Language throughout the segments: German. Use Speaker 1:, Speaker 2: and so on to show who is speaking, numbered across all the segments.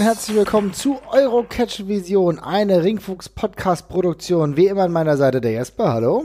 Speaker 1: Und herzlich willkommen zu Eurocatch Vision, eine Ringfuchs Podcast Produktion. Wie immer an meiner Seite der Jesper. Hallo.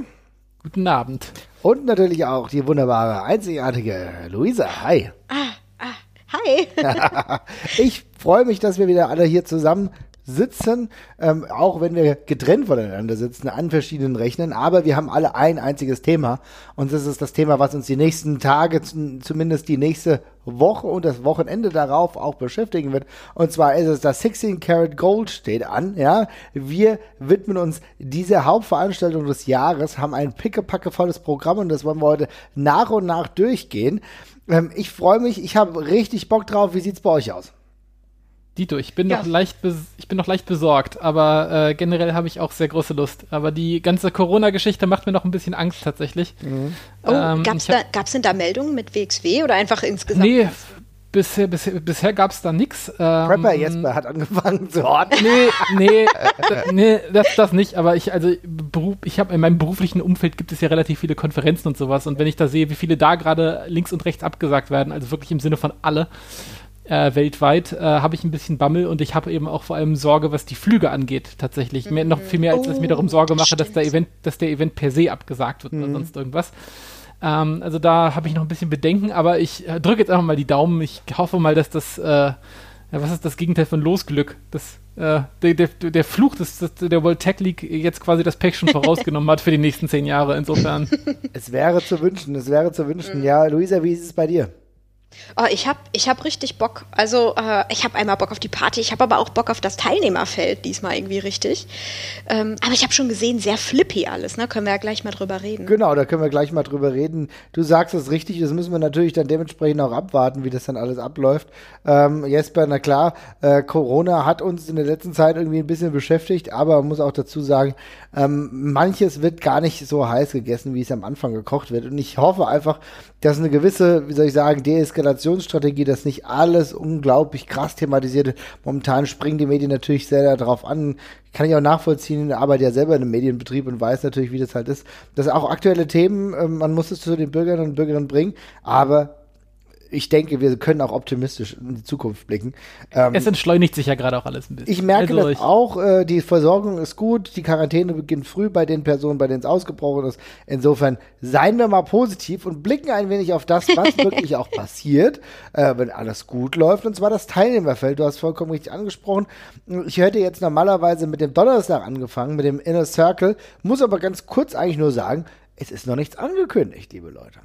Speaker 2: Guten Abend.
Speaker 1: Und natürlich auch die wunderbare, einzigartige Luisa. Hi.
Speaker 3: Ah, ah, hi.
Speaker 1: ich freue mich, dass wir wieder alle hier zusammen sitzen, ähm, auch wenn wir getrennt voneinander sitzen, an verschiedenen Rechnern, aber wir haben alle ein einziges Thema und das ist das Thema, was uns die nächsten Tage, zumindest die nächste Woche und das Wochenende darauf auch beschäftigen wird. Und zwar ist es das 16 Karat Gold steht an, ja. Wir widmen uns dieser Hauptveranstaltung des Jahres, haben ein pickepackevolles Programm und das wollen wir heute nach und nach durchgehen. Ähm, ich freue mich, ich habe richtig Bock drauf. Wie sieht's bei euch aus?
Speaker 2: Dito, ich bin, ja. noch leicht ich bin noch leicht besorgt, aber äh, generell habe ich auch sehr große Lust. Aber die ganze Corona-Geschichte macht mir noch ein bisschen Angst tatsächlich.
Speaker 3: Mhm. Oh, ähm, gab es denn da Meldungen mit WXW oder einfach insgesamt?
Speaker 2: Nee, bisher, bisher, bisher gab es da nichts.
Speaker 1: Ähm, Prepper Jesper hat angefangen zu horten.
Speaker 2: Nee, nee, nee, das, das nicht. Aber ich, also, ich habe in meinem beruflichen Umfeld gibt es ja relativ viele Konferenzen und sowas. Und wenn ich da sehe, wie viele da gerade links und rechts abgesagt werden, also wirklich im Sinne von alle, äh, weltweit, äh, habe ich ein bisschen Bammel und ich habe eben auch vor allem Sorge, was die Flüge angeht, tatsächlich. Mhm. Mehr, noch viel mehr, als dass ich mir darum Sorge mache, dass der Event, dass der Event per se abgesagt wird mhm. oder sonst irgendwas. Ähm, also da habe ich noch ein bisschen Bedenken, aber ich äh, drücke jetzt einfach mal die Daumen. Ich hoffe mal, dass das, äh, ja, was ist das Gegenteil von Losglück? Das, äh, der, der, der Fluch des, des, der World Tech League jetzt quasi das Pech schon vorausgenommen hat für die nächsten zehn Jahre. Insofern.
Speaker 1: Es wäre zu wünschen, es wäre zu wünschen. Mhm. Ja, Luisa, wie ist es bei dir?
Speaker 3: Oh, ich habe ich hab richtig Bock. Also äh, ich habe einmal Bock auf die Party, ich habe aber auch Bock auf das Teilnehmerfeld diesmal irgendwie richtig. Ähm, aber ich habe schon gesehen, sehr flippy alles, ne? Können wir ja gleich mal drüber reden.
Speaker 1: Genau, da können wir gleich mal drüber reden. Du sagst es richtig, das müssen wir natürlich dann dementsprechend auch abwarten, wie das dann alles abläuft. Ähm, Jesper, na klar, äh, Corona hat uns in der letzten Zeit irgendwie ein bisschen beschäftigt, aber man muss auch dazu sagen, ähm, manches wird gar nicht so heiß gegessen, wie es am Anfang gekocht wird. Und ich hoffe einfach, dass eine gewisse, wie soll ich sagen, Deeskalationsstrategie, dass nicht alles unglaublich krass thematisiert wird. Momentan springen die Medien natürlich sehr darauf an. Kann ich auch nachvollziehen, arbeite ja selber in einem Medienbetrieb und weiß natürlich, wie das halt ist. Das sind auch aktuelle Themen, ähm, man muss es zu den Bürgerinnen und Bürgerinnen bringen, aber ich denke, wir können auch optimistisch in die Zukunft blicken.
Speaker 2: Ähm, es entschleunigt sich ja gerade auch alles ein bisschen.
Speaker 1: Ich merke also das auch. Äh, die Versorgung ist gut. Die Quarantäne beginnt früh bei den Personen, bei denen es ausgebrochen ist. Insofern seien wir mal positiv und blicken ein wenig auf das, was wirklich auch passiert, äh, wenn alles gut läuft. Und zwar das Teilnehmerfeld. Du hast vollkommen richtig angesprochen. Ich hätte jetzt normalerweise mit dem Donnerstag angefangen, mit dem Inner Circle. Muss aber ganz kurz eigentlich nur sagen, es ist noch nichts angekündigt, liebe Leute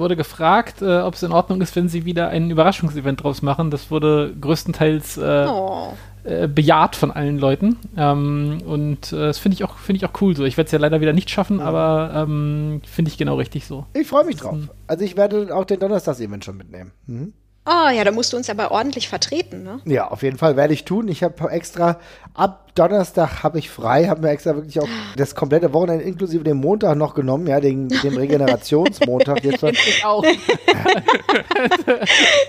Speaker 2: wurde gefragt, äh, ob es in Ordnung ist, wenn sie wieder ein Überraschungsevent draus machen. Das wurde größtenteils äh, oh. äh, bejaht von allen Leuten. Ähm, und äh, das finde ich, auch, find ich auch cool so. Ich werde es ja leider wieder nicht schaffen, ja. aber ähm, finde ich genau richtig so.
Speaker 1: Ich freue mich drauf. Also ich werde auch den Donnerstags-Event schon mitnehmen. Mhm.
Speaker 3: Oh ja, da musst du uns aber ordentlich vertreten, ne?
Speaker 1: Ja, auf jeden Fall werde ich tun. Ich habe extra ab Donnerstag habe ich frei, habe mir extra wirklich auch das komplette Wochenende inklusive dem Montag noch genommen, ja, den, den Regenerationsmontag. Jetzt ich auch.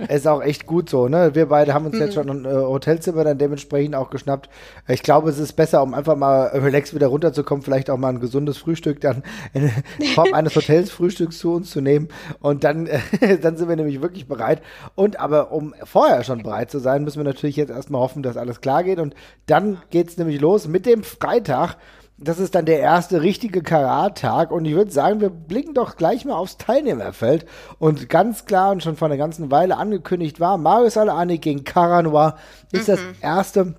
Speaker 1: ist auch echt gut so, ne? Wir beide haben uns mhm. jetzt schon ein äh, Hotelzimmer dann dementsprechend auch geschnappt. Ich glaube, es ist besser, um einfach mal relax wieder runterzukommen, vielleicht auch mal ein gesundes Frühstück dann in Form eines Hotelsfrühstücks zu uns zu nehmen und dann, dann sind wir nämlich wirklich bereit. Und aber um vorher schon bereit zu sein, müssen wir natürlich jetzt erstmal hoffen, dass alles klar geht und dann geht es nämlich los mit dem Freitag. Das ist dann der erste richtige Karat-Tag und ich würde sagen, wir blicken doch gleich mal aufs Teilnehmerfeld und ganz klar und schon vor einer ganzen Weile angekündigt war, Marius Alani gegen Caranoir ist mhm. das erste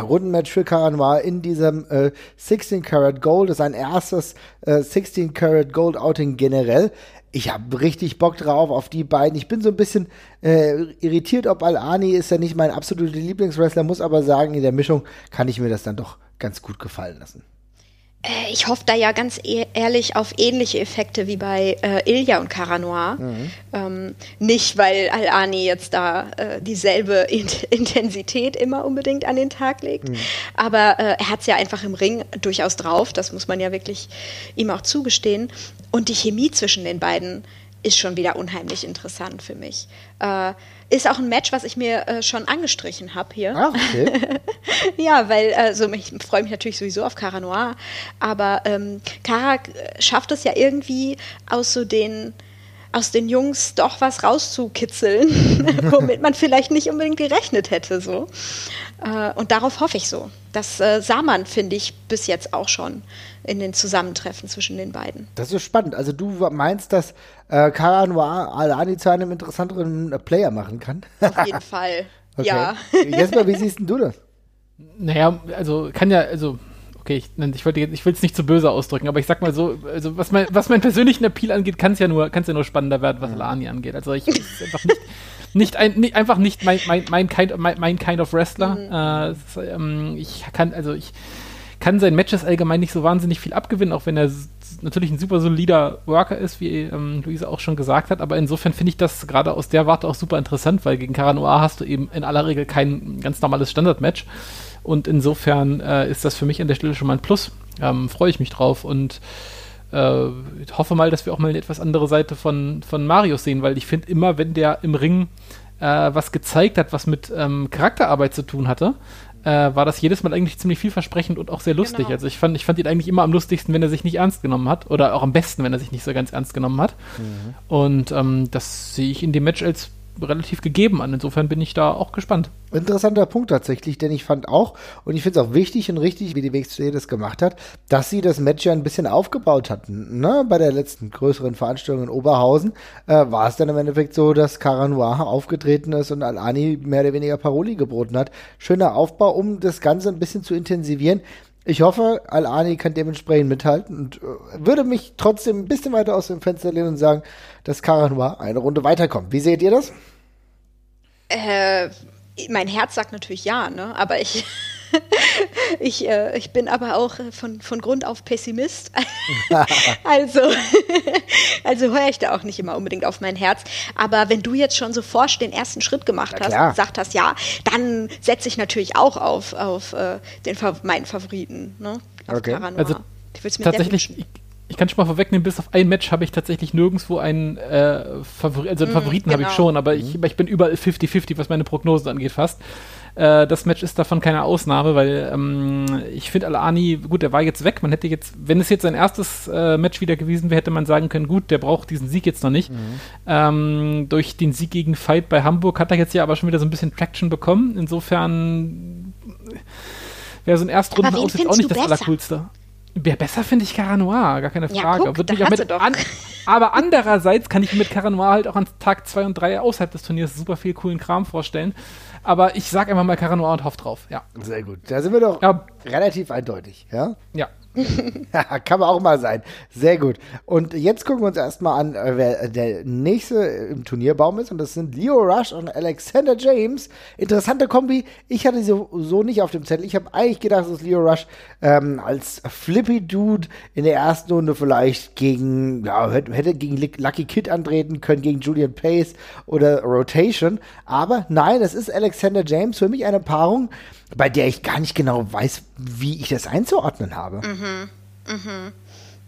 Speaker 1: Rundenmatch für Caranoir in diesem äh, 16 Karat Gold. Das ist ein erstes äh, 16 Karat Gold Outing generell. Ich habe richtig Bock drauf auf die beiden. Ich bin so ein bisschen äh, irritiert, ob Al-Ani ist ja nicht mein absoluter Lieblingswrestler, muss aber sagen, in der Mischung kann ich mir das dann doch ganz gut gefallen lassen.
Speaker 3: Äh, ich hoffe da ja ganz e ehrlich auf ähnliche Effekte wie bei äh, Ilya und Caranoir. Mhm. Ähm, nicht, weil Al-Ani jetzt da äh, dieselbe in Intensität immer unbedingt an den Tag legt, mhm. aber äh, er hat es ja einfach im Ring durchaus drauf, das muss man ja wirklich ihm auch zugestehen. Und die Chemie zwischen den beiden ist schon wieder unheimlich interessant für mich. Äh, ist auch ein Match, was ich mir äh, schon angestrichen habe hier.
Speaker 1: Ah, okay.
Speaker 3: ja, weil also ich freue mich natürlich sowieso auf Cara Noir, aber ähm, Cara schafft es ja irgendwie aus so den aus den Jungs doch was rauszukitzeln, womit man vielleicht nicht unbedingt gerechnet hätte. So. Äh, und darauf hoffe ich so. Das äh, sah man, finde ich, bis jetzt auch schon in den Zusammentreffen zwischen den beiden.
Speaker 1: Das ist spannend. Also du meinst, dass äh, Cara Noir Alani zu einem interessanteren äh, Player machen kann?
Speaker 3: Auf jeden Fall. Okay. Ja.
Speaker 1: Jesper, wie siehst du das?
Speaker 2: Naja, also kann ja, also okay, ich, ich wollte ich will es nicht zu böse ausdrücken, aber ich sag mal so, also was mein, was meinen persönlichen Appeal angeht, kann es ja nur, kann ja nur spannender werden, was mhm. Lani angeht. Also ich ist einfach nicht, nicht, ein, nicht einfach nicht mein, mein, mein, kind, mein, mein kind of Wrestler. Mhm. Äh, ist, ähm, ich kann, also ich kann seinen Matches allgemein nicht so wahnsinnig viel abgewinnen, auch wenn er natürlich ein super solider Worker ist, wie ähm, Luisa auch schon gesagt hat. Aber insofern finde ich das gerade aus der Warte auch super interessant, weil gegen Karanoa hast du eben in aller Regel kein ganz normales Standard-Match. Und insofern äh, ist das für mich an der Stelle schon mal ein Plus. Ähm, Freue ich mich drauf und äh, hoffe mal, dass wir auch mal eine etwas andere Seite von, von Marius sehen, weil ich finde immer, wenn der im Ring äh, was gezeigt hat, was mit ähm, Charakterarbeit zu tun hatte, äh, war das jedes Mal eigentlich ziemlich vielversprechend und auch sehr lustig. Genau. Also ich fand, ich fand ihn eigentlich immer am lustigsten, wenn er sich nicht ernst genommen hat. Oder auch am besten, wenn er sich nicht so ganz ernst genommen hat. Mhm. Und ähm, das sehe ich in dem Match als relativ gegeben an. Insofern bin ich da auch gespannt.
Speaker 1: Interessanter Punkt tatsächlich, denn ich fand auch, und ich finde es auch wichtig und richtig, wie die WXW das gemacht hat, dass sie das Match ja ein bisschen aufgebaut hatten. Ne? Bei der letzten größeren Veranstaltung in Oberhausen äh, war es dann im Endeffekt so, dass Cara Noir aufgetreten ist und Alani mehr oder weniger Paroli geboten hat. Schöner Aufbau, um das Ganze ein bisschen zu intensivieren. Ich hoffe, Al-Ani kann dementsprechend mithalten und äh, würde mich trotzdem ein bisschen weiter aus dem Fenster lehnen und sagen, dass Karanua eine Runde weiterkommt. Wie seht ihr das?
Speaker 3: Äh, mein Herz sagt natürlich ja, ne? aber ich, ich, äh, ich bin aber auch von, von Grund auf Pessimist. also also höre ich da auch nicht immer unbedingt auf mein Herz. Aber wenn du jetzt schon so forsch den ersten Schritt gemacht hast und gesagt hast, ja, dann setze ich natürlich auch auf, auf äh, den, meinen Favoriten. Ne?
Speaker 1: Auf okay.
Speaker 2: Also tatsächlich, ich, ich kann schon mal vorwegnehmen, bis auf ein Match habe ich tatsächlich nirgendwo einen äh, Favori also einen mm, Favoriten genau. habe ich schon, aber ich, mhm. ich bin überall 50-50, was meine Prognosen angeht fast. Äh, das Match ist davon keine Ausnahme, weil ähm, ich finde Al-Ani, gut, der war jetzt weg. Man hätte jetzt, wenn es jetzt sein erstes äh, Match wieder gewesen wäre, hätte man sagen können, gut, der braucht diesen Sieg jetzt noch nicht. Mhm. Ähm, durch den Sieg gegen Fight bei Hamburg hat er jetzt ja aber schon wieder so ein bisschen Traction bekommen. Insofern wäre so ein Erstrunden aus jetzt auch nicht das besser? Allercoolste. Ja, besser finde ich Caranoir, gar keine Frage. Ja, guck, mit an, aber andererseits kann ich mir mit Caranoir halt auch an Tag 2 und 3 außerhalb des Turniers super viel coolen Kram vorstellen. Aber ich sag einfach mal Caranoir und hoffe drauf, ja.
Speaker 1: Sehr gut. Da sind wir doch ja. relativ eindeutig, ja?
Speaker 2: Ja.
Speaker 1: Kann man auch mal sein. Sehr gut. Und jetzt gucken wir uns erstmal an, äh, wer der nächste im Turnierbaum ist. Und das sind Leo Rush und Alexander James. Interessante Kombi. Ich hatte sie so, so nicht auf dem Zettel. Ich habe eigentlich gedacht, dass Leo Rush ähm, als Flippy Dude in der ersten Runde vielleicht gegen, ja, hätte gegen Lucky Kid antreten können, gegen Julian Pace oder Rotation. Aber nein, es ist Alexander James. Für mich eine Paarung, bei der ich gar nicht genau weiß, wie ich das einzuordnen habe.
Speaker 3: Mhm. Mhm.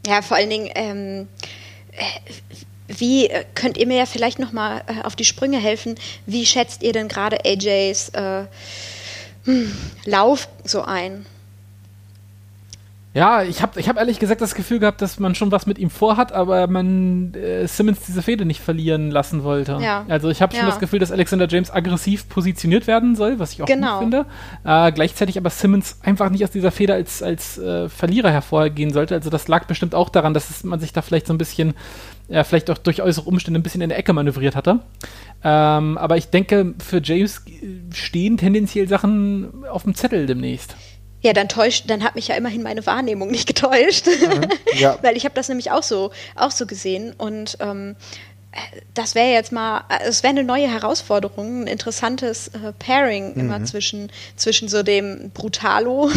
Speaker 3: Ja, vor allen Dingen, ähm, äh, wie äh, könnt ihr mir ja vielleicht noch mal äh, auf die Sprünge helfen? Wie schätzt ihr denn gerade AJs äh, hm, Lauf so ein?
Speaker 2: Ja, ich habe ich hab ehrlich gesagt das Gefühl gehabt, dass man schon was mit ihm vorhat, aber man äh, Simmons diese Fehde nicht verlieren lassen wollte. Ja. Also ich habe schon ja. das Gefühl, dass Alexander James aggressiv positioniert werden soll, was ich auch genau. gut finde. Äh, gleichzeitig aber Simmons einfach nicht aus dieser Fehde als, als äh, Verlierer hervorgehen sollte. Also das lag bestimmt auch daran, dass es, man sich da vielleicht so ein bisschen, ja, vielleicht auch durch äußere Umstände ein bisschen in der Ecke manövriert hatte. Ähm, aber ich denke, für James stehen tendenziell Sachen auf dem Zettel demnächst.
Speaker 3: Ja, dann täuscht, dann hat mich ja immerhin meine Wahrnehmung nicht getäuscht, mhm, ja. weil ich habe das nämlich auch so, auch so gesehen und ähm, das wäre jetzt mal, es wäre eine neue Herausforderung, ein interessantes äh, Pairing mhm. immer zwischen, zwischen so dem Brutalo,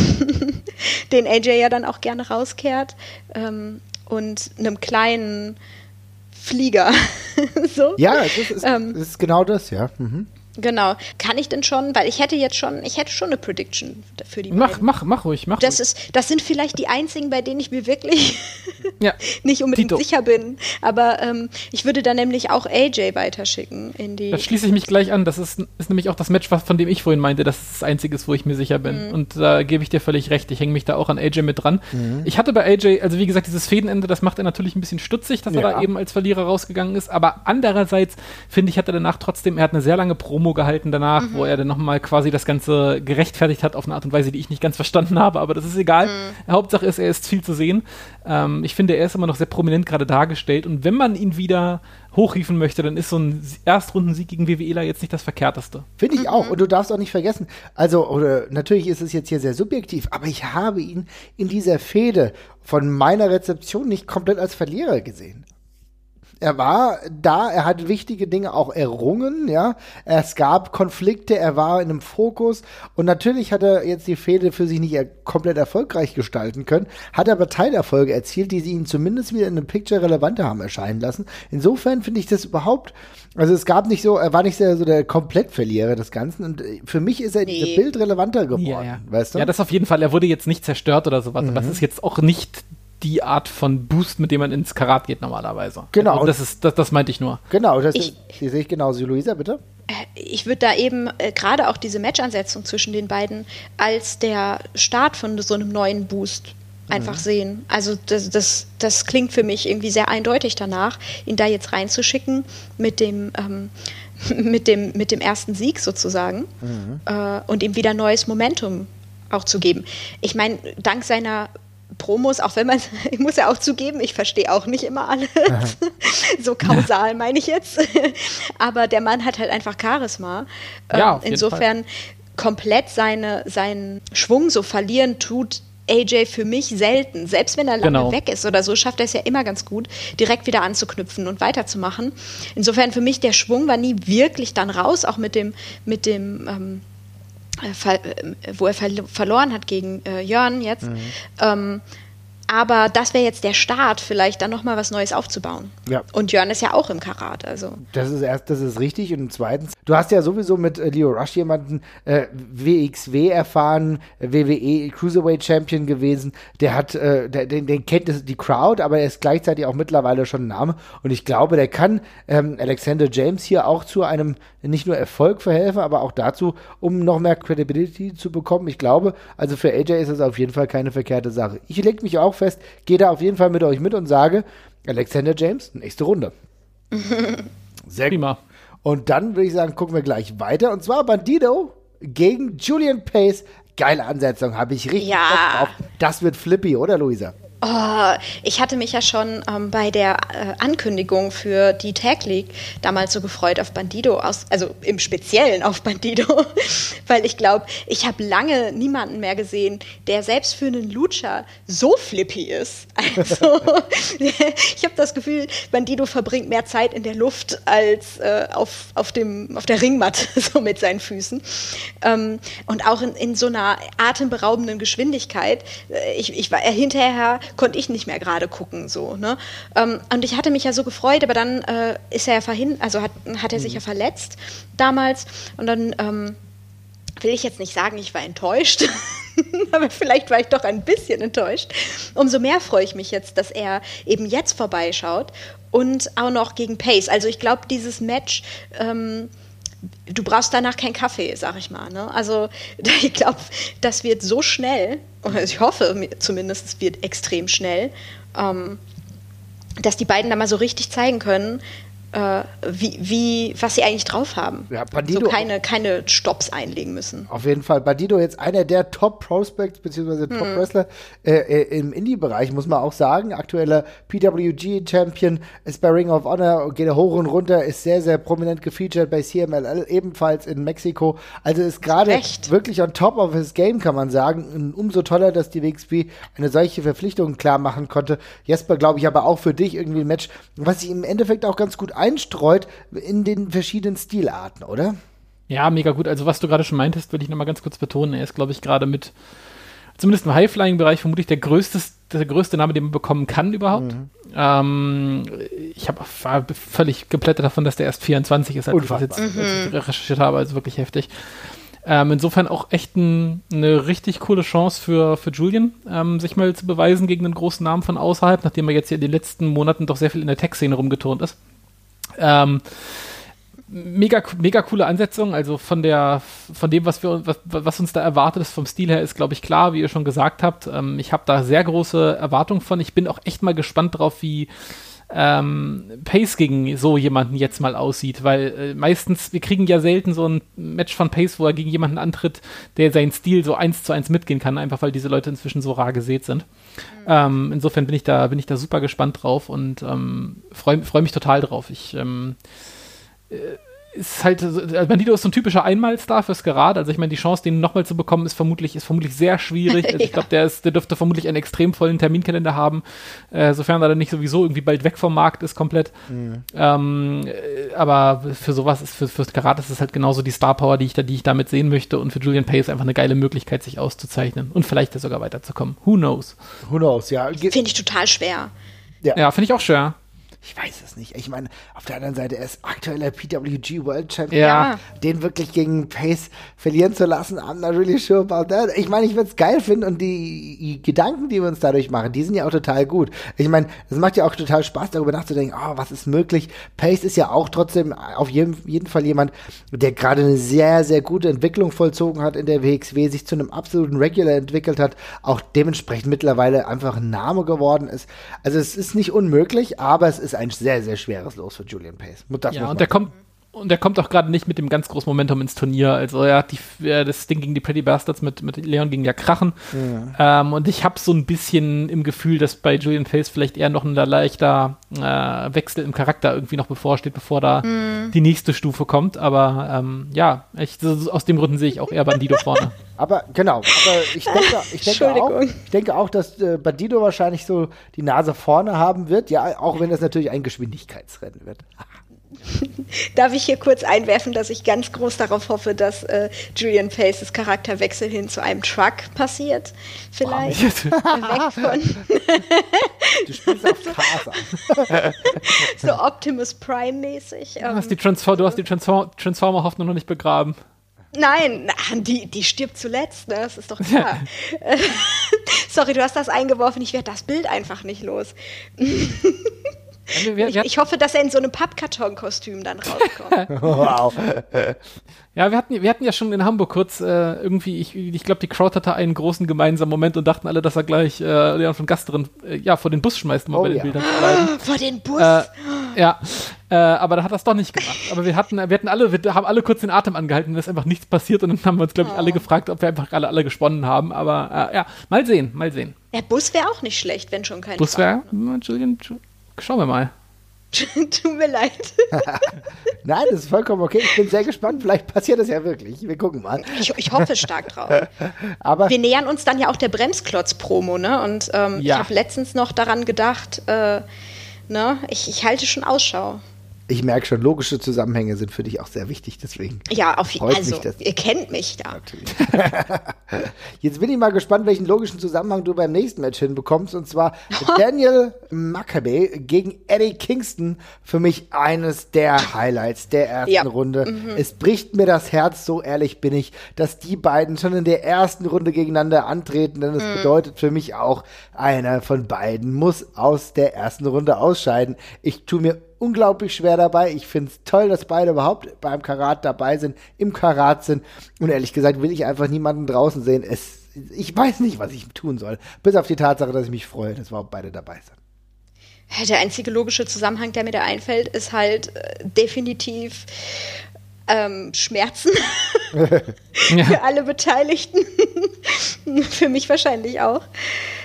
Speaker 3: den AJ ja dann auch gerne rauskehrt, ähm, und einem kleinen Flieger.
Speaker 1: so. Ja, es ist, ähm, es ist, genau das, ja. Mhm.
Speaker 3: Genau. Kann ich denn schon, weil ich hätte jetzt schon, ich hätte schon eine Prediction für die
Speaker 2: Mach,
Speaker 3: beiden.
Speaker 2: mach, mach ruhig, mach
Speaker 3: Das,
Speaker 2: ruhig.
Speaker 3: ist, das sind vielleicht die einzigen, bei denen ich mir wirklich
Speaker 2: Ja.
Speaker 3: nicht unbedingt
Speaker 2: Tito.
Speaker 3: sicher bin. Aber ähm, ich würde da nämlich auch AJ weiterschicken in die.
Speaker 2: Da schließe ich mich gleich an. Das ist, ist nämlich auch das Match, was, von dem ich vorhin meinte, dass es das einzige ist, wo ich mir sicher bin. Und da gebe ich dir völlig recht. Ich hänge mich da auch an AJ mit dran. Ich hatte bei AJ, also wie gesagt, dieses Fädenende, das macht er natürlich ein bisschen stutzig, dass er
Speaker 1: Ja.
Speaker 2: da eben als Verlierer rausgegangen ist. Aber andererseits finde ich, hat er danach trotzdem, er hat eine sehr lange Promo gehalten danach, wo er dann nochmal quasi das Ganze gerechtfertigt hat auf eine Art und Weise, die ich nicht ganz verstanden habe. Aber das ist egal. Hauptsache ist, er ist viel zu sehen. Ähm, ich finde, er ist immer noch sehr prominent gerade dargestellt. Und wenn man ihn wieder hochriefen möchte, dann ist so ein Erstrundensieg gegen WWEler jetzt nicht das Verkehrteste.
Speaker 1: Finde ich auch. Und du darfst auch nicht vergessen, also, oder natürlich ist es jetzt hier sehr subjektiv, aber ich habe ihn in dieser Fehde von meiner Rezeption nicht komplett als Verlierer gesehen. Er war da, er hat wichtige Dinge auch errungen, ja. Es gab Konflikte, er war in einem Fokus und natürlich hat er jetzt die Fehde für sich nicht komplett erfolgreich gestalten können, hat aber Teilerfolge erzielt, die sie ihn zumindest wieder in einem Picture relevanter haben erscheinen lassen. Insofern finde ich das überhaupt, also es gab nicht so, er war nicht sehr so der Komplettverlierer des Ganzen und äh, für mich ist er
Speaker 3: Nee.
Speaker 1: diese Bild relevanter geworden, weißt du? Mhm.
Speaker 2: Ja, das auf jeden Fall. Er wurde jetzt nicht zerstört oder sowas. Und das ist jetzt auch nicht die Art von Boost, mit dem man ins Karat geht normalerweise.
Speaker 1: Genau.
Speaker 2: Also das, ist, das, das meinte ich nur.
Speaker 1: genau, das
Speaker 3: Ich-
Speaker 1: ist, die sehe ich genauso. Luisa, bitte?
Speaker 3: ich würde da eben äh, gerade auch diese Matchansetzung zwischen den beiden als der Start von so einem neuen Boost einfach sehen. Also das, das, das klingt für mich irgendwie sehr eindeutig danach, ihn da jetzt reinzuschicken mit dem, ähm, mit dem, mit dem ersten Sieg sozusagen äh, und ihm wieder neues Momentum auch zu geben. Ich meine, dank seiner Promos, auch wenn man, ich muss ja auch zugeben, ich verstehe auch nicht immer alles. so kausal meine ich jetzt. Aber der Mann hat halt einfach Charisma.
Speaker 2: Ja,
Speaker 3: Ähm, Insofern komplett seine, seinen Schwung so verlieren tut AJ für mich selten. Selbst wenn er lange
Speaker 2: Genau.
Speaker 3: weg ist oder so, schafft er es ja immer ganz gut, direkt wieder anzuknüpfen und weiterzumachen. Insofern für mich der Schwung war nie wirklich dann raus, auch mit dem, mit dem ähm, äh, äh, wo er verlo- verloren hat gegen äh, Jörn jetzt. Ähm, aber das wäre jetzt der Start, vielleicht dann nochmal was Neues aufzubauen.
Speaker 1: Ja.
Speaker 3: Und Jörn ist ja auch im Karat, also.
Speaker 1: Das ist erst, das ist richtig. Und zweitens, du hast ja sowieso mit äh, Leo Rush jemanden äh, WXW erfahren, äh, WWE Cruiserweight Champion gewesen. Der hat, äh, der, den, den kennt die Crowd, aber er ist gleichzeitig auch mittlerweile schon ein Name. Und ich glaube, der kann ähm, Alexander James hier auch zu einem nicht nur Erfolg verhelfen, aber auch dazu, um noch mehr Credibility zu bekommen. Ich glaube, also für AJ ist es auf jeden Fall keine verkehrte Sache. Ich leg mich auch fest, gehe da auf jeden Fall mit euch mit und sage, Alexander James, nächste Runde. Sehr gut.
Speaker 2: Prima.
Speaker 1: Und dann würde ich sagen, gucken wir gleich weiter. Und zwar Bandido gegen Julian Pace. Geile Ansetzung, habe ich richtig
Speaker 3: Ja.
Speaker 1: Bock drauf. Das wird flippy, oder Luisa?
Speaker 3: Oh, ich hatte mich ja schon ähm, bei der äh, Ankündigung für die Tag League damals so gefreut auf Bandido, aus, also im Speziellen auf Bandido, weil ich glaube, ich habe lange niemanden mehr gesehen, der selbst für einen Lucha so flippy ist. Also ich habe das Gefühl, Bandido verbringt mehr Zeit in der Luft als äh, auf, auf, dem, auf der Ringmatte, so mit seinen Füßen. Ähm, und auch in, in so einer atemberaubenden Geschwindigkeit. Äh, Ich, ich war äh, hinterher konnte ich nicht mehr gerade gucken so ne ähm, und ich hatte mich ja so gefreut aber dann äh, ist er ja verhin also hat, hat er sich ja verletzt damals und dann ähm, will ich jetzt nicht sagen, ich war enttäuscht, aber vielleicht war ich doch ein bisschen enttäuscht. Umso mehr freue ich mich jetzt, dass er eben jetzt vorbeischaut und auch noch gegen Pace. Also ich glaube, dieses Match, ähm, du brauchst danach keinen Kaffee, sag ich mal. Ne? Also ich glaube, das wird so schnell, oder ich hoffe zumindest, es wird extrem schnell, ähm, dass die beiden da mal so richtig zeigen können, äh, wie, wie, was sie eigentlich drauf haben.
Speaker 1: Ja,
Speaker 3: so
Speaker 1: Bandido-
Speaker 3: keine, keine Stops einlegen müssen.
Speaker 1: Auf jeden Fall. Bandido jetzt einer der Top-Prospects bzw.
Speaker 3: Mhm.
Speaker 1: Top-Wrestler äh, äh, im Indie-Bereich, muss man auch sagen. Aktueller PWG-Champion ist bei Ring of Honor, geht hoch und runter, ist sehr, sehr prominent gefeatured bei CMLL, ebenfalls in Mexiko. Also ist gerade wirklich on top of his game, kann man sagen. Und umso toller, dass die WXW eine solche Verpflichtung klar machen konnte. Jesper, glaube ich, aber auch für dich irgendwie ein Match, was sich im Endeffekt auch ganz gut einstreut in den verschiedenen Stilarten, oder?
Speaker 2: Ja, mega gut. Also, was du gerade schon meintest, will ich nochmal ganz kurz betonen. Er ist, glaube ich, gerade mit, zumindest im High-Flying-Bereich, vermutlich der größte der größte Name, den man bekommen kann überhaupt. Mhm. Ähm, ich hab, war völlig geplättet davon, dass der erst 24 ist, als Unfassbar. ich das jetzt mhm. recherchiert habe. Also wirklich heftig. Ähm, insofern auch echt ein, eine richtig coole Chance für, für Julian, ähm, sich mal zu beweisen gegen einen großen Namen von außerhalb, nachdem er jetzt hier in den letzten Monaten doch sehr viel in der Tech-Szene rumgeturnt ist. Ähm, mega, mega coole Ansetzung. Also von der, von dem, was wir, was, was uns da erwartet ist, vom Stil her, ist, glaube ich, klar, wie ihr schon gesagt habt. Ähm, ich habe da sehr große Erwartungen von. Ich bin auch echt mal gespannt drauf, wie ähm, Pace gegen so jemanden jetzt mal aussieht, weil äh, meistens, wir kriegen ja selten so ein Match von Pace, wo er gegen jemanden antritt, der seinen Stil so eins zu eins mitgehen kann, einfach weil diese Leute inzwischen so rar gesät sind. Mhm. Ähm, insofern bin ich da, bin ich da super gespannt drauf und ähm, freue freu mich total drauf. Ich ähm, äh, ist halt, also Bandido ist so ein typischer Einmalstar fürs Gerad. Also ich meine, die Chance, den nochmal zu bekommen, ist vermutlich, ist vermutlich sehr schwierig. Also ich glaube, der, der dürfte vermutlich einen extrem vollen Terminkalender haben, äh, sofern er dann nicht sowieso irgendwie bald weg vom Markt ist komplett. Mhm. Ähm, äh, aber für sowas ist, für, fürs Gerad ist es halt genauso die Star Power, die ich, da, die ich damit sehen möchte. Und für Julian Pace einfach eine geile Möglichkeit, sich auszuzeichnen und vielleicht ja sogar weiterzukommen. Who knows?
Speaker 1: Who knows, ja.
Speaker 3: Finde ich total schwer.
Speaker 2: Ja, ja finde ich auch schwer
Speaker 1: ich weiß es nicht. Ich meine, auf der anderen Seite, er ist aktueller PWG World Champion.
Speaker 2: Ja.
Speaker 1: Den wirklich gegen Pace verlieren zu lassen, I'm not really sure about that. Ich meine, ich würde es geil finden und die, die, Gedanken, die wir uns dadurch machen, die sind ja auch total gut. Ich meine, es macht ja auch total Spaß, darüber nachzudenken, oh, was ist möglich. Pace ist ja auch trotzdem auf jeden, jeden Fall jemand, der gerade eine sehr, sehr gute Entwicklung vollzogen hat in der WXW, sich zu einem absoluten Regular entwickelt hat, auch dementsprechend mittlerweile einfach ein Name geworden ist. Also es ist nicht unmöglich, aber es ist ein sehr, sehr schweres Los für Julian Pace.
Speaker 2: Das ja, und der kommt, und der kommt auch gerade nicht mit dem ganz großen Momentum ins Turnier. Also er hat die, äh, das Ding gegen die Pretty Bastards mit, mit Leon ging ja krachen. Ja. Ähm, und ich habe so ein bisschen im Gefühl, dass bei Julian Pace vielleicht eher noch ein leichter äh, Wechsel im Charakter irgendwie noch bevorsteht, bevor da mhm. die nächste Stufe kommt. Aber ähm, ja, ich, so, aus dem Gründen sehe ich auch eher Bandido vorne.
Speaker 1: Aber genau, aber ich denke, ich denke, auch, ich denke auch, dass äh, Bandido wahrscheinlich so die Nase vorne haben wird, ja, auch wenn das natürlich ein Geschwindigkeitsrennen wird.
Speaker 3: Darf ich hier kurz einwerfen, dass ich ganz groß darauf hoffe, dass äh, Julian Paces Charakterwechsel hin zu einem Truck passiert? Vielleicht. Oh, Weg von. du spielst auf Cars So Optimus Prime-mäßig.
Speaker 2: Du hast die, Transform du die Transformer-Hoffnung noch nicht begraben.
Speaker 3: Nein, die, die stirbt zuletzt, ne? das ist doch klar. Sorry, du hast das eingeworfen, ich werde das Bild einfach nicht los. Wir, wir, ich, ich, hoffe, dass er in so einem Pappkarton-Kostüm dann rauskommt. wow.
Speaker 2: Ja, wir hatten, wir hatten ja schon in Hamburg kurz äh, irgendwie, ich, ich glaube, die Crowd hatte einen großen gemeinsamen Moment und dachten alle, dass er gleich äh, Leon von Gasteren äh, ja, vor den Bus schmeißt, mal oh, bei den ja. Bildern zu bleiben.
Speaker 3: Vor den Bus?
Speaker 2: Äh, ja, äh, aber da hat er es doch nicht gemacht. Aber wir hatten, wir hatten alle, wir haben alle kurz den Atem angehalten, es ist einfach nichts passiert und dann haben wir uns, glaube ich, alle oh. gefragt, ob wir einfach alle, alle gesponnen haben. Aber äh, ja, mal sehen, mal sehen.
Speaker 3: Der Bus wäre auch nicht schlecht, wenn schon kein
Speaker 2: Bus wäre, Julian, Schauen wir mal.
Speaker 3: Tut mir leid.
Speaker 1: Nein, das ist vollkommen okay. Ich bin sehr gespannt. Vielleicht passiert das ja wirklich. Wir gucken mal.
Speaker 3: Ich, ich hoffe stark drauf. Aber wir nähern uns dann ja auch der Bremsklotz-Promo, ne? Und ähm, ja. ich habe letztens noch daran gedacht, äh, ne? Ich, ich halte schon Ausschau
Speaker 1: ich merke schon, logische Zusammenhänge sind für dich auch sehr wichtig, deswegen.
Speaker 3: Ja, auf jeden Fall. Also, ihr kennt mich da.
Speaker 1: Jetzt bin ich mal gespannt, welchen logischen Zusammenhang du beim nächsten Match hinbekommst. Und zwar Daniel Maccabee gegen Eddie Kingston. Für mich eines der Highlights der ersten ja. Runde. Mhm. Es bricht mir das Herz, so ehrlich bin ich, dass die beiden schon in der ersten Runde gegeneinander antreten. Denn es mhm. bedeutet für mich auch, einer von beiden muss aus der ersten Runde ausscheiden. Ich tue mir unglaublich schwer dabei. Ich finde es toll, dass beide überhaupt beim Karat dabei sind, im Karat sind. Und ehrlich gesagt will ich einfach niemanden draußen sehen. Es, ich weiß nicht, was ich tun soll. Bis auf die Tatsache, dass ich mich freue, dass überhaupt beide dabei sind.
Speaker 3: Der einzige logische Zusammenhang, der mir da einfällt, ist halt äh, definitiv ähm, Schmerzen für alle Beteiligten. für mich wahrscheinlich auch.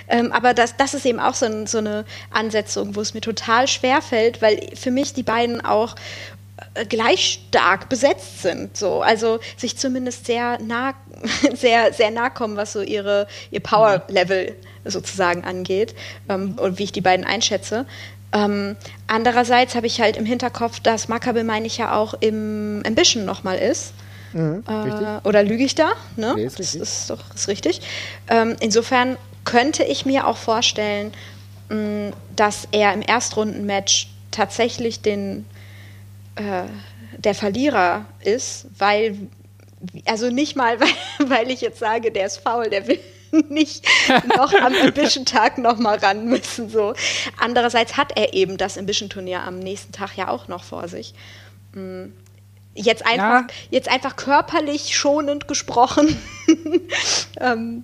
Speaker 3: Ähm, aber das, das ist eben auch so, ein, so eine Ansetzung, wo es mir total schwer fällt, weil für mich die beiden auch äh, gleich stark besetzt sind. So. Also sich zumindest sehr nah, sehr, sehr nah kommen, was so ihre, ihr Power-Level sozusagen angeht ähm, und wie ich die beiden einschätze. Ähm, andererseits habe ich halt im Hinterkopf, dass Makabe, meine ich ja, auch im Ambition nochmal ist. Mhm, äh, oder lüge ich da? Ne? Nee, ist das ist doch ist richtig. Ähm, insofern könnte ich mir auch vorstellen, mh, dass er im Erstrundenmatch tatsächlich den äh, der Verlierer ist, weil also nicht mal, weil, weil ich jetzt sage, der ist faul, der will nicht noch am Ambition-Tag noch mal ran müssen. So. Andererseits hat er eben das Ambition-Turnier am nächsten Tag ja auch noch vor sich. Mm. Jetzt einfach, ja. jetzt einfach körperlich schonend gesprochen, ähm,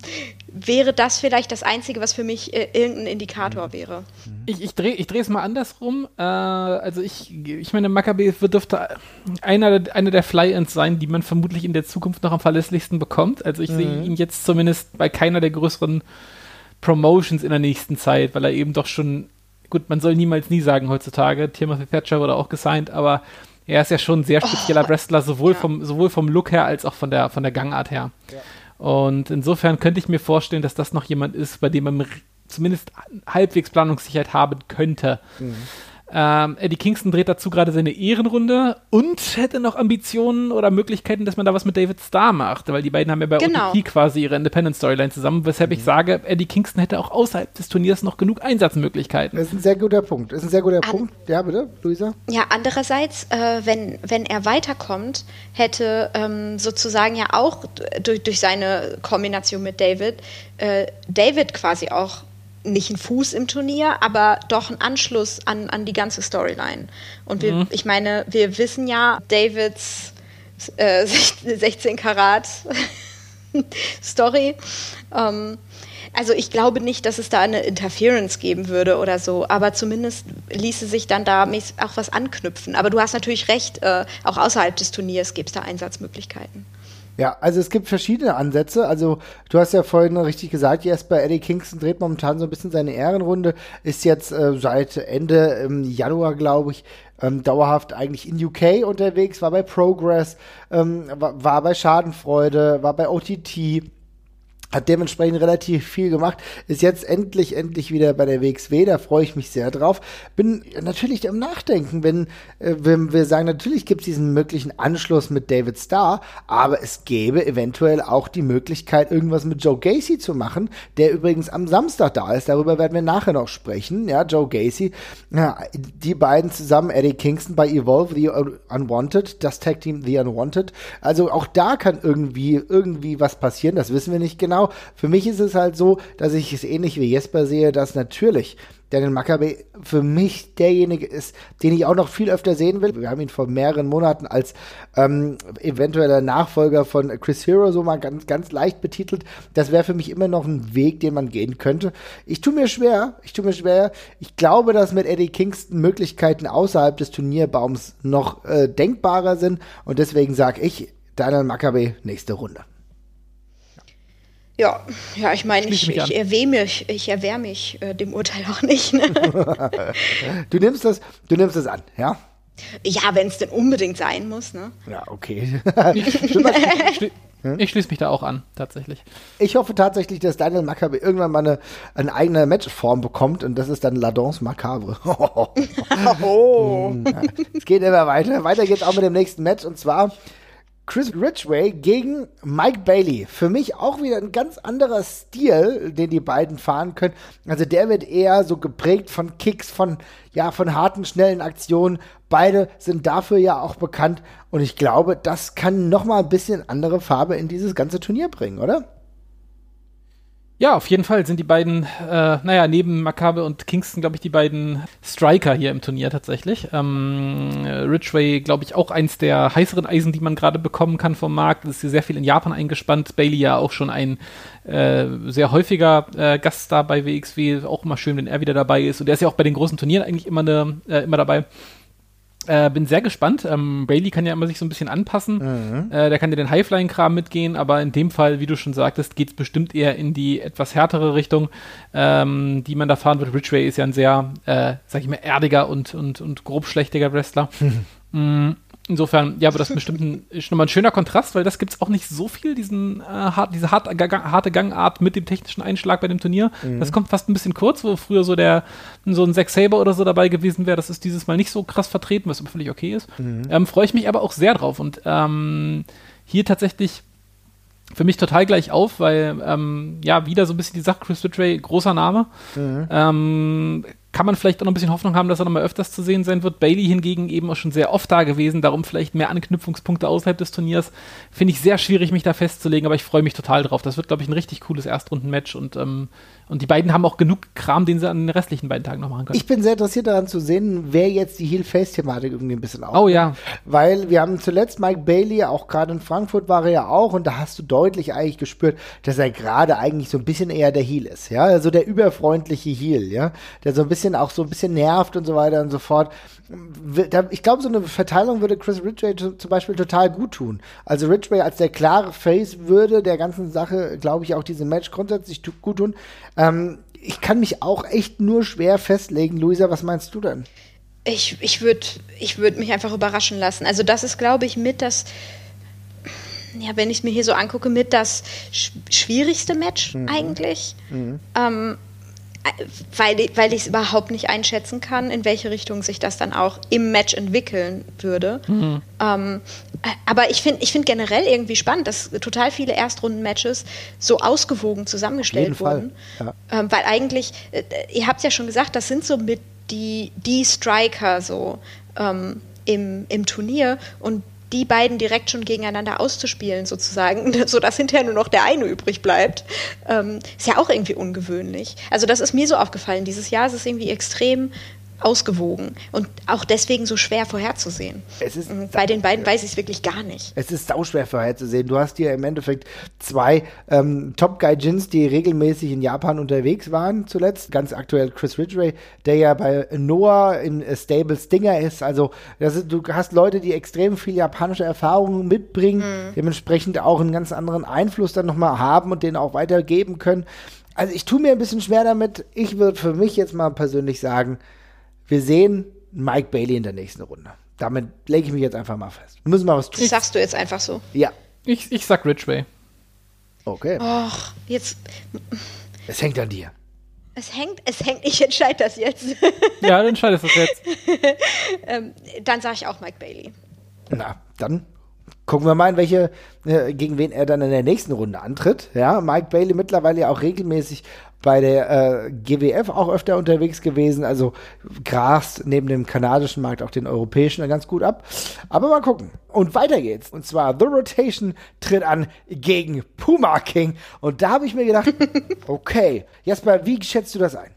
Speaker 3: wäre das vielleicht das Einzige, was für mich äh, irgendein Indikator mhm. wäre.
Speaker 2: Ich, ich drehe ich es mal andersrum. Äh, also ich, ich meine, Maccabi dürfte einer, einer der Fly-Ins sein, die man vermutlich in der Zukunft noch am verlässlichsten bekommt. Also ich mhm. sehe ihn jetzt zumindest bei keiner der größeren Promotions in der nächsten Zeit, weil er eben doch schon, gut, man soll niemals nie sagen heutzutage, Timothy Thatcher wurde auch gesigned, aber er ist ja schon ein sehr spezieller oh, Wrestler, sowohl, ja. vom, sowohl vom Look her als auch von der, von der Gangart her. Ja. Und insofern könnte ich mir vorstellen, dass das noch jemand ist, bei dem man zumindest halbwegs Planungssicherheit haben könnte. Mhm. Ähm, Eddie Kingston dreht dazu gerade seine Ehrenrunde und hätte noch Ambitionen oder Möglichkeiten, dass man da was mit David Starr macht, weil die beiden haben ja bei genau. OTT quasi ihre Independent Storyline zusammen, weshalb mhm. ich sage, Eddie Kingston hätte auch außerhalb des Turniers noch genug Einsatzmöglichkeiten.
Speaker 1: Das ist ein sehr guter Punkt. Das ist ein sehr guter An Punkt. Ja, bitte, Luisa?
Speaker 3: Ja, andererseits, äh, wenn, wenn er weiterkommt, hätte ähm, sozusagen ja auch durch, durch seine Kombination mit David, äh, David quasi auch nicht ein Fuß im Turnier, aber doch ein Anschluss an, an die ganze Storyline. Und wir, mhm. ich meine, wir wissen ja, Davids äh, 16 Karat Story. Ähm, also ich glaube nicht, dass es da eine Interference geben würde oder so, aber zumindest ließe sich dann da auch was anknüpfen. Aber du hast natürlich recht, äh, auch außerhalb des Turniers gibt es da Einsatzmöglichkeiten.
Speaker 1: Ja, also es gibt verschiedene Ansätze. Also du hast ja vorhin richtig gesagt, Jesper Eddie Kingston dreht momentan so ein bisschen seine Ehrenrunde, ist jetzt äh, seit Ende ähm, Januar, glaube ich, ähm, dauerhaft eigentlich in UK unterwegs, war bei Progress, ähm, war, war bei Schadenfreude, war bei OTT hat dementsprechend relativ viel gemacht, ist jetzt endlich, endlich wieder bei der WXW, da freue ich mich sehr drauf. Bin natürlich am Nachdenken, wenn, äh, wenn wir sagen, natürlich gibt es diesen möglichen Anschluss mit David Starr, aber es gäbe eventuell auch die Möglichkeit, irgendwas mit Joe Gacy zu machen, der übrigens am Samstag da ist, darüber werden wir nachher noch sprechen, ja, Joe Gacy, ja, die beiden zusammen, Eddie Kingston bei Evolve, The Unwanted, das Tag Team The Unwanted, also auch da kann irgendwie, irgendwie was passieren, das wissen wir nicht genau, genau. Für mich ist es halt so, dass ich es ähnlich wie Jesper sehe, dass natürlich Daniel Maccabi für mich derjenige ist, den ich auch noch viel öfter sehen will. Wir haben ihn vor mehreren Monaten als ähm, eventueller Nachfolger von Chris Hero so mal ganz, ganz leicht betitelt. Das wäre für mich immer noch ein Weg, den man gehen könnte. Ich tue mir schwer, ich tue mir schwer. Ich glaube, dass mit Eddie Kingston Möglichkeiten außerhalb des Turnierbaums noch äh, denkbarer sind und deswegen sage ich Daniel Maccabi nächste Runde.
Speaker 3: Ja, ja, ich meine, ich, ich, erwähne mich, ich erwehre mich äh, dem Urteil auch nicht. Ne?
Speaker 1: du nimmst das, du nimmst das an, ja?
Speaker 3: Ja, wenn es denn unbedingt sein muss, ne?
Speaker 1: Ja, okay.
Speaker 2: ich schließe mich da auch an, tatsächlich.
Speaker 1: Ich hoffe tatsächlich, dass Daniel Macabre irgendwann mal eine, eine eigene Matchform bekommt und das ist dann La Danse Macabre. oh. Es geht immer weiter. Weiter geht's auch mit dem nächsten Match und zwar Chris Ridgway gegen Mike Bailey. Für mich auch wieder ein ganz anderer Stil, den die beiden fahren können. Also der wird eher so geprägt von Kicks, von, ja, von harten, schnellen Aktionen. Beide sind dafür ja auch bekannt. Und ich glaube, das kann noch mal ein bisschen andere Farbe in dieses ganze Turnier bringen, oder?
Speaker 2: Ja, auf jeden Fall sind die beiden, äh, naja, neben Makabe und Kingston, glaube ich, die beiden Striker hier im Turnier tatsächlich. Ähm, Ridgway, glaube ich, auch eins der heißeren Eisen, die man gerade bekommen kann vom Markt. Das ist hier sehr viel in Japan eingespannt. Bailey ja auch schon ein äh, sehr häufiger äh, Gaststar bei WXW. Auch immer schön, wenn er wieder dabei ist. Und der ist ja auch bei den großen Turnieren eigentlich immer, ne, äh, immer dabei. Äh, bin sehr gespannt. Ähm, Bailey kann ja immer sich so ein bisschen anpassen. Mhm. Äh, der kann ja den Highflying-Kram mitgehen, aber in dem Fall, wie du schon sagtest, geht es bestimmt eher in die etwas härtere Richtung, ähm, die man da fahren wird. Ridgway ist ja ein sehr, äh, sag ich mal, erdiger und, und, und grobschlächtiger Wrestler. Mhm. Insofern, ja, aber das ist bestimmt ein, ist nochmal ein schöner Kontrast, weil das gibt es auch nicht so viel, diesen, äh, hart, diese hart, harte Gangart mit dem technischen Einschlag bei dem Turnier. Mhm. Das kommt fast ein bisschen kurz, wo früher so der so ein Zack Saber oder so dabei gewesen wäre. Das ist dieses Mal nicht so krass vertreten, was völlig okay ist. Mhm. Ähm, Freue ich mich aber auch sehr drauf. Und ähm, hier tatsächlich für mich total gleich auf, weil ähm, ja wieder so ein bisschen die Sache, Chris Ridgway, großer Name. Mhm. Ähm, kann man vielleicht auch noch ein bisschen Hoffnung haben, dass er noch mal öfters zu sehen sein wird. Bailey hingegen eben auch schon sehr oft da gewesen, darum vielleicht mehr Anknüpfungspunkte außerhalb des Turniers. Finde ich sehr schwierig, mich da festzulegen, aber ich freue mich total drauf. Das wird, glaube ich, ein richtig cooles Erstrundenmatch und ähm, und die beiden haben auch genug Kram, den sie an den restlichen beiden Tagen noch machen können.
Speaker 1: Ich bin sehr interessiert daran zu sehen, wer jetzt die Heel-Face-Thematik irgendwie ein bisschen
Speaker 2: aufnimmt. Oh ja.
Speaker 1: Weil wir haben zuletzt Mike Bailey, auch gerade in Frankfurt war er ja auch, und da hast du deutlich eigentlich gespürt, dass er gerade eigentlich so ein bisschen eher der Heel ist, ja. Also der überfreundliche Heel, ja. Der so ein bisschen auch so ein bisschen nervt und so weiter und so fort. Ich glaube, so eine Verteilung würde Chris Ridgway zum Beispiel total gut tun. Also Ridgway als der klare Face würde der ganzen Sache, glaube ich, auch diesem Match grundsätzlich gut tun. Ähm, ich kann mich auch echt nur schwer festlegen. Luisa, was meinst du denn?
Speaker 3: Ich, ich würde ich würd mich einfach überraschen lassen. Also das ist, glaube ich, mit das, ja, wenn ich es mir hier so angucke, mit das sch schwierigste Match mhm. eigentlich. Mhm. Ähm, weil, weil ich es überhaupt nicht einschätzen kann, in welche Richtung sich das dann auch im Match entwickeln würde. Mhm. Ähm, aber ich finde ich find generell irgendwie spannend, dass total viele Erstrunden-Matches so ausgewogen zusammengestellt wurden. Ja. Ähm, weil eigentlich, äh, ihr habt es ja schon gesagt, das sind so mit die, die Striker so ähm, im, im Turnier und die beiden direkt schon gegeneinander auszuspielen, sozusagen, sodass hinterher nur noch der eine übrig bleibt, ähm, ist ja auch irgendwie ungewöhnlich. Also das ist mir so aufgefallen. Dieses Jahr ist es irgendwie extrem ausgewogen und auch deswegen so schwer vorherzusehen. Mhm. Bei den beiden weiß ich es wirklich gar nicht.
Speaker 1: Es ist sauschwer vorherzusehen. Du hast hier im Endeffekt zwei ähm, Top Guy Jins, die regelmäßig in Japan unterwegs waren zuletzt. Ganz aktuell Chris Ridgway, der ja bei Noah in Stable Stinger ist. Also ist, du hast Leute, die extrem viel japanische Erfahrungen mitbringen, mhm. dementsprechend auch einen ganz anderen Einfluss dann nochmal haben und den auch weitergeben können. Also ich tue mir ein bisschen schwer damit. Ich würde für mich jetzt mal persönlich sagen, wir sehen Mike Bailey in der nächsten Runde. Damit lege ich mich jetzt einfach mal fest. Wir müssen mal was tun.
Speaker 3: Das sagst du jetzt einfach so.
Speaker 1: Ja.
Speaker 2: Ich, ich sag Ridgway.
Speaker 1: Okay.
Speaker 3: Och, jetzt.
Speaker 1: Es hängt an dir.
Speaker 3: Es hängt, es hängt, ich entscheide das jetzt.
Speaker 2: ja, dann entscheidest du das jetzt.
Speaker 3: ähm, dann sage ich auch Mike Bailey.
Speaker 1: Na, dann gucken wir mal, in welche, äh, gegen wen er dann in der nächsten Runde antritt. Ja, Mike Bailey mittlerweile ja auch regelmäßig bei der äh, GWF auch öfter unterwegs gewesen, also grast neben dem kanadischen Markt auch den europäischen ganz gut ab. Aber mal gucken. Und weiter geht's. Und zwar The Rotation tritt an gegen Puma King. Und da habe ich mir gedacht, okay, Jasper, wie schätzt du das ein?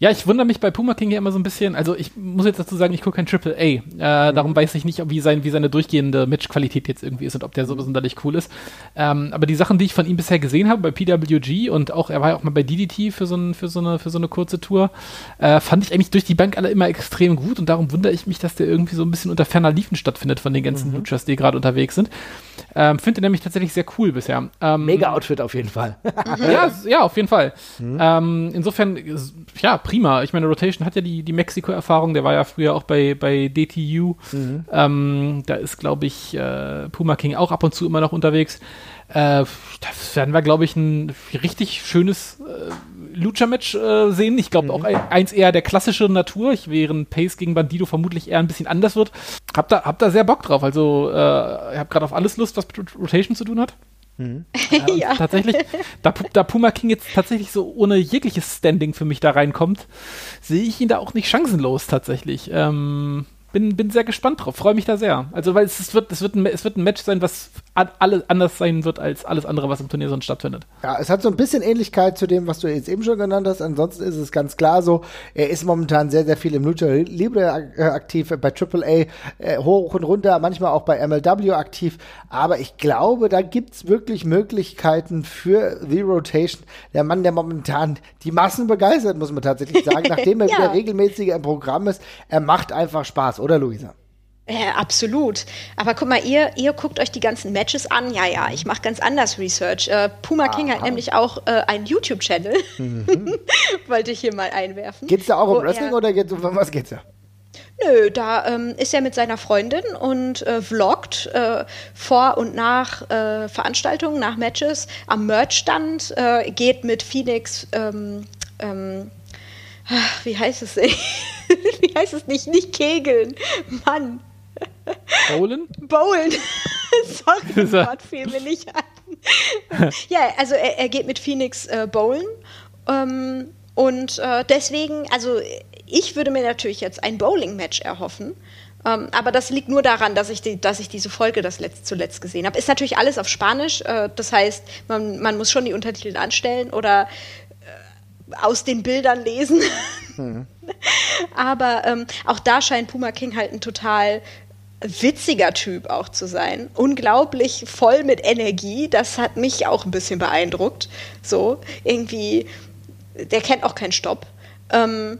Speaker 2: Ja, ich wundere mich bei Puma King ja immer so ein bisschen. Also ich muss jetzt dazu sagen, ich gucke kein Triple A. Äh, mhm. Darum weiß ich nicht, wie, sein, wie seine durchgehende Matchqualität jetzt irgendwie ist und ob der so sonderlich cool ist. Ähm, aber die Sachen, die ich von ihm bisher gesehen habe bei PWG und auch, er war ja auch mal bei DDT für so, ein, für so, eine, für so eine kurze Tour, äh, fand ich eigentlich durch die Bank alle immer extrem gut und darum wundere ich mich, dass der irgendwie so ein bisschen unter ferner Liefen stattfindet von den ganzen mhm. Luchas, die gerade unterwegs sind. Ähm, Finde nämlich tatsächlich sehr cool bisher.
Speaker 1: Ähm, Mega Outfit auf jeden Fall.
Speaker 2: ja, ja, auf jeden Fall. Mhm. Ähm, insofern, ja, prima. Ich meine, Rotation hat ja die, die Mexiko-Erfahrung, der war ja früher auch bei, bei DTU. Mhm. Ähm, da ist, glaube ich, äh, Puma King auch ab und zu immer noch unterwegs. Äh, das werden wir, glaube ich, ein richtig schönes äh, Lucha-Match äh, sehen. Ich glaube mhm. auch eins eher der klassischen Natur, ich, während Pace gegen Bandido vermutlich eher ein bisschen anders wird. Hab da, hab da sehr Bock drauf. Also, äh, ich habe gerade auf alles Lust, was mit Rotation zu tun hat. Mhm. ja. Tatsächlich, da, da, Puma King jetzt tatsächlich so ohne jegliches Standing für mich da reinkommt, sehe ich ihn da auch nicht chancenlos tatsächlich. Ähm, bin, bin sehr gespannt drauf, freue mich da sehr. Also, weil es, es, wird, es, wird ein, es wird ein Match sein, was alles anders sein wird als alles andere, was im Turnier sonst stattfindet.
Speaker 1: Ja, es hat so ein bisschen Ähnlichkeit zu dem, was du jetzt eben schon genannt hast. Ansonsten ist es ganz klar so, er ist momentan sehr, sehr viel im Lucha Libre aktiv, bei AAA äh, hoch und runter, manchmal auch bei MLW aktiv. Aber ich glaube, da gibt es wirklich Möglichkeiten für The Rotation. Der Mann, der momentan die Massen begeistert, muss man tatsächlich sagen, nachdem er ja. wieder regelmäßiger im Programm ist. Er macht einfach Spaß, oder Luisa?
Speaker 3: Ja, absolut. Aber guck mal, ihr, ihr guckt euch die ganzen Matches an. Ja, ja, ich mache ganz anders Research. Äh, Puma Aha. King hat nämlich auch äh, einen YouTube-Channel. Mhm. Wollte ich hier mal einwerfen.
Speaker 1: Geht's da auch um Wrestling oder geht's um was geht's da?
Speaker 3: Nö, da ähm, ist er mit seiner Freundin und äh, vloggt äh, vor und nach äh, Veranstaltungen, nach Matches am Merchstand, äh, geht mit Phoenix, ähm, ähm, wie heißt es? wie heißt es nicht? Nicht kegeln. Mann.
Speaker 2: Bowlen?
Speaker 3: Bowlen. Sorry, das Wort fiel mir nicht ein. ja, also er, er, geht mit Phoenix äh, bowlen. Ähm, und äh, deswegen, also ich würde mir natürlich jetzt ein Bowling-Match erhoffen. Ähm, aber das liegt nur daran, dass ich, die, dass ich diese Folge das letzt, zuletzt gesehen habe. Ist natürlich alles auf Spanisch. Äh, das heißt, man, man muss schon die Untertitel anstellen oder aus den Bildern lesen. Hm. aber ähm, auch da scheint Puma King halt ein total witziger Typ auch zu sein. Unglaublich voll mit Energie. Das hat mich auch ein bisschen beeindruckt. So, irgendwie, der kennt auch keinen Stopp. Ähm,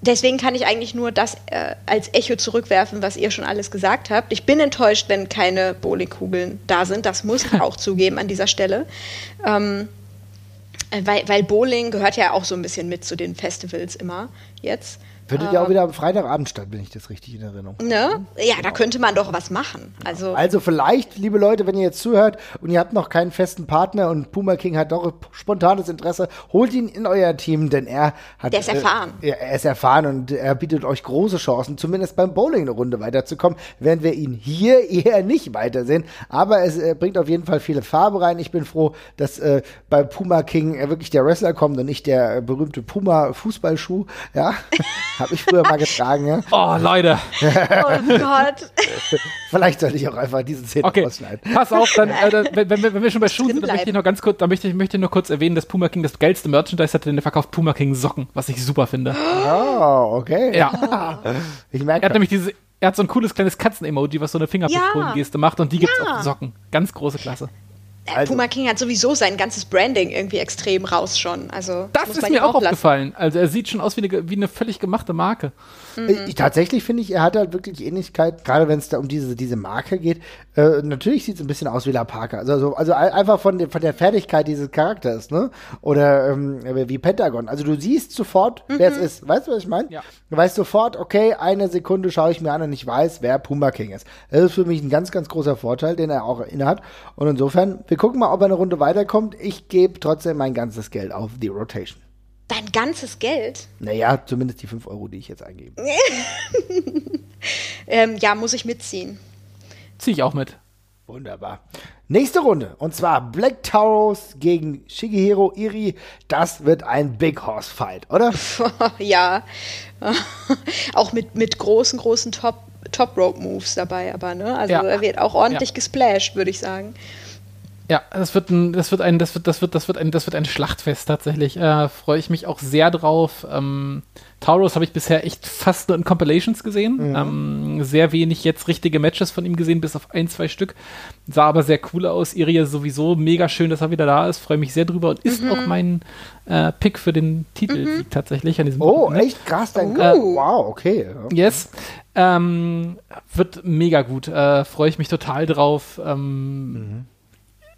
Speaker 3: deswegen kann ich eigentlich nur das äh, als Echo zurückwerfen, was ihr schon alles gesagt habt. Ich bin enttäuscht, wenn keine Bowlingkugeln da sind. Das muss ich auch zugeben an dieser Stelle. Ähm, äh, weil, weil Bowling gehört ja auch so ein bisschen mit zu den Festivals immer jetzt.
Speaker 1: Findet ja auch wieder am Freitagabend statt, wenn ich das richtig in Erinnerung
Speaker 3: habe. Ne? Ja, da könnte man doch was machen. Also,
Speaker 1: also vielleicht, liebe Leute, wenn ihr jetzt zuhört und ihr habt noch keinen festen Partner und Puma King hat doch spontanes Interesse, holt ihn in euer Team, denn er hat.
Speaker 3: Der ist erfahren.
Speaker 1: Äh, er ist erfahren und er bietet euch große Chancen, zumindest beim Bowling eine Runde weiterzukommen, während wir ihn hier eher nicht weitersehen. Aber es äh, bringt auf jeden Fall viele Farbe rein. Ich bin froh, dass äh, bei Puma King wirklich der Wrestler kommt und nicht der berühmte Puma Fußballschuh. Ja. Habe ich früher mal getragen, ja.
Speaker 2: Oh, Leute. oh
Speaker 3: Gott.
Speaker 1: Vielleicht sollte ich auch einfach diese Szene
Speaker 2: okay. rausschneiden. Pass auf, dann, äh, wenn, wenn, wenn, wir schon bei Schuhen sind, dann möchte ich noch ganz kurz, dann möchte ich, möchte nur kurz erwähnen, dass Puma King das geilste Merchandise hatte, denn er verkauft Puma King Socken, was ich super finde.
Speaker 1: Oh, okay.
Speaker 2: Ja. Ich merke. Er hat nämlich diese, er hat so ein cooles kleines Katzen-Emoji, was so eine Fingerpistolen-Geste ja. macht und die gibt's ja. auf Socken. Ganz große Klasse.
Speaker 3: Also, Puma King hat sowieso sein ganzes Branding irgendwie extrem raus schon. Also,
Speaker 2: das, das ist mir auch aufgefallen. Also er sieht schon aus wie eine, wie eine völlig gemachte Marke.
Speaker 1: Mhm. Ich, tatsächlich finde ich, er hat halt wirklich Ähnlichkeit, gerade wenn es da um diese, diese Marke geht. Äh, natürlich sieht es ein bisschen aus wie La Parker. Also, also, also einfach von, de, von der Fertigkeit dieses Charakters, ne? Oder ähm, wie Pentagon. Also du siehst sofort, mhm. wer es ist. Weißt du, was ich meine? Ja. Du weißt sofort, okay, eine Sekunde schaue ich mir an und ich weiß, wer Puma King ist. Das ist für mich ein ganz, ganz großer Vorteil, den er auch innehat. Und insofern, wir gucken mal, ob er eine Runde weiterkommt. Ich gebe trotzdem mein ganzes Geld auf die Rotation.
Speaker 3: Dein ganzes Geld?
Speaker 1: Naja, zumindest die 5 Euro, die ich jetzt eingebe.
Speaker 3: ähm, ja, muss ich mitziehen.
Speaker 2: Zieh ich auch mit.
Speaker 1: Wunderbar. Nächste Runde. Und zwar Black Tauros gegen Shigehiro Iri. Das wird ein Big Horse Fight, oder?
Speaker 3: ja. auch mit, mit großen, großen Top, Top Rope Moves dabei, aber ne? Also ja. er wird auch ordentlich ja. gesplashed, würde ich sagen.
Speaker 2: Ja, das wird ein, das wird ein, das wird, das wird, das wird ein, das wird ein Schlachtfest tatsächlich. Äh, Freue ich mich auch sehr drauf. Ähm, Taurus habe ich bisher echt fast nur in Compilations gesehen. Mhm. Ähm, sehr wenig jetzt richtige Matches von ihm gesehen, bis auf ein, zwei Stück. Sah aber sehr cool aus. Iria sowieso mega schön, dass er wieder da ist. Freue mich sehr drüber und ist mhm. auch mein äh, Pick für den Titel mhm. tatsächlich an diesem
Speaker 1: Oh, Wochenende. echt krass. Dein äh, wow, okay.
Speaker 2: Yes. Ähm, wird mega gut. Äh, Freue ich mich total drauf. Ähm, mhm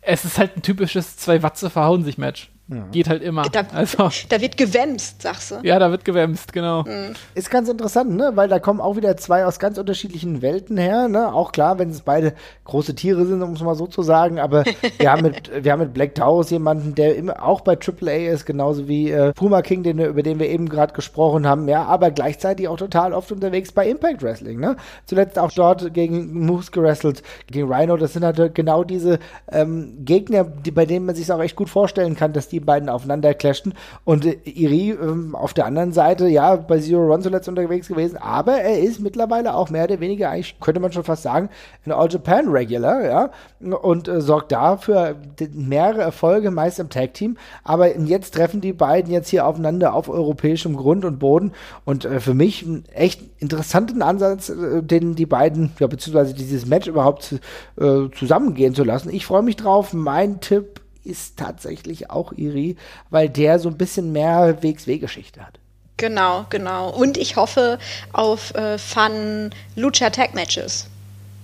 Speaker 2: es ist halt ein typisches zwei Watze verhauen sich Match. Ja. Geht halt immer.
Speaker 3: Da, also, da wird gewämst, sagst du.
Speaker 2: Ja, da wird gewämst, genau. Mhm.
Speaker 1: Ist ganz interessant, ne? Weil da kommen auch wieder zwei aus ganz unterschiedlichen Welten her, ne? Auch klar, wenn es beide große Tiere sind, um es mal so zu sagen. Aber wir haben mit, wir haben mit Black Taurus jemanden, der immer auch bei AAA ist, genauso wie äh, Puma King, den, über den wir eben gerade gesprochen haben, ja, aber gleichzeitig auch total oft unterwegs bei Impact Wrestling, ne? Zuletzt auch dort gegen Moose gerestelt, gegen Rhino. Das sind halt genau diese ähm, Gegner, die, bei denen man sich auch echt gut vorstellen kann, dass die die beiden aufeinander clashen. Und äh, Iri ähm, auf der anderen Seite, ja, bei Zero Run zuletzt unterwegs gewesen, aber er ist mittlerweile auch mehr oder weniger, eigentlich könnte man schon fast sagen, ein All Japan Regular, ja, und äh, sorgt dafür mehrere Erfolge, meist im Tag Team. Aber jetzt treffen die beiden jetzt hier aufeinander auf europäischem Grund und Boden. Und äh, für mich einen echt interessanten Ansatz, äh, den die beiden, ja, beziehungsweise dieses Match überhaupt äh, zusammengehen zu lassen. Ich freue mich drauf. Mein Tipp ist tatsächlich auch Iri, weil der so ein bisschen mehr Wegs-Wehgeschichte hat.
Speaker 3: Genau, genau. Und ich hoffe auf äh, Fun Lucha Tag Matches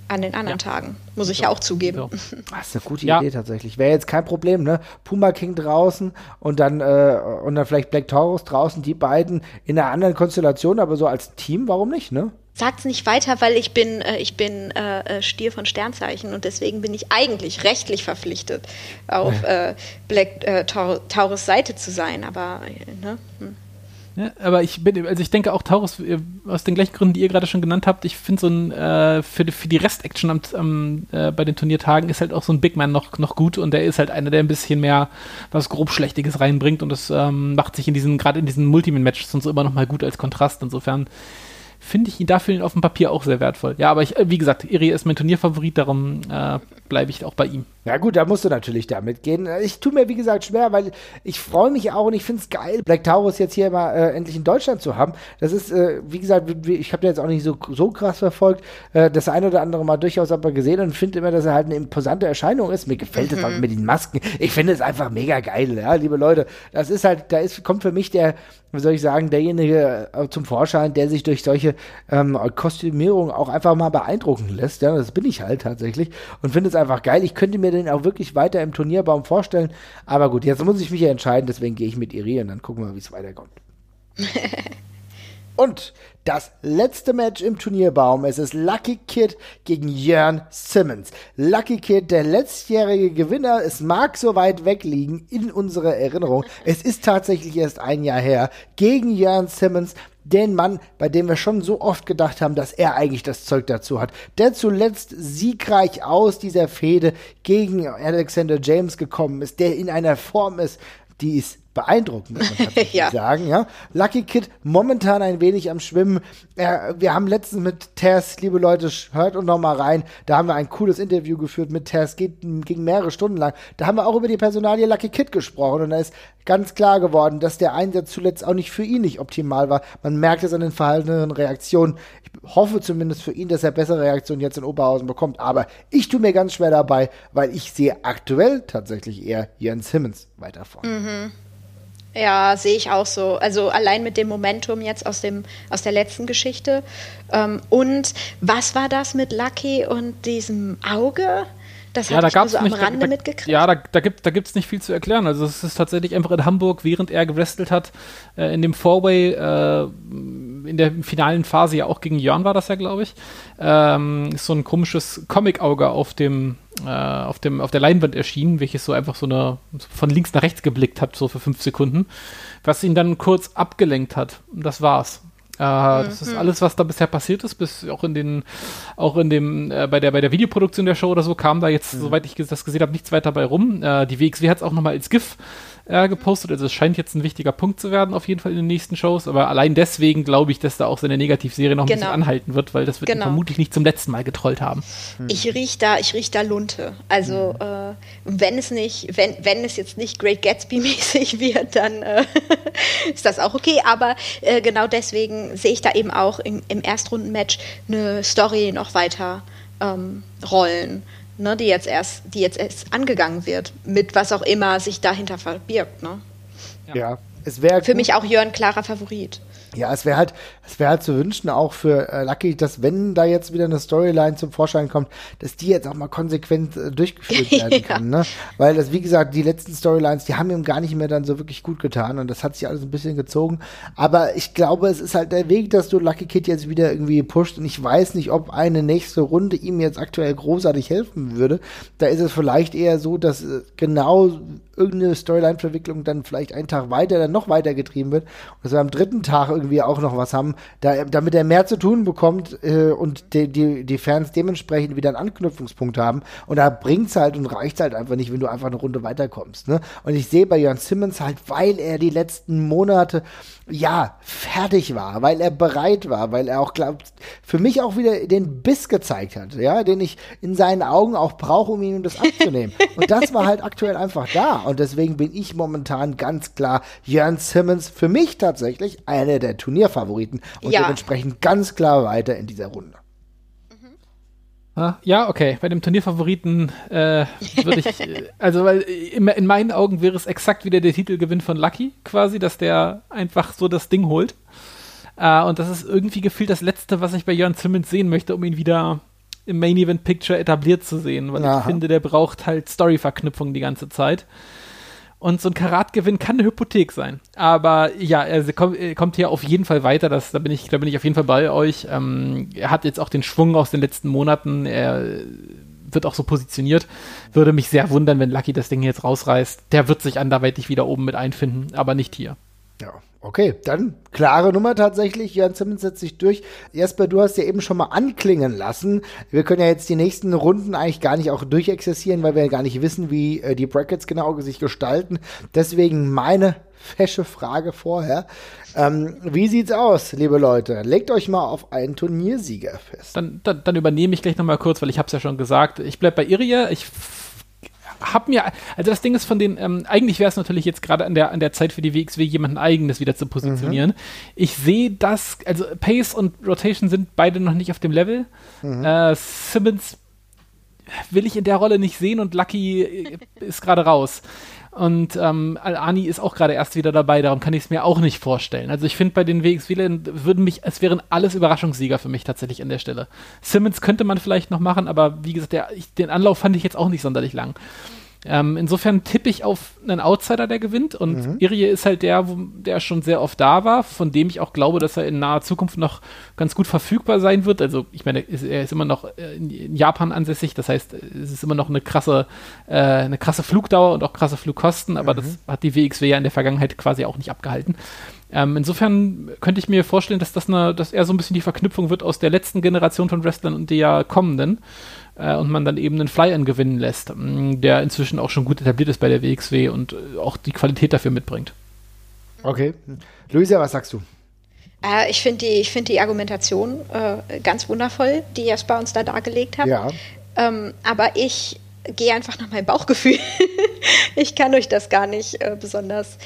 Speaker 3: an den anderen ja. Tagen. Muss ich so. ja auch zugeben. So.
Speaker 1: Das ist eine gute ja. Idee tatsächlich. Wäre jetzt kein Problem, ne? Puma King draußen und dann, äh, und dann vielleicht Black Taurus draußen, die beiden in einer anderen Konstellation, aber so als Team, warum nicht, ne?
Speaker 3: Sag's nicht weiter, weil ich bin, äh, ich bin äh, äh, Stier von Sternzeichen und deswegen bin ich eigentlich rechtlich verpflichtet, auf äh, Black äh, Taurus Seite zu sein. Aber äh, ne? Hm.
Speaker 2: Ja, aber ich bin, also ich denke auch Taurus, aus den gleichen Gründen, die ihr gerade schon genannt habt, ich finde so ein, äh, für, für die Rest-Action am, am, äh, bei den Turniertagen ist halt auch so ein Big Man noch, noch gut und der ist halt einer, der ein bisschen mehr was grob Schlechtiges reinbringt und das ähm, macht sich in diesen, gerade in diesen Multiman-Matches und so immer noch mal gut als Kontrast. Insofern finde ich ihn dafür auf dem Papier auch sehr wertvoll. Ja, aber ich, äh, wie gesagt, Iri ist mein Turnierfavorit, darum äh, bleibe ich auch bei ihm.
Speaker 1: Ja gut, da musst du natürlich damit gehen. Ich tue mir, wie gesagt, schwer, weil ich freue mich auch und ich finde es geil, Black Taurus jetzt hier mal äh, endlich in Deutschland zu haben. Das ist, äh, wie gesagt, ich habe den jetzt auch nicht so, so krass verfolgt, äh, das eine oder andere mal durchaus aber gesehen und finde immer, dass er halt eine imposante Erscheinung ist. Mir gefällt es mhm. mit den Masken. Ich finde es einfach mega geil, ja, liebe Leute. Das ist halt, da ist, kommt für mich der, wie soll ich sagen, derjenige äh, zum Vorschein, der sich durch solche ähm, Kostümierungen auch einfach mal beeindrucken lässt. Ja, das bin ich halt tatsächlich und finde es einfach geil. Ich könnte mir den auch wirklich weiter im Turnierbaum vorstellen. Aber gut, jetzt muss ich mich ja entscheiden, deswegen gehe ich mit Iri und dann gucken wir, wie es weiterkommt. und das letzte Match im Turnierbaum. Es ist Lucky Kid gegen Jörn Simmons. Lucky Kid, der letztjährige Gewinner. Es mag so weit weg liegen in unserer Erinnerung. Es ist tatsächlich erst ein Jahr her. Gegen Jörn Simmons den Mann, bei dem wir schon so oft gedacht haben, dass er eigentlich das Zeug dazu hat, der zuletzt siegreich aus dieser Fehde gegen Alexander James gekommen ist, der in einer Form ist, die ist beeindruckend, muss man ja. sagen. Ja? Lucky Kid momentan ein wenig am Schwimmen. Äh, wir haben letztens mit Tess, liebe Leute, hört uns noch mal rein. Da haben wir ein cooles Interview geführt mit Tess, geht, ging mehrere Stunden lang. Da haben wir auch über die Personalie Lucky Kid gesprochen und da ist ganz klar geworden, dass der Einsatz zuletzt auch nicht für ihn nicht optimal war. Man merkt es an den verhaltenen Reaktionen. Ich hoffe zumindest für ihn, dass er bessere Reaktionen jetzt in Oberhausen bekommt. Aber ich tue mir ganz schwer dabei, weil ich sehe aktuell tatsächlich eher Jens Simmons weiter vorne. Mhm.
Speaker 3: Ja, sehe ich auch so. Also allein mit dem Momentum jetzt aus, dem, aus der letzten Geschichte. Ähm, und was war das mit Lucky und diesem Auge? Das
Speaker 2: ja, habe ich nur so am nicht, Rande da, mitgekriegt. Ja, da, da gibt es da nicht viel zu erklären. Also es ist tatsächlich einfach in Hamburg, während er gewrestelt hat, äh, in dem Fourway, äh, in der finalen Phase ja auch gegen Jörn war das ja, glaube ich, ähm, ist so ein komisches Comic-Auge auf dem äh, auf, dem, auf der Leinwand erschienen, welches so einfach so eine von links nach rechts geblickt hat, so für fünf Sekunden, was ihn dann kurz abgelenkt hat. Das war's. Äh, mhm. Das ist mhm. alles, was da bisher passiert ist, bis auch in den, auch in dem, äh, bei der, bei der Videoproduktion der Show oder so kam da jetzt, mhm. soweit ich das gesehen habe, nichts weiter bei rum. Äh, die WXW hat es auch nochmal als GIF äh, gepostet. Also es scheint jetzt ein wichtiger Punkt zu werden, auf jeden Fall in den nächsten Shows. Aber allein deswegen glaube ich, dass da auch seine Negativserie noch ein genau. bisschen anhalten wird, weil das wird genau. vermutlich nicht zum letzten Mal getrollt haben.
Speaker 3: Ich rieche da, ich riech da Lunte. Also hm. Wenn es nicht, wenn, wenn es jetzt nicht Great Gatsby-mäßig wird, dann äh, ist das auch okay. Aber äh, genau deswegen sehe ich da eben auch im, im Erstrundenmatch eine Story noch weiter ähm, rollen ne, die jetzt erst, die jetzt erst angegangen wird, mit was auch immer sich dahinter verbirgt. Ne?
Speaker 1: Ja. ja. Es wäre
Speaker 3: für mich auch Jörn klarer Favorit.
Speaker 1: Ja, es wäre halt, es wäre halt zu wünschen, auch für äh, Lucky, dass wenn da jetzt wieder eine Storyline zum Vorschein kommt, dass die jetzt auch mal konsequent äh, durchgeführt werden ja. kann, ne? Weil das, wie gesagt, die letzten Storylines, die haben ihm gar nicht mehr dann so wirklich gut getan und das hat sich alles ein bisschen gezogen. Aber ich glaube, es ist halt der Weg, dass du Lucky Kid jetzt wieder irgendwie pusht und ich weiß nicht, ob eine nächste Runde ihm jetzt aktuell großartig helfen würde. Da ist es vielleicht eher so, dass äh, genau irgendeine Storyline-Verwicklung dann vielleicht einen Tag weiter, dann noch weiter getrieben wird und dass wir am dritten Tag irgendwie auch noch was haben, da, damit er mehr zu tun bekommt äh, und die, die, die Fans dementsprechend wieder einen Anknüpfungspunkt haben und da bringt's halt und reicht's halt einfach nicht, wenn du einfach eine Runde weiterkommst, ne? Und ich sehe bei Jörn Simmons halt, weil er die letzten Monate ja, fertig war, weil er bereit war, weil er auch glaubt, für mich auch wieder den Biss gezeigt hat, ja, den ich in seinen Augen auch brauche, um ihm das abzunehmen. Und das war halt aktuell einfach da. Und deswegen bin ich momentan ganz klar Jörn Simmons für mich tatsächlich einer der Turnierfavoriten und ja. dementsprechend ganz klar weiter in dieser Runde.
Speaker 2: Ja, okay. Bei dem Turnierfavoriten äh, würde ich, also weil in, in, meinen Augen wäre es exakt wieder der Titelgewinn von Lucky, quasi, dass der einfach so das Ding holt. Äh, und das ist irgendwie gefühlt das Letzte, was ich bei Jörn Simmons sehen möchte, um ihn wieder im Main Event Picture etabliert zu sehen, weil Aha. ich finde, der braucht halt Story-Verknüpfung die ganze Zeit. Und so ein Karatgewinn kann eine Hypothek sein. Aber ja, er kommt, er kommt hier auf jeden Fall weiter. Das, da, bin ich, da bin ich auf jeden Fall bei euch. Ähm, er hat jetzt auch den Schwung aus den letzten Monaten. Er wird auch so positioniert. Würde mich sehr wundern, wenn Lucky das Ding jetzt rausreißt. Der wird sich anderweitig wieder oben mit einfinden, aber nicht hier.
Speaker 1: Ja, Okay, dann klare Nummer tatsächlich. Jörn Simmons setzt sich durch. Jesper, du hast ja eben schon mal anklingen lassen. Wir können ja jetzt die nächsten Runden eigentlich gar nicht auch durchexerzieren, weil wir ja gar nicht wissen, wie äh, die Brackets genau sich gestalten. Deswegen meine fesche Frage vorher. Ähm, wie sieht's aus, liebe Leute? Legt euch mal auf einen Turniersieger fest.
Speaker 2: Dann, dann, dann übernehme ich gleich nochmal kurz, weil ich habe es ja schon gesagt. Ich bleibe bei Irie. Ich habe mir, also das Ding ist von den, ähm, eigentlich wäre es natürlich jetzt gerade an der, an der Zeit für die WXW jemanden eigenes wieder zu positionieren. Mhm. Ich sehe das, also Pace und Rotation sind beide noch nicht auf dem Level. Mhm. Äh, Simmons will ich in der Rolle nicht sehen und Lucky ist gerade raus. Und ähm, Al-Ani ist auch gerade erst wieder dabei, darum kann ich es mir auch nicht vorstellen. Also ich finde bei den WXW würden mich, es wären alles Überraschungssieger für mich tatsächlich an der Stelle. Simmons könnte man vielleicht noch machen, aber wie gesagt, der, ich, den Anlauf fand ich jetzt auch nicht sonderlich lang. Ähm, insofern tippe ich auf einen Outsider, der gewinnt. Und mhm. Irie ist halt der, wo, der schon sehr oft da war, von dem ich auch glaube, dass er in naher Zukunft noch ganz gut verfügbar sein wird. Also ich meine, er ist immer noch äh, in Japan ansässig, das heißt, es ist immer noch eine krasse, äh, eine krasse Flugdauer und auch krasse Flugkosten, aber mhm. das hat die WXW ja in der Vergangenheit quasi auch nicht abgehalten. Ähm, insofern könnte ich mir vorstellen, dass das eine, dass er so ein bisschen die Verknüpfung wird aus der letzten Generation von Wrestlern und der kommenden äh, und man dann eben einen Fly-In gewinnen lässt, mm, der inzwischen auch schon gut etabliert ist bei der WXW und äh, auch die Qualität dafür mitbringt.
Speaker 1: Okay. Luisa, was sagst du?
Speaker 3: Äh, ich finde die, find die Argumentation äh, ganz wundervoll, die Jasper uns da dargelegt hat. Ja. Ähm, aber ich gehe einfach nach meinem Bauchgefühl. ich kann euch das gar nicht äh, besonders.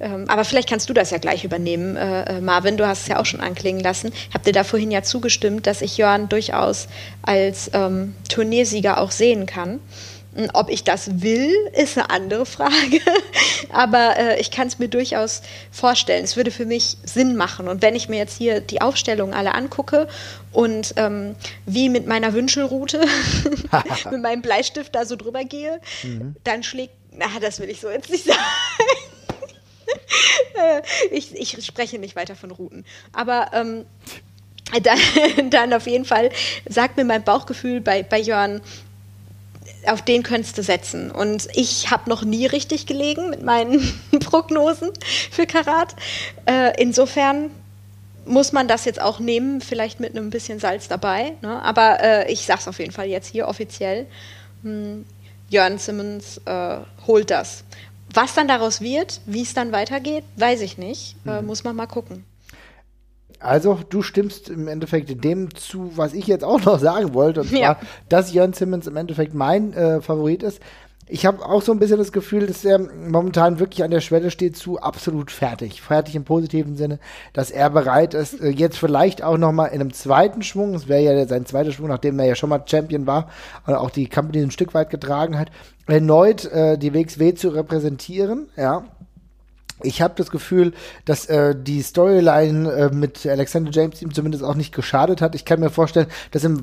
Speaker 3: Ähm, aber vielleicht kannst du das ja gleich übernehmen, äh, äh Marvin. Du hast es ja auch schon anklingen lassen. Habt ihr da vorhin ja zugestimmt, dass ich Jörn durchaus als ähm, Turniersieger auch sehen kann. Ob ich das will, ist eine andere Frage. Aber äh, ich kann es mir durchaus vorstellen. Es würde für mich Sinn machen. Und wenn ich mir jetzt hier die Aufstellungen alle angucke und ähm, wie mit meiner Wünschelroute, mit meinem Bleistift da so drüber gehe, mhm. dann schlägt, na, das will ich so jetzt nicht sagen. Äh, ich, ich, spreche nicht weiter von Routen. Aber ähm, dann, dann, auf jeden Fall sagt mir mein Bauchgefühl bei, bei Jörn, auf den könntest du setzen. Und ich habe noch nie richtig gelegen mit meinen Prognosen für Karat. Äh, insofern muss man das jetzt auch nehmen, vielleicht mit einem bisschen Salz dabei. Ne? Aber äh, ich sage es auf jeden Fall jetzt hier offiziell. Hm, Jörn Simmons äh, holt das. Was dann daraus wird, wie es dann weitergeht, weiß ich nicht. Äh, mhm. muss man mal gucken.
Speaker 1: Also, du stimmst im Endeffekt dem zu, was ich jetzt auch noch sagen wollte, und zwar, ja. dass Jörn Simmons im Endeffekt mein äh, Favorit ist. Ich habe auch so ein bisschen das Gefühl, dass er momentan wirklich an der Schwelle steht zu absolut fertig. Fertig im positiven Sinne, dass er bereit ist, äh, jetzt vielleicht auch noch mal in einem zweiten Schwung, es wäre ja sein zweiter Schwung, nachdem er ja schon mal Champion war und auch die Company ein Stück weit getragen hat, erneut äh, die WXW zu repräsentieren, ja ich habe das Gefühl, dass äh, die Storyline äh, mit Alexander James ihm zumindest auch nicht geschadet hat. Ich kann mir vorstellen, dass im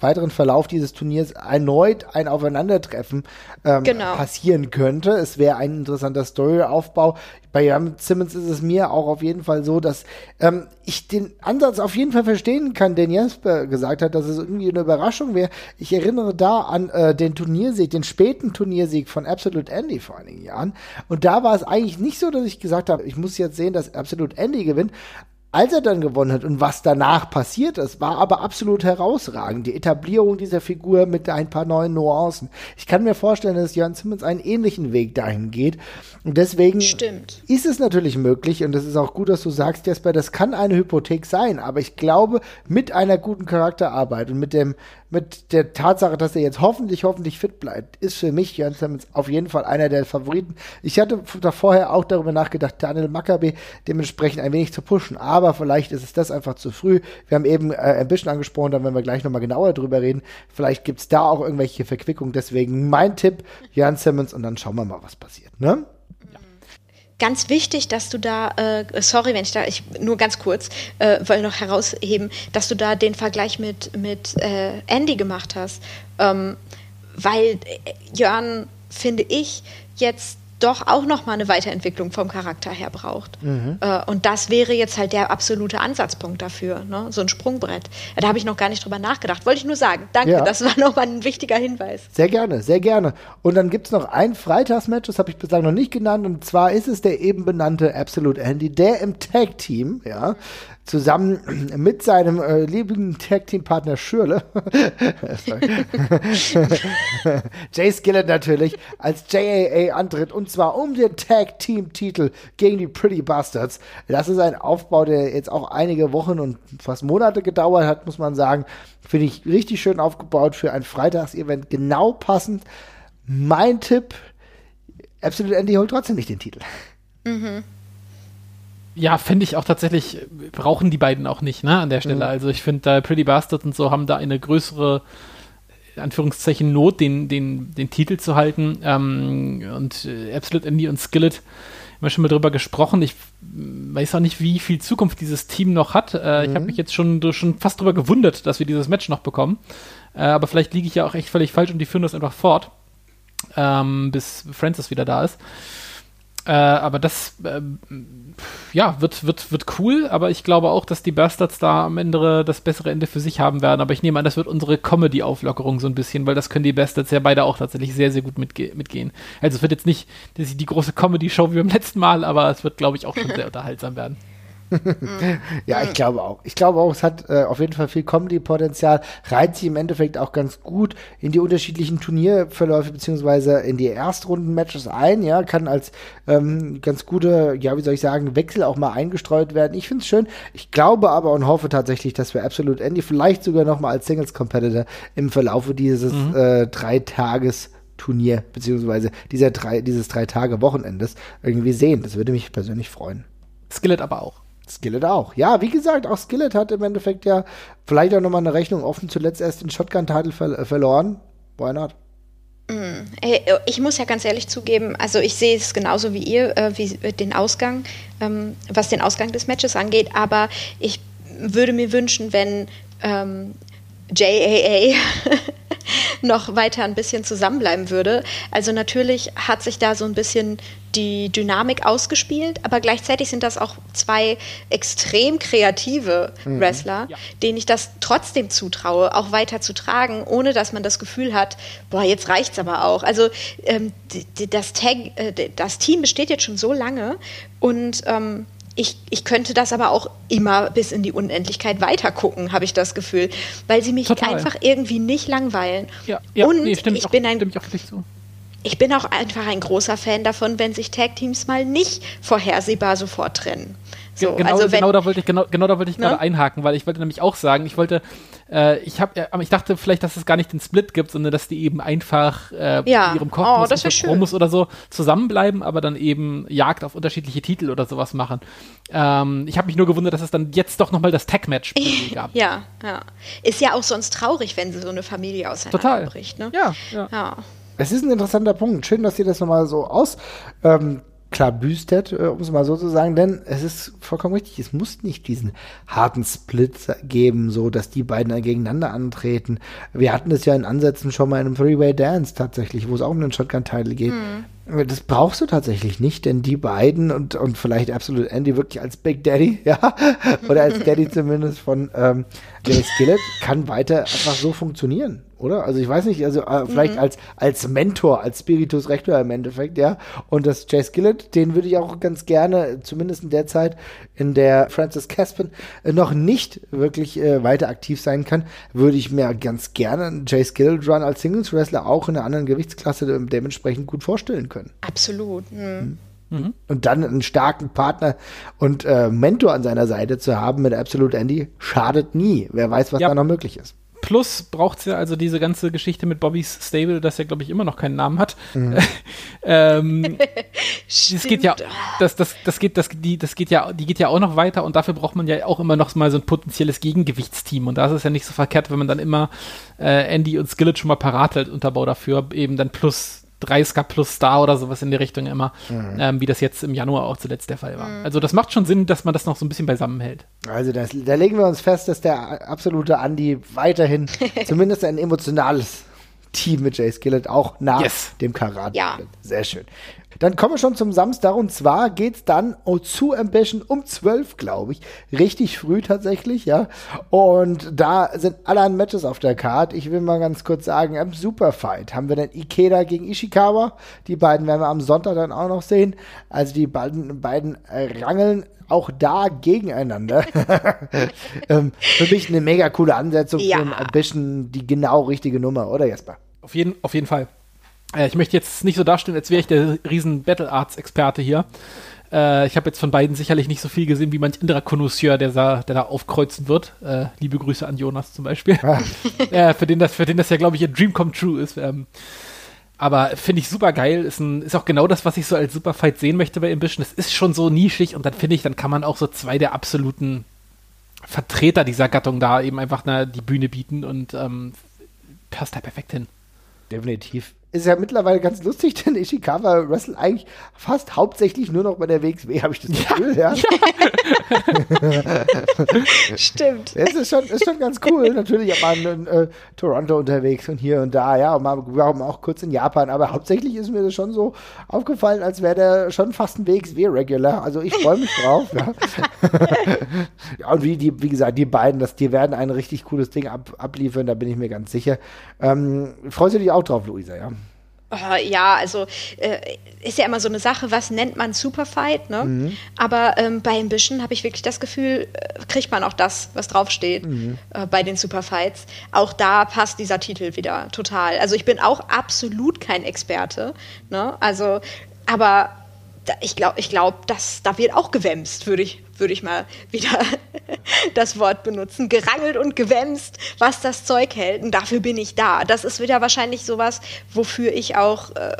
Speaker 1: weiteren Verlauf dieses Turniers erneut ein Aufeinandertreffen ähm, genau. passieren könnte. Es wäre ein interessanter Storyaufbau bei Jan Simmons ist es mir auch auf jeden Fall so, dass ähm, ich den Ansatz auf jeden Fall verstehen kann, den Jesper gesagt hat, dass es irgendwie eine Überraschung wäre. Ich erinnere da an äh, den Turniersieg, den späten Turniersieg von Absolute Andy vor einigen Jahren. Und da war es eigentlich nicht so, dass ich gesagt habe, ich muss jetzt sehen, dass Absolute Andy gewinnt als er dann gewonnen hat und was danach passiert ist, war aber absolut herausragend. Die Etablierung dieser Figur mit ein paar neuen Nuancen. Ich kann mir vorstellen, dass Jörn Simmons einen ähnlichen Weg dahin geht. Und deswegen
Speaker 3: Stimmt.
Speaker 1: ist es natürlich möglich, und das ist auch gut, dass du sagst, Jesper, das kann eine Hypothek sein, aber ich glaube, mit einer guten Charakterarbeit und mit dem, mit der Tatsache, dass er jetzt hoffentlich, hoffentlich fit bleibt, ist für mich Jörn Simmons auf jeden Fall einer der Favoriten. Ich hatte da vorher auch darüber nachgedacht, Daniel Maccabi dementsprechend ein wenig zu pushen, aber vielleicht ist es das einfach zu früh. Wir haben eben äh, Ambition angesprochen, da werden wir gleich nochmal genauer drüber reden. Vielleicht gibt es da auch irgendwelche Verquickungen. Deswegen mein Tipp, Jörn Simmons, und dann schauen wir mal, was passiert. Ne?
Speaker 3: ganz wichtig, dass du da, äh, sorry, wenn ich da, ich nur ganz kurz, äh, wollte noch herausheben, dass du da den Vergleich mit, mit äh, Andy gemacht hast. Ähm, weil äh, Jörn, finde ich, jetzt doch auch noch mal eine Weiterentwicklung vom Charakter her braucht. Mhm. Äh, und das wäre jetzt halt der absolute Ansatzpunkt dafür, ne? so ein Sprungbrett. Da habe ich noch gar nicht drüber nachgedacht. Wollte ich nur sagen. Danke, ja. das war noch mal ein wichtiger Hinweis.
Speaker 1: Sehr gerne, sehr gerne. Und dann gibt es noch ein Freitagsmatch, das habe ich bislang noch nicht genannt, und zwar ist es der eben benannte Absolute Andy, der im Tag-Team, ja, zusammen mit seinem äh, lieben Tag-Team-Partner Schürle, Jay Skillett natürlich, als JAA antritt und zwar um den Tag-Team-Titel gegen die Pretty Bastards. Das ist ein Aufbau, der jetzt auch einige Wochen und fast Monate gedauert hat, muss man sagen. Finde ich richtig schön aufgebaut für ein Freitags-Event, genau passend. Mein Tipp, Absolute Andy holt trotzdem nicht den Titel. Mhm.
Speaker 2: Ja, finde ich auch tatsächlich, brauchen die beiden auch nicht, ne, an der Stelle. Mhm. Also ich finde, da Pretty Bastard und so haben da eine größere, in Anführungszeichen, Not, den, den, den Titel zu halten. Ähm, und äh, Absolute Andy und Skillet, haben wir schon mal drüber gesprochen. Ich weiß auch nicht, wie viel Zukunft dieses Team noch hat. Äh, mhm. Ich habe mich jetzt schon, schon fast drüber gewundert, dass wir dieses Match noch bekommen. Äh, aber vielleicht liege ich ja auch echt völlig falsch und die führen das einfach fort, ähm, bis Francis wieder da ist. Äh, aber das, äh, ja, wird, wird, wird cool, aber ich glaube auch, dass die Bastards da am Ende das bessere Ende für sich haben werden. Aber ich nehme an, das wird unsere Comedy-Auflockerung so ein bisschen, weil das können die Bastards ja beide auch tatsächlich sehr, sehr gut mitge mitgehen. Also es wird jetzt nicht die, die große Comedy-Show wie beim letzten Mal, aber es wird, glaube ich, auch schon sehr unterhaltsam werden
Speaker 1: ja, ich glaube auch. Ich glaube auch, es hat äh, auf jeden Fall viel Comedy-Potenzial, reiht sich im Endeffekt auch ganz gut in die unterschiedlichen Turnierverläufe beziehungsweise in die Erstrunden-Matches ein, ja, kann als ähm, ganz gute, ja, wie soll ich sagen, Wechsel auch mal eingestreut werden. Ich finde es schön. Ich glaube aber und hoffe tatsächlich, dass wir Absolute Andy vielleicht sogar noch mal als Singles-Competitor im Verlaufe dieses mhm. äh, drei Tages Turnier beziehungsweise dieser drei, dieses drei Tage Wochenendes irgendwie sehen. Das würde mich persönlich freuen.
Speaker 2: Skillet aber auch.
Speaker 1: Skillet auch. Ja, wie gesagt, auch Skillet hat im Endeffekt ja vielleicht auch nochmal eine Rechnung offen, zuletzt erst den Shotgun-Titel ver äh, verloren. Why not?
Speaker 3: Mm, ich muss ja ganz ehrlich zugeben, also ich sehe es genauso wie ihr, äh, wie den Ausgang, ähm, was den Ausgang des Matches angeht, aber ich würde mir wünschen, wenn ähm, JAA noch weiter ein bisschen zusammenbleiben würde. Also natürlich hat sich da so ein bisschen die Dynamik ausgespielt, aber gleichzeitig sind das auch zwei extrem kreative mhm. Wrestler, ja. denen ich das trotzdem zutraue, auch weiter zu tragen, ohne dass man das Gefühl hat, boah, jetzt reicht's aber auch. Also ähm, das, Tag, äh, das Team besteht jetzt schon so lange und ähm, ich, ich könnte das aber auch immer bis in die Unendlichkeit weiter gucken, habe ich das Gefühl, weil sie mich Total. einfach irgendwie nicht langweilen.
Speaker 2: Ja, ja
Speaker 3: und
Speaker 2: nee,
Speaker 3: ich
Speaker 2: auch,
Speaker 3: bin ein ich bin auch einfach ein großer Fan davon, wenn sich Tag-Teams mal nicht vorhersehbar sofort trennen.
Speaker 2: So, genau, also wenn, genau da wollte ich, genau, genau da wollte ich ne? gerade einhaken, weil ich wollte nämlich auch sagen, ich wollte, äh, ich habe, aber ich dachte vielleicht, dass es gar nicht den Split gibt, sondern dass die eben einfach äh,
Speaker 3: ja.
Speaker 2: in ihrem Kosmos oh, und oder so zusammenbleiben, aber dann eben Jagd auf unterschiedliche Titel oder sowas machen. Ähm, ich habe mich nur gewundert, dass es dann jetzt doch nochmal das Tag-Match
Speaker 3: gab. Ja, ja. Ist ja auch sonst traurig, wenn so eine Familie auseinanderbricht.
Speaker 2: Total. Ne? Ja, ja. ja.
Speaker 1: Es ist ein interessanter Punkt. Schön, dass ihr das nochmal so aus ähm, klar büstet, äh, um es mal so zu sagen, denn es ist vollkommen richtig, es muss nicht diesen harten Split geben, so dass die beiden gegeneinander antreten. Wir hatten es ja in Ansätzen schon mal in einem Three-Way Dance tatsächlich, wo es auch um den Shotgun-Title geht. Mhm. Das brauchst du tatsächlich nicht, denn die beiden und, und vielleicht absolut Andy wirklich als Big Daddy, ja, oder als Daddy zumindest von ähm, Jay Skillet, kann weiter einfach so funktionieren oder? Also ich weiß nicht, also äh, vielleicht mhm. als, als Mentor, als Spiritus Rector im Endeffekt, ja. Und das Jay Skillett, den würde ich auch ganz gerne, zumindest in der Zeit, in der Francis Caspin äh, noch nicht wirklich äh, weiter aktiv sein kann, würde ich mir ganz gerne einen Jay Skillett Run als Singles Wrestler auch in einer anderen Gewichtsklasse dementsprechend gut vorstellen können.
Speaker 3: Absolut. Mhm.
Speaker 1: Mhm. Und dann einen starken Partner und äh, Mentor an seiner Seite zu haben mit Absolute Andy, schadet nie. Wer weiß, was ja. da noch möglich ist.
Speaker 2: Plus braucht es ja also diese ganze Geschichte mit Bobby's Stable, das ja, glaube ich, immer noch keinen Namen hat. Mhm. ähm, das geht ja, das, das, das geht, das, die, das geht ja, die geht ja auch noch weiter und dafür braucht man ja auch immer noch mal so ein potenzielles Gegengewichtsteam. Und da ist es ja nicht so verkehrt, wenn man dann immer äh, Andy und Skillet schon mal parat hält, Unterbau dafür, eben dann plus 30er plus Star oder sowas in die Richtung immer, mhm. ähm, wie das jetzt im Januar auch zuletzt der Fall war. Mhm. Also das macht schon Sinn, dass man das noch so ein bisschen beisammen hält.
Speaker 1: Also das, da legen wir uns fest, dass der absolute Andy weiterhin zumindest ein emotionales Team mit Jay Skillett auch nach yes. dem Karat.
Speaker 3: Ja.
Speaker 1: Sehr schön. Dann kommen wir schon zum Samstag und zwar geht's dann zu Ambition um 12, glaube ich. Richtig früh tatsächlich, ja. Und da sind alle Matches auf der Card. Ich will mal ganz kurz sagen, im Superfight haben wir dann Ikeda gegen Ishikawa. Die beiden werden wir am Sonntag dann auch noch sehen. Also die beiden, beiden rangeln auch da gegeneinander. ähm, für mich eine mega coole Ansetzung ja. für ein Ambition, die genau richtige Nummer, oder Jesper?
Speaker 2: Auf jeden, auf jeden Fall. Äh, ich möchte jetzt nicht so dastehen, als wäre ich der riesen Battle Arts Experte hier. Äh, ich habe jetzt von beiden sicherlich nicht so viel gesehen wie manch anderer Connoisseur, der, da, der da aufkreuzen wird. Äh, liebe Grüße an Jonas zum Beispiel. Ah. äh, für, den das, für den das ja, glaube ich, ein Dream come true ist. Ähm, aber finde ich super geil. Ist, ein, ist auch genau das, was ich so als Superfight sehen möchte bei Ambition. Es ist schon so nischig und dann finde ich, dann kann man auch so zwei der absoluten Vertreter dieser Gattung da eben einfach na, die Bühne bieten und ähm, passt da perfekt hin.
Speaker 1: Definitiv ist ja mittlerweile ganz lustig, denn Ishikawa wrestelt eigentlich fast hauptsächlich nur noch bei der WXW, habe ich das Gefühl, ja.
Speaker 3: ja. Stimmt.
Speaker 1: Es ist schon, ist schon ganz cool. Natürlich auch mal in äh, Toronto unterwegs und hier und da, ja, und mal, wir haben auch kurz in Japan, aber hauptsächlich ist mir das schon so aufgefallen, als wäre der schon fast ein WXW-Regular. Also ich freue mich drauf, ja. ja. Und wie, die, wie gesagt, die beiden, das, die werden ein richtig cooles Ding ab, abliefern, da bin ich mir ganz sicher. Ähm, freust du dich auch drauf, Luisa, ja?
Speaker 3: Oh, ja, also äh, ist ja immer so eine Sache, was nennt man Superfight, ne? Mhm. Aber ähm, bei Ambition habe ich wirklich das Gefühl, äh, kriegt man auch das, was draufsteht mhm. äh, bei den Superfights. Auch da passt dieser Titel wieder total. Also ich bin auch absolut kein Experte, ne? Also, aber ich glaube, ich glaub, da wird auch gewämst, würde ich, würd ich mal wieder das Wort benutzen. Gerangelt und gewämst, was das Zeug hält. Und dafür bin ich da. Das ist wieder wahrscheinlich sowas, wofür ich auch äh,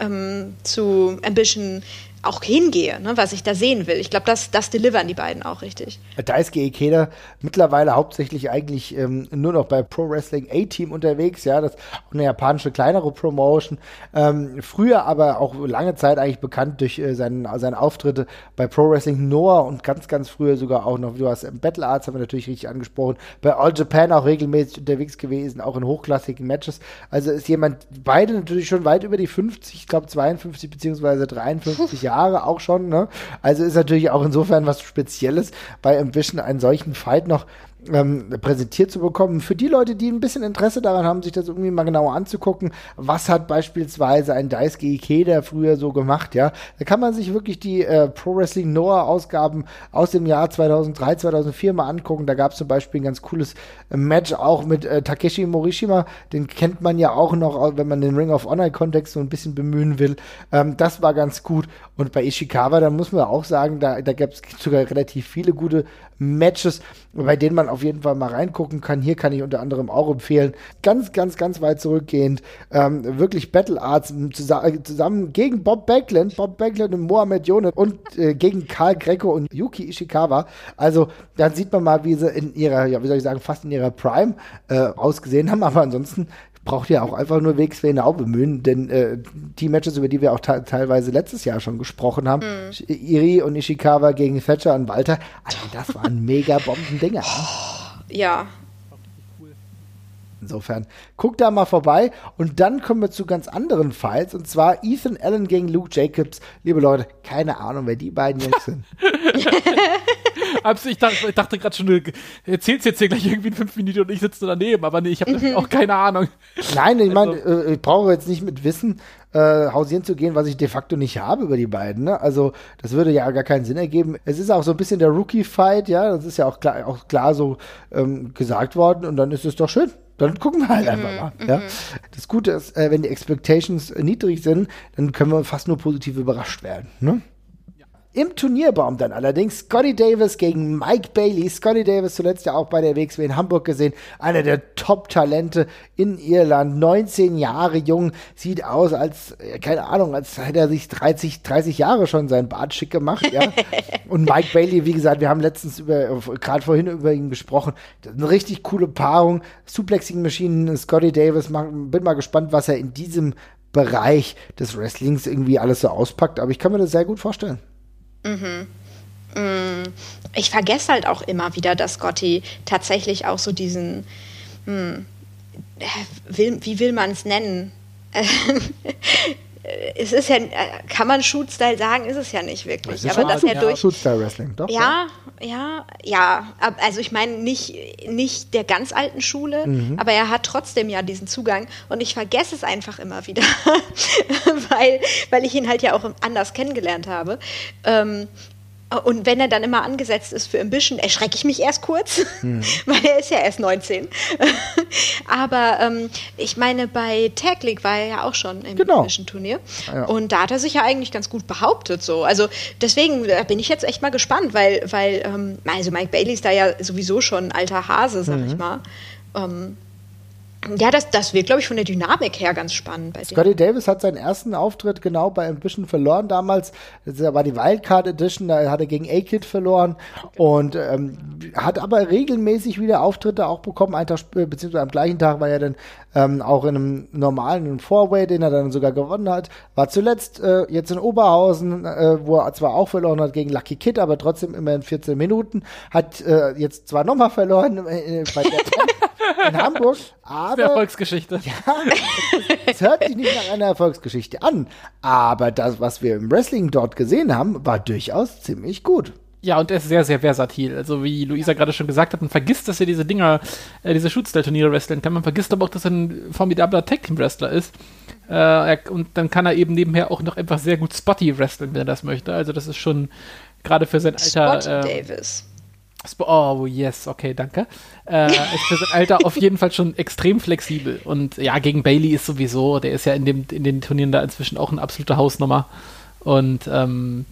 Speaker 3: ähm, zu Ambition auch hingehe, ne, was ich da sehen will. Ich glaube, das, das delivern die beiden auch richtig.
Speaker 1: Da ist Ikeda mittlerweile hauptsächlich eigentlich ähm, nur noch bei Pro Wrestling A-Team unterwegs, ja, das ist auch eine japanische kleinere Promotion. Ähm, früher aber auch lange Zeit eigentlich bekannt durch äh, seinen, seine Auftritte bei Pro Wrestling Noah und ganz, ganz früher sogar auch noch, du hast im Battle Arts haben wir natürlich richtig angesprochen, bei All Japan auch regelmäßig unterwegs gewesen, auch in hochklassigen Matches. Also ist jemand, beide natürlich schon weit über die 50, ich glaube 52 beziehungsweise 53 Jahre Jahre auch schon. Ne? Also ist natürlich auch insofern was Spezielles, bei Ambition einen solchen Fight noch ähm, präsentiert zu bekommen. Für die Leute, die ein bisschen Interesse daran haben, sich das irgendwie mal genauer anzugucken, was hat beispielsweise ein Daisuke Ikeda früher so gemacht, ja, da kann man sich wirklich die äh, Pro Wrestling Noah Ausgaben aus dem Jahr 2003, 2004 mal angucken. Da gab es zum Beispiel ein ganz cooles äh, Match auch mit äh, Takeshi Morishima, den kennt man ja auch noch, wenn man den Ring of Honor Kontext so ein bisschen bemühen will. Ähm, das war ganz gut. Und bei Ishikawa, da muss man auch sagen, da, da gab es sogar relativ viele gute Matches, bei denen man auf jeden Fall mal reingucken kann. Hier kann ich unter anderem auch empfehlen, ganz, ganz, ganz weit zurückgehend, ähm, wirklich Battle Arts zusammen gegen Bob Backlund, Bob Backlund und Mohamed Yonet und äh, gegen Karl Greco und Yuki Ishikawa. Also dann sieht man mal, wie sie in ihrer, ja, wie soll ich sagen, fast in ihrer Prime äh, ausgesehen haben, aber ansonsten braucht ihr auch einfach nur Now bemühen, denn äh, die Matches, über die wir auch teilweise letztes Jahr schon gesprochen haben, mhm. Iri und Ishikawa gegen Thatcher und Walter, also das waren mega Bombendinger.
Speaker 3: Oh, ja.
Speaker 1: Insofern, guck da mal vorbei und dann kommen wir zu ganz anderen Fights und zwar Ethan Allen gegen Luke Jacobs. Liebe Leute, keine Ahnung, wer die beiden Jungs sind.
Speaker 2: ich dachte, ich dachte gerade schon, du erzählst jetzt hier gleich irgendwie in fünf Minuten und ich sitze daneben, aber nee, ich habe auch keine Ahnung.
Speaker 1: Nein, ich meine, also. äh, ich brauche jetzt nicht mit Wissen äh, hausieren zu gehen, was ich de facto nicht habe über die beiden. Ne? Also das würde ja gar keinen Sinn ergeben. Es ist auch so ein bisschen der Rookie-Fight, ja, das ist ja auch klar, auch klar so ähm, gesagt worden und dann ist es doch schön. Dann gucken wir halt einfach mal. Mhm, ja. Mhm. Das Gute ist, äh, wenn die Expectations niedrig sind, dann können wir fast nur positiv überrascht werden. Ne? Im Turnierbaum dann allerdings Scotty Davis gegen Mike Bailey. Scotty Davis zuletzt ja auch bei der WXW in Hamburg gesehen. Einer der Top-Talente in Irland. 19 Jahre jung. Sieht aus als, äh, keine Ahnung, als hätte er sich 30, 30 Jahre schon sein Bart schick gemacht. Ja? Und Mike Bailey, wie gesagt, wir haben letztens über, gerade vorhin über ihn gesprochen. Eine richtig coole Paarung. Suplexing-Maschinen, Scotty Davis. Bin mal gespannt, was er in diesem Bereich des Wrestlings irgendwie alles so auspackt. Aber ich kann mir das sehr gut vorstellen. Mhm.
Speaker 3: Mm. Ich vergesse halt auch immer wieder, dass Gotti tatsächlich auch so diesen, hm, will, wie will man es nennen? es ist ja, äh, kann man Shoot-Style sagen, ist es ja nicht wirklich. Aber dass er durch.
Speaker 1: Shoot-Style-Wrestling, doch?
Speaker 3: Ja, ja, ja. Also ich meine, nicht, nicht der ganz alten Schule, mhm. aber er hat trotzdem ja diesen Zugang und ich vergesse es einfach immer wieder, weil, weil ich ihn halt ja auch anders kennengelernt habe. Ähm, und wenn er dann immer angesetzt ist für Ambition, erschrecke ich mich erst kurz, hm. weil er ist ja erst 19. Aber ähm, ich meine, bei Tag League war er ja auch schon im genau. Ambition-Turnier. Ja. Und da hat er sich ja eigentlich ganz gut behauptet. So. Also deswegen bin ich jetzt echt mal gespannt, weil, weil ähm, also Mike Bailey ist da ja sowieso schon ein alter Hase, sag mhm. ich mal. Ähm, ja, das, das wird, glaube ich, von der Dynamik her ganz spannend.
Speaker 1: Bei Scotty Davis hat seinen ersten Auftritt genau bei Ambition verloren damals. Das war die Wildcard Edition, da hat er gegen A-Kid verloren und ähm, hat aber regelmäßig wieder Auftritte auch bekommen. Ein Tag, beziehungsweise am gleichen Tag war er dann ähm, auch in einem normalen Four-Way, den er dann sogar gewonnen hat. War zuletzt äh, jetzt in Oberhausen, äh, wo er zwar auch verloren hat gegen Lucky Kid, aber trotzdem immer in 14 Minuten. Hat äh, jetzt zwar nochmal verloren äh, bei der in Hamburg. Aber,
Speaker 2: das Erfolgsgeschichte.
Speaker 1: Ja, es hört sich nicht nach einer Erfolgsgeschichte an. Aber das, was wir im Wrestling dort gesehen haben, war durchaus ziemlich gut.
Speaker 2: Ja, und er ist sehr, sehr versatil. Also wie Luisa gerade schon gesagt hat, man vergisst, dass er diese Dinger, äh, diese Shootstyle-Turniere wresteln kann. Man vergisst aber auch, dass er ein formidabler Tag-Team-Wrestler ist. Äh, er, und dann kann er eben nebenher auch noch einfach sehr gut Spotty wresteln, wenn er das möchte. Also das ist schon gerade für sein Alter.
Speaker 3: Spot äh, Davis.
Speaker 2: Oh, yes, okay, danke. Äh, ist für sein Alter auf jeden Fall schon extrem flexibel. Und ja, gegen Bailey ist sowieso, der ist ja in, dem, in den Turnieren da inzwischen auch eine absolute Hausnummer. Und ähm,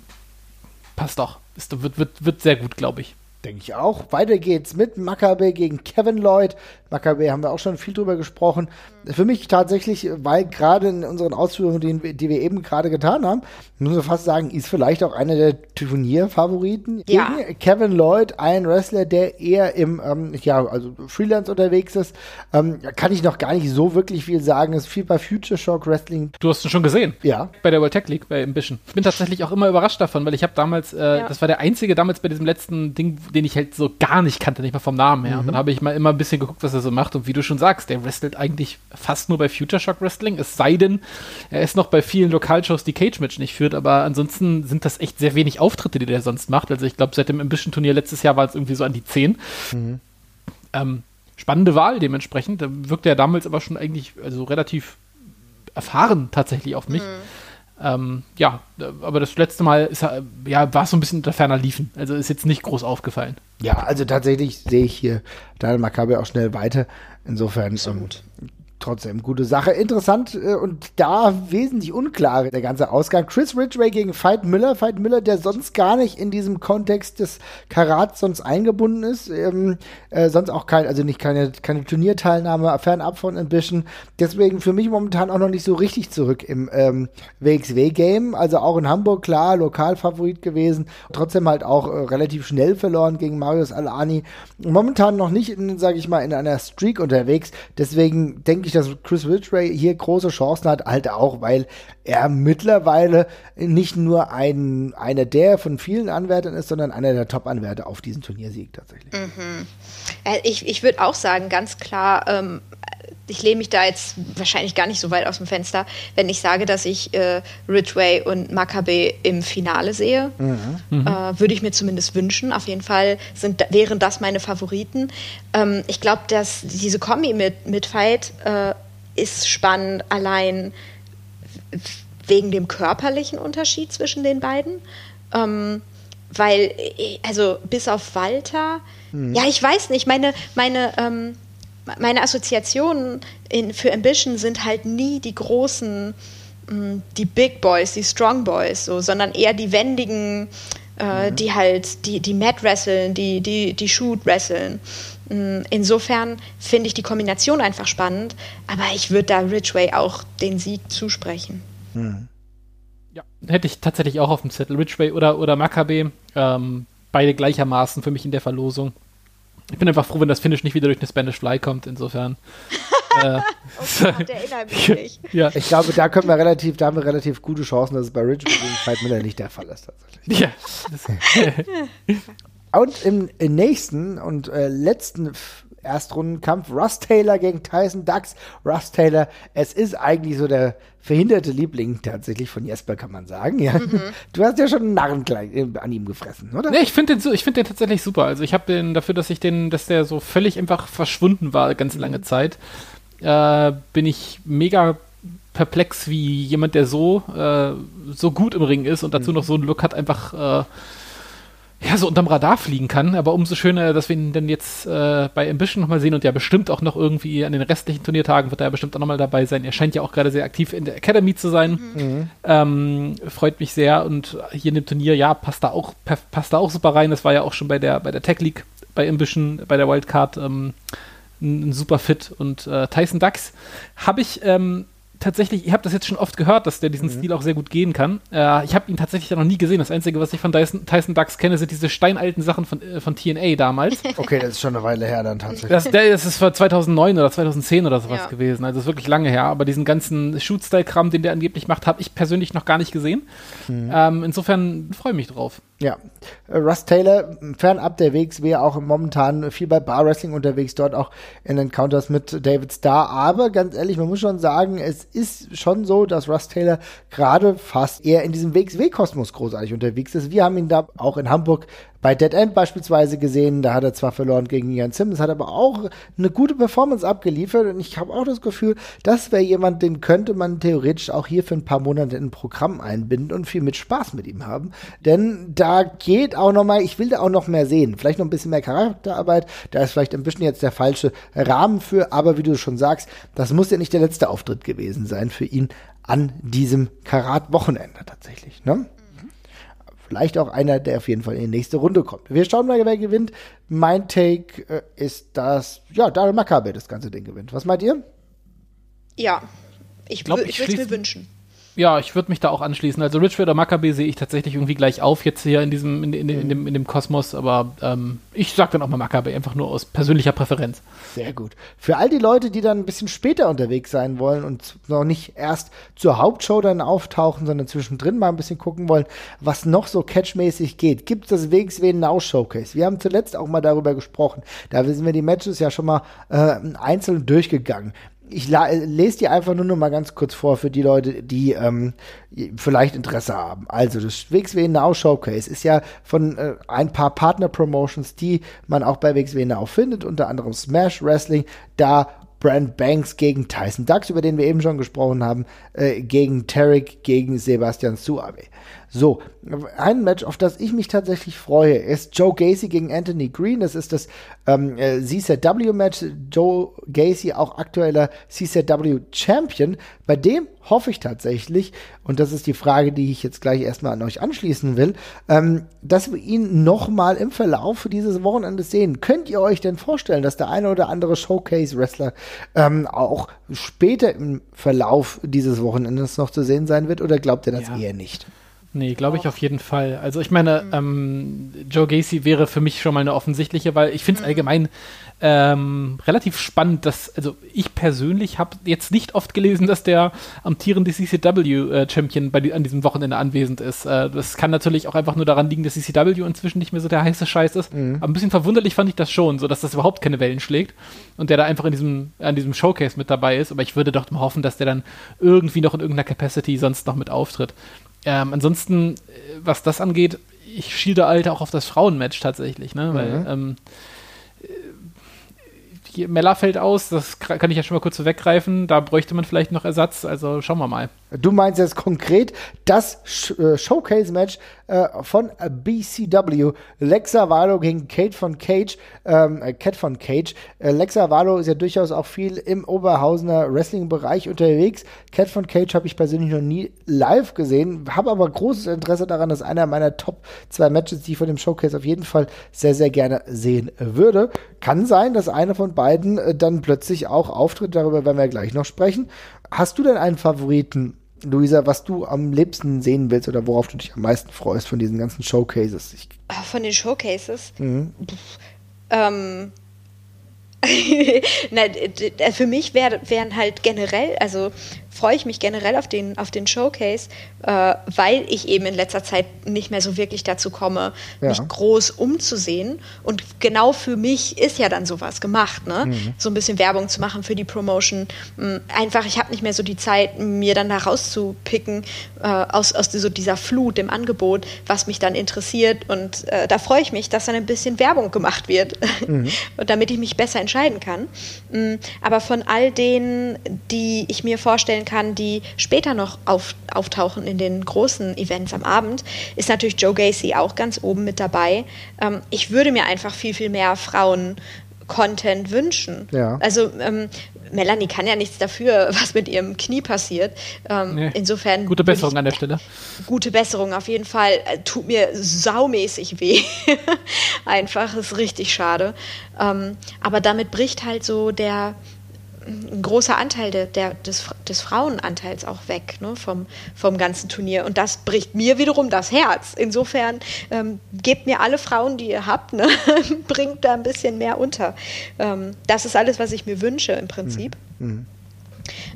Speaker 2: passt doch. Ist, wird, wird, wird sehr gut, glaube ich.
Speaker 1: Denke ich auch. Weiter geht's mit Makabe gegen Kevin Lloyd. Makabe haben wir auch schon viel drüber gesprochen. Für mich tatsächlich, weil gerade in unseren Ausführungen, die, die, wir eben gerade getan haben, muss man fast sagen, ist vielleicht auch einer der Turnierfavoriten.
Speaker 3: Ja.
Speaker 1: Gegen Kevin Lloyd, ein Wrestler, der eher im, ähm, ja, also Freelance unterwegs ist, ähm, kann ich noch gar nicht so wirklich viel sagen. Ist viel bei Future Shock Wrestling.
Speaker 2: Du hast ihn schon gesehen?
Speaker 1: Ja.
Speaker 2: Bei der World Tech League, bei Ambition. Ich bin tatsächlich auch immer überrascht davon, weil ich habe damals, äh, ja. das war der einzige damals bei diesem letzten Ding, den ich halt so gar nicht kannte, nicht mal vom Namen her. Mhm. Und dann habe ich mal immer ein bisschen geguckt, was er so macht. Und wie du schon sagst, der wrestelt eigentlich fast nur bei Future Shock Wrestling. Es sei denn, er ist noch bei vielen Lokalshows, die Cage Match nicht führt. Aber ansonsten sind das echt sehr wenig Auftritte, die der sonst macht. Also ich glaube, seit dem Ambition-Turnier letztes Jahr war es irgendwie so an die 10. Mhm. Ähm, spannende Wahl dementsprechend. Da wirkte er damals aber schon eigentlich also relativ erfahren tatsächlich auf mich. Mhm. Ähm, ja, aber das letzte Mal ist, ja, war es so ein bisschen unter ferner Liefen. Also ist jetzt nicht groß aufgefallen.
Speaker 1: Ja, also tatsächlich sehe ich hier Daniel Maccabi auch schnell weiter. Insofern
Speaker 3: so gut
Speaker 1: trotzdem gute Sache. Interessant äh, und da wesentlich unklar der ganze Ausgang. Chris Ridgway gegen Veit Müller. Veit Müller, der sonst gar nicht in diesem Kontext des Karats sonst eingebunden ist. Ähm, äh, sonst auch kein, also nicht keine, keine Turnierteilnahme, fernab von Ambition. Deswegen für mich momentan auch noch nicht so richtig zurück im ähm, WXW-Game. Also auch in Hamburg, klar, Lokalfavorit gewesen. Trotzdem halt auch äh, relativ schnell verloren gegen Marius Alani. Momentan noch nicht, sage ich mal, in einer Streak unterwegs. Deswegen denke ich, ich, dass Chris Ridgway hier große Chancen hat, halt auch, weil er mittlerweile nicht nur ein, einer der von vielen Anwärtern ist, sondern einer der Top-Anwärter auf diesen Turniersieg tatsächlich.
Speaker 3: Mhm. Äh, ich, ich würde auch sagen, ganz klar, ähm, ich lehne mich da jetzt wahrscheinlich gar nicht so weit aus dem Fenster, wenn ich sage, dass ich äh, Ridgway und Maccabi im Finale sehe. Mhm. Äh, Würde ich mir zumindest wünschen. Auf jeden Fall sind, wären das meine Favoriten. Ähm, ich glaube, dass diese Kombi mit, mit Fight äh, ist spannend, allein wegen dem körperlichen Unterschied zwischen den beiden. Ähm, weil, äh, also bis auf Walter, mhm. ja, ich weiß nicht, meine, meine, ähm, meine Assoziationen in, für Ambition sind halt nie die großen, mm, die Big Boys, die Strong Boys, so, sondern eher die wendigen, äh, mhm. die halt die, die Mat wresteln, die, die, die Shoot wresteln. Mm, insofern finde ich die Kombination einfach spannend, aber ich würde da Ridgway auch den Sieg zusprechen. Mhm.
Speaker 2: Ja, hätte ich tatsächlich auch auf dem Zettel. Ridgway oder, oder Maccabe, ähm, beide gleichermaßen für mich in der Verlosung. Ich bin einfach froh, wenn das Finish nicht wieder durch eine Spanish Fly kommt, insofern.
Speaker 3: äh, nicht.
Speaker 1: Ja. Ich glaube, da können wir relativ, da haben wir relativ gute Chancen, dass es bei Ridge gegen Fight Miller nicht der Fall ist tatsächlich. Ja. und im, im nächsten und äh, letzten Erstrundenkampf. Russ Taylor gegen Tyson Ducks. Russ Taylor, es ist eigentlich so der verhinderte Liebling tatsächlich von Jesper, kann man sagen. Ja. Mhm. Du hast ja schon einen Narrenkleid äh, an ihm gefressen, oder?
Speaker 2: Nee, ich finde den, find den tatsächlich super. Also ich habe den dafür, dass ich den, dass der so völlig einfach verschwunden war, ganz lange mhm. Zeit, äh, bin ich mega perplex, wie jemand, der so, äh, so gut im Ring ist und dazu mhm. noch so einen Look hat, einfach äh, ja, so unterm Radar fliegen kann. Aber umso schöner, dass wir ihn dann jetzt äh, bei Ambition nochmal sehen und ja bestimmt auch noch irgendwie an den restlichen Turniertagen wird er ja bestimmt auch nochmal dabei sein. Er scheint ja auch gerade sehr aktiv in der Academy zu sein. Mhm. Ähm, freut mich sehr und hier in dem Turnier, ja, passt da auch, passt da auch super rein. Das war ja auch schon bei der, bei der Tech League, bei Ambition, bei der Wildcard ähm, ein, super Fit. Und äh, Tyson Ducks habe ich ähm, tatsächlich, ich habe das jetzt schon oft gehört, dass der diesen mhm. Stil auch sehr gut gehen kann. Äh, ich habe ihn tatsächlich noch nie gesehen. Das Einzige, was ich von Tyson, Tyson Ducks kenne, sind diese steinalten Sachen von, äh, von TNA damals.
Speaker 1: Okay, das ist schon eine Weile her dann tatsächlich.
Speaker 2: Das, der, das ist für 2009 oder 2010 oder sowas ja. gewesen. Also ist wirklich lange her. Aber diesen ganzen Shoot-Style-Kram, den der angeblich macht, habe ich persönlich noch gar nicht gesehen. Mhm. Ähm, insofern freue ich mich drauf.
Speaker 1: Ja, äh, Russ Taylor, fernab der WXW, auch momentan viel bei Bar Wrestling unterwegs, dort auch in Encounters mit David Starr. Aber ganz ehrlich, man muss schon sagen, es ist schon so, dass Russ Taylor gerade fast eher in diesem WXW-Kosmos großartig unterwegs ist. Wir haben ihn da auch in Hamburg bei Dead End beispielsweise gesehen, da hat er zwar verloren gegen Ian Simmons, hat aber auch eine gute Performance abgeliefert und ich habe auch das Gefühl, das wäre jemand, den könnte man theoretisch auch hier für ein paar Monate in ein Programm einbinden und viel mit Spaß mit ihm haben, denn da geht auch noch mal, ich will da auch noch mehr sehen, vielleicht noch ein bisschen mehr Charakterarbeit, da ist vielleicht ein bisschen jetzt der falsche Rahmen für, aber wie du schon sagst, das muss ja nicht der letzte Auftritt gewesen sein für ihn an diesem Karat-Wochenende tatsächlich, ne? Vielleicht auch einer, der auf jeden Fall in die nächste Runde kommt. Wir schauen mal, wer gewinnt. Mein Take äh, ist, dass, ja, Daryl Makabe das ganze Ding gewinnt. Was meint ihr?
Speaker 3: Ja, ich, ich, ich würde es mir wünschen.
Speaker 2: Ja, ich würde mich da auch anschließen. Also Richard oder Maccabi sehe ich tatsächlich irgendwie gleich auf jetzt hier in diesem, in, in, in, dem, in dem Kosmos, aber ähm, ich sag dann auch mal Maccabi, einfach nur aus persönlicher Präferenz.
Speaker 1: Sehr gut. Für all die Leute, die dann ein bisschen später unterwegs sein wollen und noch nicht erst zur Hauptshow dann auftauchen, sondern zwischendrin mal ein bisschen gucken wollen, was noch so catchmäßig geht, gibt es das WXW Now Showcase. Wir haben zuletzt auch mal darüber gesprochen. Da sind wir die Matches ja schon mal äh, einzeln durchgegangen ich lese dir einfach nur noch mal ganz kurz vor für die Leute, die ähm, vielleicht Interesse haben. Also das WXW Now Showcase ist ja von äh, ein paar Partner-Promotions, die man auch bei WXW Now findet, unter anderem Smash Wrestling, da Brand Banks gegen Tyson Ducks, über den wir eben schon gesprochen haben, äh, gegen Tarek, gegen Sebastian Suave. So, ein Match, auf das ich mich tatsächlich freue, ist Joe Gacy gegen Anthony Green. Das ist das ähm, äh, CZW-Match. Joe Gacy, auch aktueller CZW-Champion. Bei dem hoffe ich tatsächlich, und das ist die Frage, die ich jetzt gleich erstmal an euch anschließen will, ähm, dass wir ihn nochmal im Verlauf dieses Wochenendes sehen. Könnt ihr euch denn vorstellen, dass der eine oder andere Showcase-Wrestler ähm, auch später im Verlauf dieses Wochenendes noch zu sehen sein wird? Oder glaubt ihr das ja. eher nicht?
Speaker 2: Nee, glaube ich auf jeden Fall. Also ich meine, mhm. ähm, Joe Gacy wäre für mich schon mal eine offensichtliche, weil ich finde es mhm. allgemein ähm, relativ spannend, dass, also ich persönlich habe jetzt nicht oft gelesen, dass der amtierende CCW-Champion äh, bei an diesem Wochenende anwesend ist. Äh, das kann natürlich auch einfach nur daran liegen, dass CCW inzwischen nicht mehr so der heiße Scheiß ist. Mhm. Aber ein bisschen verwunderlich fand ich das schon, so dass das überhaupt keine Wellen schlägt und der da einfach in diesem, an diesem Showcase mit dabei ist. Aber ich würde doch mal hoffen, dass der dann irgendwie noch in irgendeiner Capacity sonst noch mit auftritt. Ähm, ansonsten, äh, was das angeht, ich schielde halt auch auf das Frauenmatch tatsächlich, ne? Weil mhm. ähm, Mella fällt aus, das kann ich ja schon mal kurz so weggreifen. Da bräuchte man vielleicht noch Ersatz, also schauen wir mal.
Speaker 1: Du meinst jetzt konkret das äh, Showcase-Match äh, von BCW. Lexa Valo gegen Kate von Cage, ähm, äh, Cat von Cage. Äh, Lexa Valo ist ja durchaus auch viel im Oberhausener Wrestling-Bereich unterwegs. Cat von Cage habe ich persönlich noch nie live gesehen, habe aber großes Interesse daran, dass einer meiner Top zwei Matches, die ich von dem Showcase auf jeden Fall sehr, sehr gerne sehen würde. Kann sein, dass einer von beiden äh, dann plötzlich auch auftritt, darüber werden wir gleich noch sprechen. Hast du denn einen Favoriten Luisa, was du am liebsten sehen willst oder worauf du dich am meisten freust von diesen ganzen Showcases? Ich
Speaker 3: ah, von den Showcases? Mhm. Ähm, Na, für mich wär, wären halt generell, also freue ich mich generell auf den, auf den Showcase, äh, weil ich eben in letzter Zeit nicht mehr so wirklich dazu komme, ja. mich groß umzusehen. Und genau für mich ist ja dann sowas gemacht, ne? Mhm. So ein bisschen Werbung zu machen für die Promotion. Mm, einfach, ich habe nicht mehr so die Zeit, mir dann da rauszupicken äh, aus, aus so dieser Flut im Angebot, was mich dann interessiert. Und äh, da freue ich mich, dass dann ein bisschen Werbung gemacht wird, mhm. und damit ich mich besser entscheiden kann. Mm, aber von all denen, die ich mir vorstellen kann, die später noch auf, auftauchen in den großen Events am Abend, ist natürlich Joe Gacy auch ganz oben mit dabei. Ähm, ich würde mir einfach viel, viel mehr Frauen Content wünschen. Ja. Also ähm, Melanie kann ja nichts dafür, was mit ihrem Knie passiert. Ähm, nee. Insofern.
Speaker 2: Gute Besserung an der Stelle.
Speaker 3: Gute Besserung auf jeden Fall. Äh, tut mir saumäßig weh. Einfach, ist richtig schade. Ähm, aber damit bricht halt so der, ein großer Anteil der, der, des, des Frauenanteils auch weg ne, vom, vom ganzen Turnier. Und das bricht mir wiederum das Herz. Insofern ähm, gebt mir alle Frauen, die ihr habt, ne, bringt da ein bisschen mehr unter. Ähm, das ist alles, was ich mir wünsche im Prinzip. Mhm. mhm.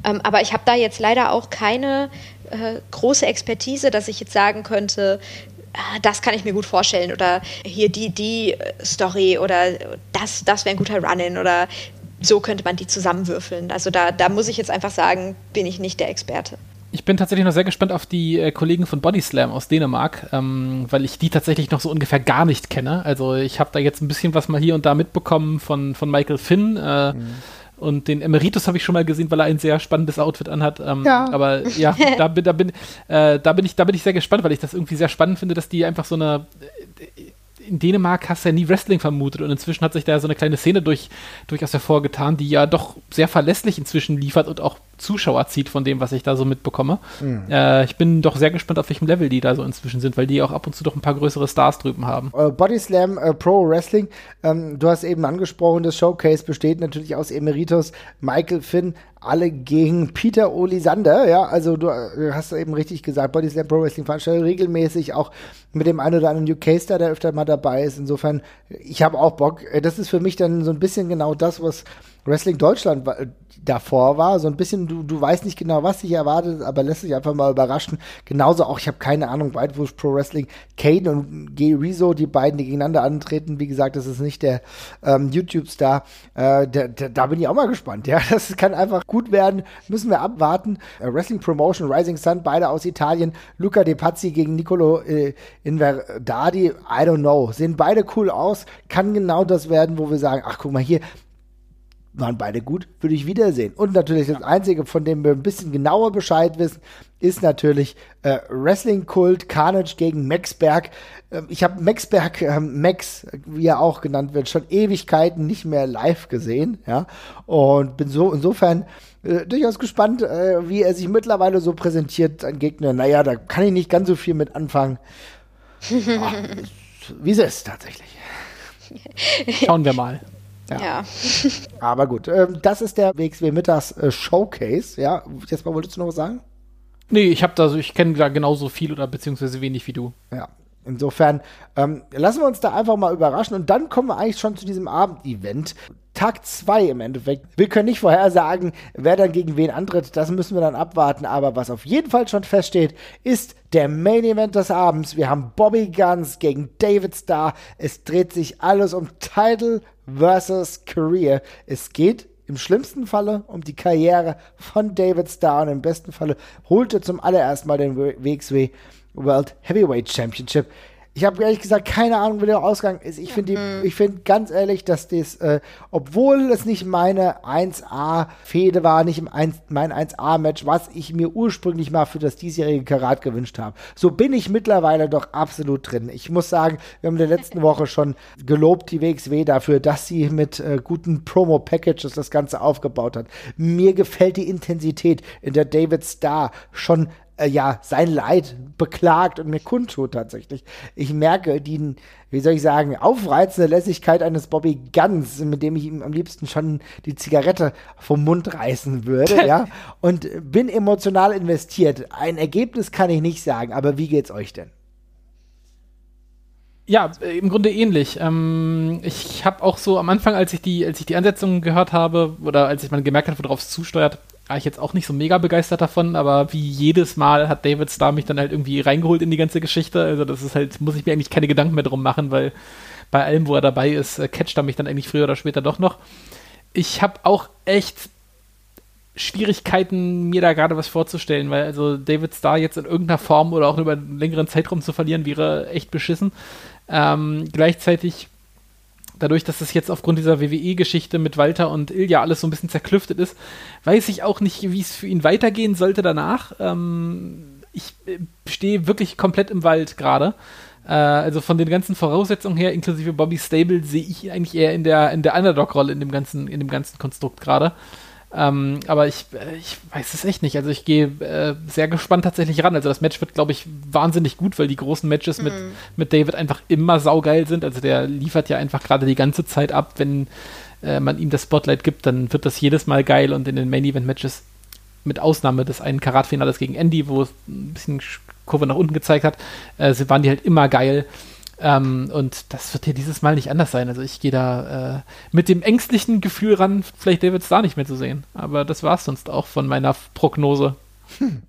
Speaker 3: Ähm, aber ich habe da jetzt leider auch keine äh, große Expertise, dass ich jetzt sagen könnte, ah, das kann ich mir gut vorstellen oder hier die, die äh, Story oder das, das wäre ein guter Run-In oder so könnte man die zusammenwürfeln. Also da, da muss ich jetzt einfach sagen, bin ich nicht der Experte.
Speaker 2: Ich bin tatsächlich noch sehr gespannt auf die äh, Kollegen von Bodyslam aus Dänemark, ähm, weil ich die tatsächlich noch so ungefähr gar nicht kenne. Also ich habe da jetzt ein bisschen was mal hier und da mitbekommen von, von Michael Finn. Äh, mhm. Und den Emeritus habe ich schon mal gesehen, weil er ein sehr spannendes Outfit anhat. Ähm, ja. Aber ja, da bin, da, bin, äh, da, bin ich, da bin ich sehr gespannt, weil ich das irgendwie sehr spannend finde, dass die einfach so eine in Dänemark hast du ja nie Wrestling vermutet und inzwischen hat sich da so eine kleine Szene durch, durchaus hervorgetan, die ja doch sehr verlässlich inzwischen liefert und auch Zuschauer zieht von dem, was ich da so mitbekomme. Mhm. Äh, ich bin doch sehr gespannt, auf welchem Level die da so inzwischen sind, weil die auch ab und zu doch ein paar größere Stars drüben haben.
Speaker 1: Uh, Body Slam uh, Pro Wrestling, ähm, du hast eben angesprochen, das Showcase besteht natürlich aus Emeritus Michael Finn, alle gegen Peter Olisander, ja, also du äh, hast eben richtig gesagt, Body Slam Pro Wrestling veranstaltet regelmäßig auch mit dem einen oder anderen UK-Star, der öfter mal dabei ist. Insofern, ich habe auch Bock. Das ist für mich dann so ein bisschen genau das, was Wrestling Deutschland davor war. So ein bisschen, du, du weißt nicht genau, was dich erwartet, aber lässt sich einfach mal überraschen. Genauso auch, ich habe keine Ahnung, Whitebush Pro Wrestling, Kane und G. Rezo, die beiden, die gegeneinander antreten. Wie gesagt, das ist nicht der ähm, YouTube-Star. Äh, da bin ich auch mal gespannt. Ja, das kann einfach gut werden. Müssen wir abwarten. Äh, Wrestling Promotion, Rising Sun, beide aus Italien. Luca De Pazzi gegen Nicolo äh, Inverdadi. I don't know. Sehen beide cool aus. Kann genau das werden, wo wir sagen, ach guck mal hier, waren beide gut, würde ich wiedersehen. Und natürlich das Einzige, von dem wir ein bisschen genauer Bescheid wissen, ist natürlich äh, Wrestling Kult Carnage gegen Maxberg. Äh, ich habe Maxberg, äh, Max, wie er auch genannt wird, schon Ewigkeiten nicht mehr live gesehen, ja. Und bin so insofern äh, durchaus gespannt, äh, wie er sich mittlerweile so präsentiert, ein Gegner. Naja, da kann ich nicht ganz so viel mit anfangen. Ach, wie es ist tatsächlich.
Speaker 2: Schauen wir mal.
Speaker 3: Ja. ja.
Speaker 1: Aber gut, ähm, das ist der WXW Mittags äh, Showcase. Ja, jetzt mal wolltest du noch was sagen?
Speaker 2: Nee, ich habe da so, ich kenne da genauso viel oder beziehungsweise wenig wie du.
Speaker 1: Ja. Insofern ähm, lassen wir uns da einfach mal überraschen und dann kommen wir eigentlich schon zu diesem Abendevent. Tag 2 im Endeffekt. Wir können nicht vorhersagen, wer dann gegen wen antritt. Das müssen wir dann abwarten. Aber was auf jeden Fall schon feststeht, ist der Main Event des Abends. Wir haben Bobby Guns gegen David Starr. Es dreht sich alles um Title versus Career. Es geht im schlimmsten Falle um die Karriere von David Starr und im besten Falle holt er zum allerersten Mal den WXW World Heavyweight Championship. Ich habe ehrlich gesagt keine Ahnung, wie der Ausgang ist. Ich finde, mhm. ich finde ganz ehrlich, dass das, äh, obwohl es nicht meine 1A-Fehde war, nicht ein, mein 1A-Match, was ich mir ursprünglich mal für das diesjährige Karat gewünscht habe, so bin ich mittlerweile doch absolut drin. Ich muss sagen, wir haben in der letzten Woche schon gelobt, die WXW dafür, dass sie mit äh, guten Promo-Packages das Ganze aufgebaut hat. Mir gefällt die Intensität, in der David Starr schon äh, ja, sein Leid beklagt und mir kundtut tatsächlich. Ich merke die, wie soll ich sagen, aufreizende Lässigkeit eines Bobby Guns, mit dem ich ihm am liebsten schon die Zigarette vom Mund reißen würde, ja, und bin emotional investiert. Ein Ergebnis kann ich nicht sagen, aber wie geht's euch denn?
Speaker 2: Ja, im Grunde ähnlich. Ähm, ich habe auch so am Anfang, als ich die, als ich die Ansetzungen gehört habe oder als ich mal gemerkt habe, worauf es zusteuert, war ich jetzt auch nicht so mega begeistert davon, aber wie jedes Mal hat David Starr mich dann halt irgendwie reingeholt in die ganze Geschichte. Also das ist halt, muss ich mir eigentlich keine Gedanken mehr drum machen, weil bei allem, wo er dabei ist, äh, catcht er mich dann eigentlich früher oder später doch noch. Ich habe auch echt Schwierigkeiten, mir da gerade was vorzustellen, weil also David Starr jetzt in irgendeiner Form oder auch über einen längeren Zeitraum zu verlieren, wäre echt beschissen. Ähm, gleichzeitig, dadurch, dass das jetzt aufgrund dieser WWE-Geschichte mit Walter und Ilja alles so ein bisschen zerklüftet ist, weiß ich auch nicht, wie es für ihn weitergehen sollte danach. Ähm, ich äh, stehe wirklich komplett im Wald gerade. Äh, also von den ganzen Voraussetzungen her, inklusive Bobby Stable, sehe ich eigentlich eher in der, in der Underdog-Rolle in in dem ganzen Konstrukt gerade. Ähm, aber ich, äh, ich weiß es echt nicht. Also ich gehe äh, sehr gespannt tatsächlich ran. Also das Match wird, glaube ich, wahnsinnig gut, weil die großen Matches mhm. mit, mit David einfach immer saugeil sind. Also der liefert ja einfach gerade die ganze Zeit ab. Wenn äh, man ihm das Spotlight gibt, dann wird das jedes Mal geil und in den Main Event Matches mit Ausnahme des einen Karatfinales gegen Andy, wo es ein bisschen Kurve nach unten gezeigt hat, äh, waren die halt immer geil. Ähm, und das wird hier dieses Mal nicht anders sein. Also ich gehe da äh, mit dem ängstlichen Gefühl ran, vielleicht David Starr nicht mehr zu sehen. Aber das war es sonst auch von meiner Prognose. Hm.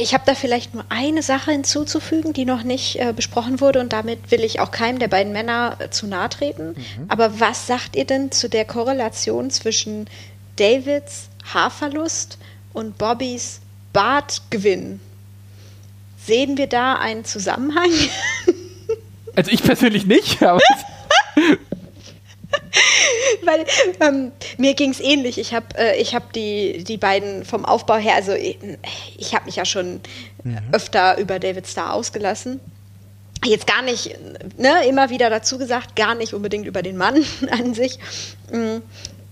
Speaker 3: Ich habe da vielleicht nur eine Sache hinzuzufügen, die noch nicht äh, besprochen wurde und damit will ich auch keinem der beiden Männer äh, zu nahe treten. Mhm. Aber was sagt ihr denn zu der Korrelation zwischen Davids Haarverlust und Bobbys Bartgewinn? Sehen wir da einen Zusammenhang?
Speaker 2: Also ich persönlich nicht, aber.
Speaker 3: Weil ähm, mir ging es ähnlich. Ich habe äh, hab die, die beiden vom Aufbau her, also ich, ich habe mich ja schon mhm. öfter über David Starr ausgelassen. Jetzt gar nicht, ne, immer wieder dazu gesagt, gar nicht unbedingt über den Mann an sich.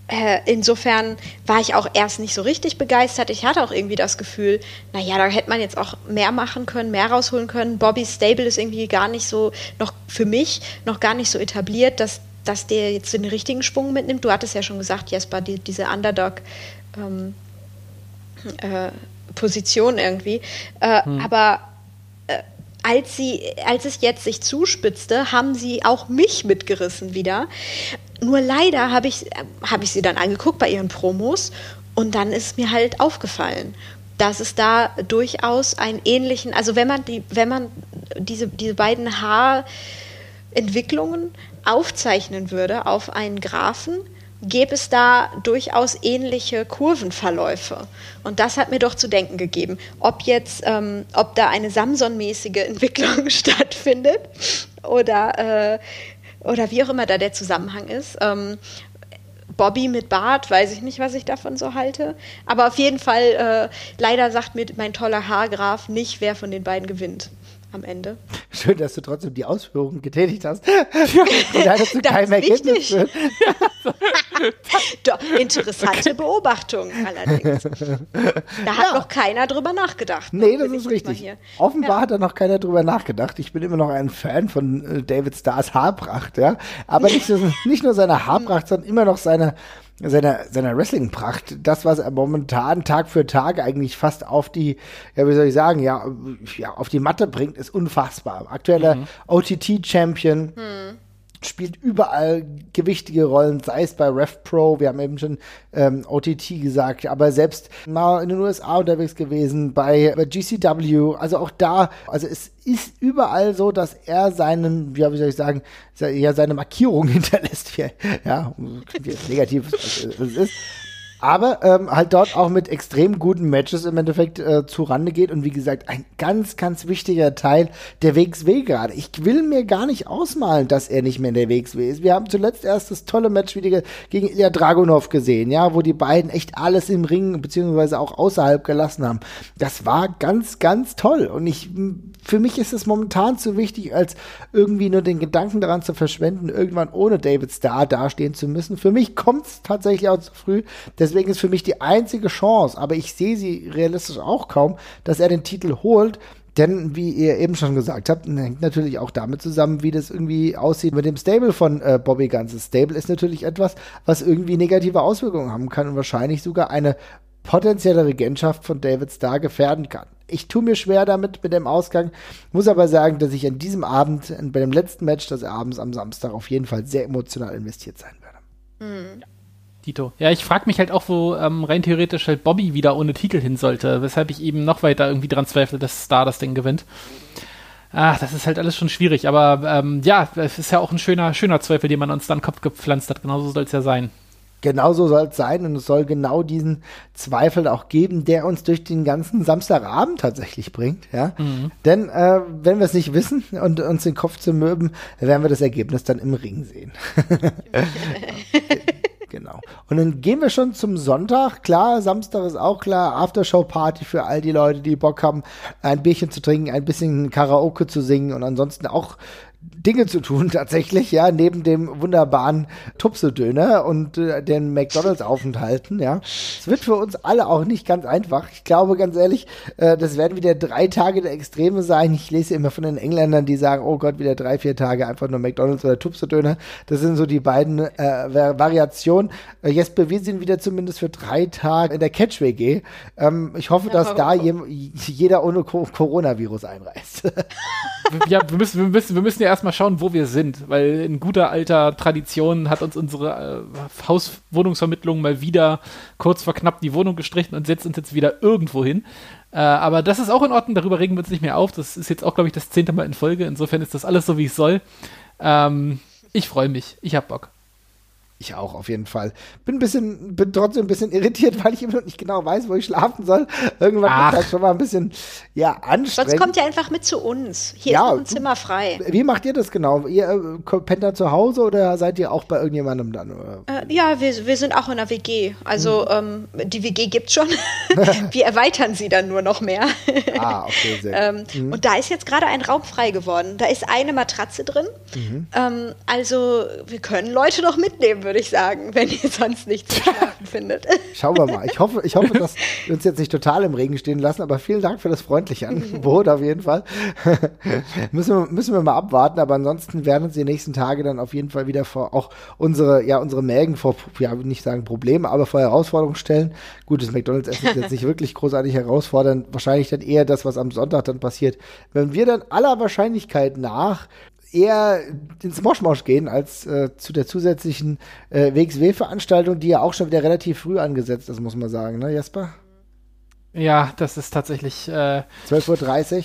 Speaker 3: Äh, insofern war ich auch erst nicht so richtig begeistert. Ich hatte auch irgendwie das Gefühl, naja, da hätte man jetzt auch mehr machen können, mehr rausholen können. Bobby Stable ist irgendwie gar nicht so, noch für mich, noch gar nicht so etabliert, dass, dass der jetzt den richtigen Schwung mitnimmt. Du hattest ja schon gesagt, Jesper, die, diese Underdog- ähm, äh, Position irgendwie. Äh, hm. Aber äh, als sie, als es jetzt sich zuspitzte, haben sie auch mich mitgerissen wieder. Nur leider habe ich, hab ich sie dann angeguckt bei ihren Promos und dann ist mir halt aufgefallen, dass es da durchaus einen ähnlichen, also wenn man die, wenn man diese, diese beiden Haarentwicklungen aufzeichnen würde auf einen Graphen, gäbe es da durchaus ähnliche Kurvenverläufe. Und das hat mir doch zu denken gegeben, ob jetzt, ähm, ob da eine Samson-mäßige Entwicklung stattfindet oder äh, oder wie auch immer da der Zusammenhang ist. Ähm, Bobby mit Bart, weiß ich nicht, was ich davon so halte. Aber auf jeden Fall, äh, leider sagt mir mein toller Haargraf nicht, wer von den beiden gewinnt am Ende.
Speaker 1: Schön, dass du trotzdem die Ausführungen getätigt hast. Die leider zu keinem Ergebnis führt.
Speaker 3: Doch, interessante Beobachtung allerdings. Da hat ja. noch keiner drüber nachgedacht.
Speaker 1: Nee, das ist richtig. Offenbar ja. hat da noch keiner drüber nachgedacht. Ich bin immer noch ein Fan von äh, David Stars Haarpracht, ja. Aber nicht, nicht nur seine Haarpracht, sondern immer noch seine seiner, seiner Wrestling-Pracht, das, was er momentan Tag für Tag eigentlich fast auf die, ja, wie soll ich sagen, ja, ja auf die Matte bringt, ist unfassbar. Aktueller mhm. OTT-Champion. Mhm spielt überall gewichtige Rollen, sei es bei RevPro, wir haben eben schon ähm, OTT gesagt, aber selbst mal in den USA unterwegs gewesen, bei, bei GCW, also auch da, also es ist überall so, dass er seinen, ja, wie soll ich sagen, ja, seine Markierung hinterlässt, ja, wie negativ es ist aber ähm, halt dort auch mit extrem guten Matches im Endeffekt äh, zurande geht und wie gesagt, ein ganz, ganz wichtiger Teil der WXW gerade. Ich will mir gar nicht ausmalen, dass er nicht mehr in der WXW ist. Wir haben zuletzt erst das tolle Match wieder gegen Ilya Dragunov gesehen, ja, wo die beiden echt alles im Ring beziehungsweise auch außerhalb gelassen haben. Das war ganz, ganz toll und ich für mich ist es momentan zu wichtig, als irgendwie nur den Gedanken daran zu verschwenden, irgendwann ohne David Starr dastehen zu müssen. Für mich kommt es tatsächlich auch zu früh. Deswegen ist für mich die einzige Chance, aber ich sehe sie realistisch auch kaum, dass er den Titel holt. Denn, wie ihr eben schon gesagt habt, hängt natürlich auch damit zusammen, wie das irgendwie aussieht mit dem Stable von äh, Bobby Guns. Das Stable ist natürlich etwas, was irgendwie negative Auswirkungen haben kann und wahrscheinlich sogar eine potenzielle Regentschaft von David Starr gefährden kann ich tue mir schwer damit mit dem Ausgang, muss aber sagen, dass ich an diesem Abend, bei dem letzten Match des Abends am Samstag, auf jeden Fall sehr emotional investiert sein werde.
Speaker 2: Mhm. Dito. Ja, ich frage mich halt auch, wo ähm, rein theoretisch halt Bobby wieder ohne Titel hin sollte, weshalb ich eben noch weiter irgendwie dran zweifle, dass Star das Ding gewinnt. Ach, das ist halt alles schon schwierig, aber ähm, ja, es ist ja auch ein schöner, schöner Zweifel, den man uns dann Kopf gepflanzt hat. Genauso soll es ja sein.
Speaker 1: Genauso soll es sein und es soll genau diesen Zweifel auch geben, der uns durch den ganzen Samstagabend tatsächlich bringt. Ja? Mhm. Denn äh, wenn wir es nicht wissen und uns den Kopf zu möben, werden wir das Ergebnis dann im Ring sehen. Genau. Und dann gehen wir schon zum Sonntag. Klar, Samstag ist auch klar. Aftershow-Party für all die Leute, die Bock haben, ein Bierchen zu trinken, ein bisschen Karaoke zu singen und ansonsten auch Dinge zu tun tatsächlich, ja, neben dem wunderbaren Tupse-Döner und äh, den McDonalds-Aufenthalten, ja. Es wird für uns alle auch nicht ganz einfach. Ich glaube, ganz ehrlich, äh, das werden wieder drei Tage der Extreme sein. Ich lese immer von den Engländern, die sagen, oh Gott, wieder drei, vier Tage einfach nur McDonalds oder Tupse-Döner. Das sind so die beiden äh, Variationen. Äh, Jesper, wir sind wieder zumindest für drei Tage in der Catch-WG. Ähm, ich hoffe, dass da je, jeder ohne Co Coronavirus einreist.
Speaker 2: ja, wir müssen, wir müssen, wir müssen ja erstmal schauen, wo wir sind, weil in guter alter Tradition hat uns unsere äh, Hauswohnungsvermittlung mal wieder kurz vor knapp die Wohnung gestrichen und setzt uns jetzt wieder irgendwo hin. Äh, aber das ist auch in Ordnung, darüber regen wir uns nicht mehr auf. Das ist jetzt auch, glaube ich, das zehnte Mal in Folge. Insofern ist das alles so, wie es soll. Ähm, ich freue mich. Ich habe Bock.
Speaker 1: Ich auch, auf jeden Fall. Bin ein bisschen, bin trotzdem ein bisschen irritiert, weil ich immer noch nicht genau weiß, wo ich schlafen soll. Irgendwann Ach. wird halt schon mal ein bisschen, ja, anstrengend.
Speaker 3: Sonst kommt ihr einfach mit zu uns. Hier ja, ist noch ein Zimmer frei.
Speaker 1: Wie macht ihr das genau? Ihr äh, pennt da zu Hause oder seid ihr auch bei irgendjemandem dann?
Speaker 3: Äh, ja, wir, wir sind auch in der WG. Also, hm. ähm, die WG gibt's schon. wir erweitern sie dann nur noch mehr. ah, okay, sehr ähm, mhm. Und da ist jetzt gerade ein Raum frei geworden. Da ist eine Matratze drin. Mhm. Ähm, also, wir können Leute noch mitnehmen würde ich sagen, wenn ihr sonst nichts zu schlafen findet.
Speaker 1: Schauen wir mal. Ich hoffe, ich hoffe, dass wir uns jetzt nicht total im Regen stehen lassen, aber vielen Dank für das freundliche Angebot auf jeden Fall. müssen, wir, müssen wir mal abwarten, aber ansonsten werden uns die nächsten Tage dann auf jeden Fall wieder vor auch unsere, ja, unsere Mägen vor, ja, nicht sagen Probleme, aber vor Herausforderungen stellen. Gut, das McDonalds-Essen ist jetzt nicht wirklich großartig herausfordernd. Wahrscheinlich dann eher das, was am Sonntag dann passiert. Wenn wir dann aller Wahrscheinlichkeit nach eher ins Moschmosch gehen als äh, zu der zusätzlichen äh, WXW-Veranstaltung, die ja auch schon wieder relativ früh angesetzt ist, muss man sagen, ne, Jasper?
Speaker 2: Ja, das ist tatsächlich äh,
Speaker 1: 12.30 Uhr.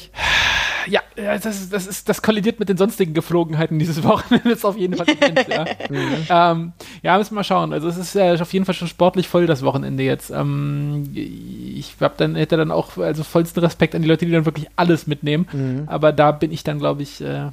Speaker 2: Ja, das, das, ist, das kollidiert mit den sonstigen Geflogenheiten dieses Wochenendes auf jeden Fall. ja. mhm. ähm, ja, müssen wir mal schauen. Also es ist ja auf jeden Fall schon sportlich voll das Wochenende jetzt. Ähm, ich hab dann, hätte dann auch also vollsten Respekt an die Leute, die dann wirklich alles mitnehmen. Mhm. Aber da bin ich dann, glaube ich, äh,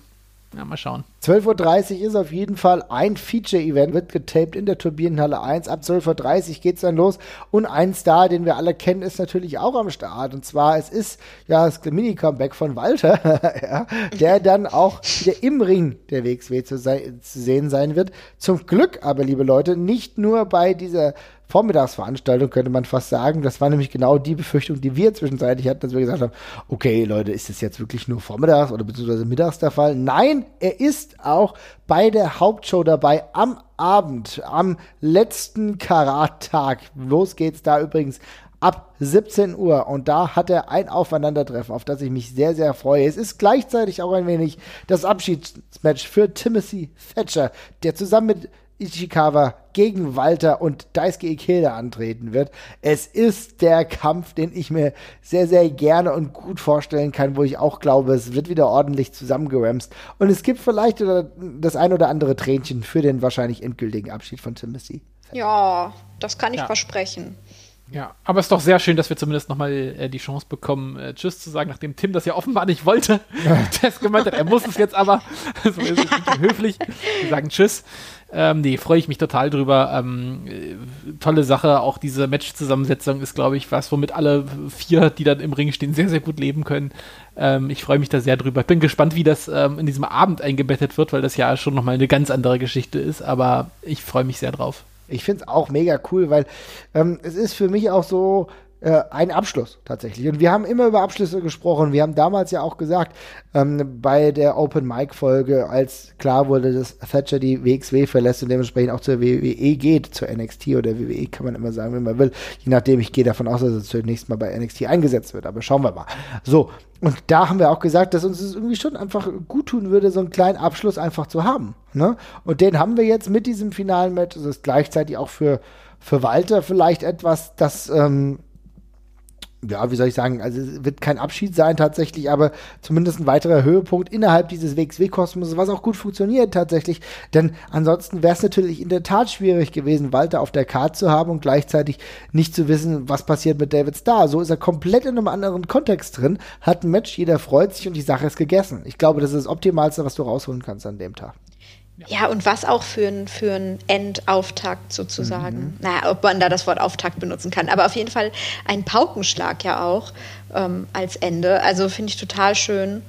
Speaker 2: ja, mal schauen.
Speaker 1: 12.30 Uhr ist auf jeden Fall ein Feature-Event, wird getaped in der Turbinenhalle 1. Ab 12.30 Uhr geht es dann los. Und ein Star, den wir alle kennen, ist natürlich auch am Start. Und zwar, es ist ja das Mini-Comeback von Walter, ja, der dann auch wieder im Ring der WXW zu, sein, zu sehen sein wird. Zum Glück aber, liebe Leute, nicht nur bei dieser Vormittagsveranstaltung, könnte man fast sagen. Das war nämlich genau die Befürchtung, die wir zwischenzeitlich hatten, dass wir gesagt haben, okay, Leute, ist das jetzt wirklich nur vormittags oder beziehungsweise mittags der Fall? Nein, er ist auch bei der Hauptshow dabei am Abend, am letzten Karattag. Los geht's da übrigens ab 17 Uhr und da hat er ein Aufeinandertreffen, auf das ich mich sehr, sehr freue. Es ist gleichzeitig auch ein wenig das Abschiedsmatch für Timothy Thatcher, der zusammen mit Ichikawa gegen Walter und Daisuke Ikeda antreten wird. Es ist der Kampf, den ich mir sehr, sehr gerne und gut vorstellen kann, wo ich auch glaube, es wird wieder ordentlich zusammengeramst. Und es gibt vielleicht das ein oder andere Tränchen für den wahrscheinlich endgültigen Abschied von Timothy.
Speaker 3: Ja, das kann ich ja. versprechen.
Speaker 2: Ja, aber es ist doch sehr schön, dass wir zumindest nochmal äh, die Chance bekommen, äh, Tschüss zu sagen, nachdem Tim das ja offenbar nicht wollte. Tess gemeint hat, er muss es jetzt aber. so ist es höflich. Wir sagen Tschüss. Ähm, nee, freue ich mich total drüber. Ähm, äh, tolle Sache. Auch diese Match-Zusammensetzung ist, glaube ich, was, womit alle vier, die dann im Ring stehen, sehr, sehr gut leben können. Ähm, ich freue mich da sehr drüber. Bin gespannt, wie das ähm, in diesem Abend eingebettet wird, weil das ja schon nochmal eine ganz andere Geschichte ist. Aber ich freue mich sehr drauf.
Speaker 1: Ich finde es auch mega cool, weil ähm, es ist für mich auch so, äh, ein Abschluss tatsächlich. Und wir haben immer über Abschlüsse gesprochen. Wir haben damals ja auch gesagt, ähm, bei der Open Mic Folge, als klar wurde, dass Thatcher die WXW verlässt und dementsprechend auch zur WWE geht, zur NXT oder WWE, kann man immer sagen, wenn man will. Je nachdem, ich gehe davon aus, dass es zunächst mal bei NXT eingesetzt wird. Aber schauen wir mal. So. Und da haben wir auch gesagt, dass uns es irgendwie schon einfach gut tun würde, so einen kleinen Abschluss einfach zu haben. Ne? Und den haben wir jetzt mit diesem finalen Match. Das ist gleichzeitig auch für für Walter vielleicht etwas, das ähm, ja, wie soll ich sagen, also es wird kein Abschied sein tatsächlich, aber zumindest ein weiterer Höhepunkt innerhalb dieses WXW-Kosmos, was auch gut funktioniert tatsächlich. Denn ansonsten wäre es natürlich in der Tat schwierig gewesen, Walter auf der Karte zu haben und gleichzeitig nicht zu wissen, was passiert mit David Starr. So ist er komplett in einem anderen Kontext drin, hat ein Match, jeder freut sich und die Sache ist gegessen. Ich glaube, das ist das Optimalste, was du rausholen kannst an dem Tag.
Speaker 3: Ja, und was auch für ein, für ein Endauftakt sozusagen. Mhm. Naja, ob man da das Wort Auftakt benutzen kann. Aber auf jeden Fall ein Paukenschlag ja auch ähm, als Ende. Also finde ich total schön.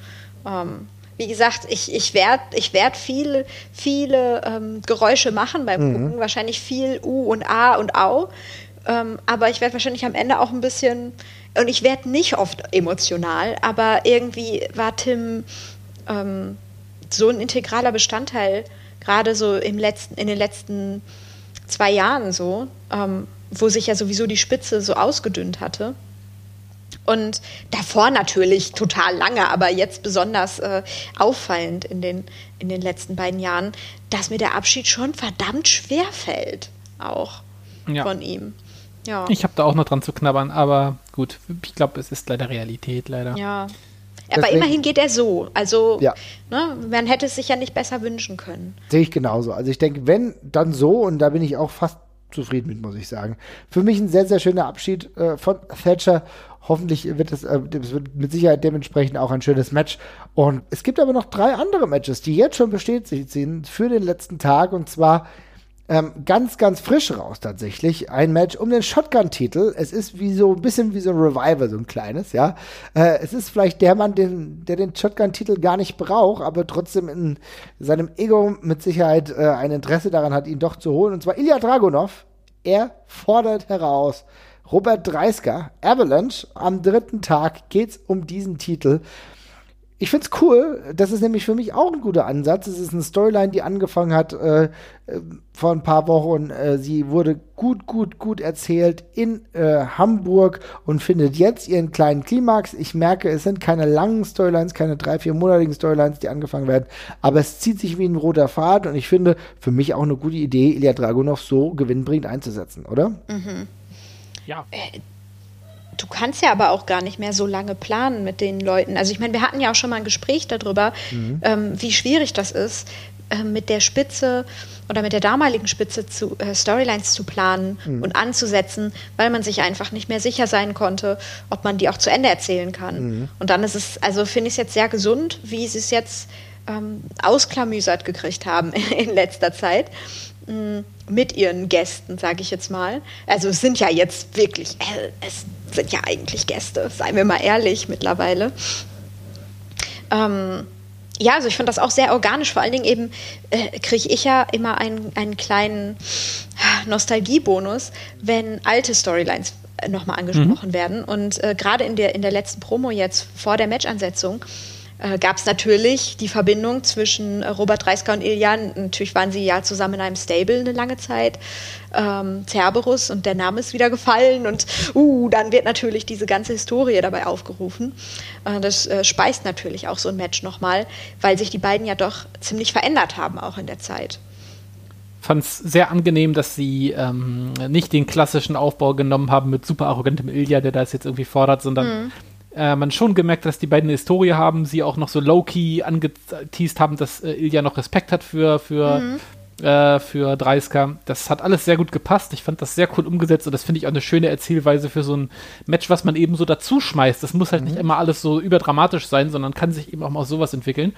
Speaker 3: Ähm, wie gesagt, ich, ich werde ich werd viel, viele ähm, Geräusche machen beim mhm. Gucken. Wahrscheinlich viel U und A und Au. Ähm, aber ich werde wahrscheinlich am Ende auch ein bisschen, und ich werde nicht oft emotional, aber irgendwie war Tim ähm, so ein integraler Bestandteil gerade so im letzten, in den letzten zwei Jahren so, ähm, wo sich ja sowieso die Spitze so ausgedünnt hatte. Und davor natürlich total lange, aber jetzt besonders äh, auffallend in den, in den letzten beiden Jahren, dass mir der Abschied schon verdammt schwer fällt, auch ja. von ihm.
Speaker 2: Ja. Ich habe da auch noch dran zu knabbern, aber gut, ich glaube, es ist leider Realität, leider.
Speaker 3: Ja, aber Deswegen, immerhin geht er so. Also ja. ne, man hätte es sich ja nicht besser wünschen können.
Speaker 1: Sehe ich genauso. Also ich denke, wenn, dann so, und da bin ich auch fast zufrieden mit, muss ich sagen. Für mich ein sehr, sehr schöner Abschied äh, von Thatcher. Hoffentlich wird es, äh, es wird mit Sicherheit dementsprechend auch ein schönes Match. Und es gibt aber noch drei andere Matches, die jetzt schon bestätigt sind für den letzten Tag. Und zwar ähm, ganz, ganz frisch raus tatsächlich. Ein Match um den Shotgun-Titel. Es ist wie so ein bisschen wie so ein Revival, so ein kleines, ja. Äh, es ist vielleicht der Mann, den, der den Shotgun-Titel gar nicht braucht, aber trotzdem in seinem Ego mit Sicherheit äh, ein Interesse daran hat, ihn doch zu holen. Und zwar Ilya Dragunov. Er fordert heraus. Robert Dreisker, Avalanche, am dritten Tag geht's um diesen Titel ich find's cool. Das ist nämlich für mich auch ein guter Ansatz. Es ist eine Storyline, die angefangen hat äh, äh, vor ein paar Wochen. Äh, sie wurde gut, gut, gut erzählt in äh, Hamburg und findet jetzt ihren kleinen Klimax. Ich merke, es sind keine langen Storylines, keine drei, vier monatigen Storylines, die angefangen werden, aber es zieht sich wie ein roter Faden und ich finde für mich auch eine gute Idee, Ilya Dragunov so gewinnbringend einzusetzen, oder? Mhm.
Speaker 3: Ja. Du kannst ja aber auch gar nicht mehr so lange planen mit den Leuten. Also ich meine, wir hatten ja auch schon mal ein Gespräch darüber, mhm. ähm, wie schwierig das ist, äh, mit der Spitze oder mit der damaligen Spitze zu, äh, Storylines zu planen mhm. und anzusetzen, weil man sich einfach nicht mehr sicher sein konnte, ob man die auch zu Ende erzählen kann. Mhm. Und dann ist es, also finde ich es jetzt sehr gesund, wie sie es jetzt ähm, ausklamüsert gekriegt haben in letzter Zeit mit ihren Gästen, sage ich jetzt mal. Also es sind ja jetzt wirklich, äh, es sind ja eigentlich Gäste, seien wir mal ehrlich mittlerweile. Ähm, ja, also ich finde das auch sehr organisch. Vor allen Dingen eben äh, kriege ich ja immer einen, einen kleinen Nostalgiebonus, wenn alte Storylines äh, nochmal angesprochen mhm. werden. Und äh, gerade in der, in der letzten Promo jetzt vor der Matchansetzung äh, gab es natürlich die Verbindung zwischen äh, Robert Dreisker und Iljan. Natürlich waren sie ja zusammen in einem Stable eine lange Zeit. Ähm, Cerberus und der Name ist wieder gefallen und uh, dann wird natürlich diese ganze Historie dabei aufgerufen. Äh, das äh, speist natürlich auch so ein Match nochmal, weil sich die beiden ja doch ziemlich verändert haben, auch in der Zeit
Speaker 2: fand es sehr angenehm, dass sie ähm, nicht den klassischen Aufbau genommen haben mit super arrogantem Ilya, der das jetzt irgendwie fordert, sondern mhm äh, man schon gemerkt, dass die beiden eine Historie haben, sie auch noch so low-key angeteased haben, dass äh, Ilja noch Respekt hat für, für, mhm. äh, für Dreisker. Das hat alles sehr gut gepasst. Ich fand das sehr cool umgesetzt und das finde ich auch eine schöne Erzählweise für so ein Match, was man eben so dazu schmeißt. Das muss halt mhm. nicht immer alles so überdramatisch sein, sondern kann sich eben auch mal sowas entwickeln.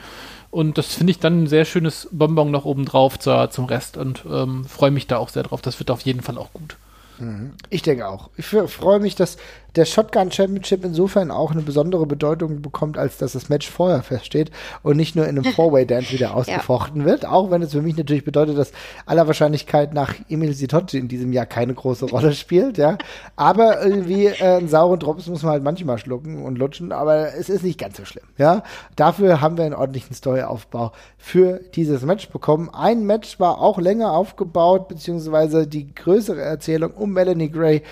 Speaker 2: Und das finde ich dann ein sehr schönes Bonbon noch oben drauf zum Rest und ähm, freue mich da auch sehr drauf. Das wird auf jeden Fall auch gut.
Speaker 1: Mhm. Ich denke auch. Ich freue mich, dass der Shotgun Championship insofern auch eine besondere Bedeutung bekommt, als dass das Match vorher feststeht und nicht nur in einem Four-Way-Dance wieder ausgefochten ja. wird. Auch wenn es für mich natürlich bedeutet, dass aller Wahrscheinlichkeit nach Emil Sitotti in diesem Jahr keine große Rolle spielt, ja. Aber irgendwie äh, einen sauren Drops muss man halt manchmal schlucken und lutschen, aber es ist nicht ganz so schlimm, ja. Dafür haben wir einen ordentlichen Storyaufbau für dieses Match bekommen. Ein Match war auch länger aufgebaut, beziehungsweise die größere Erzählung um Melanie Gray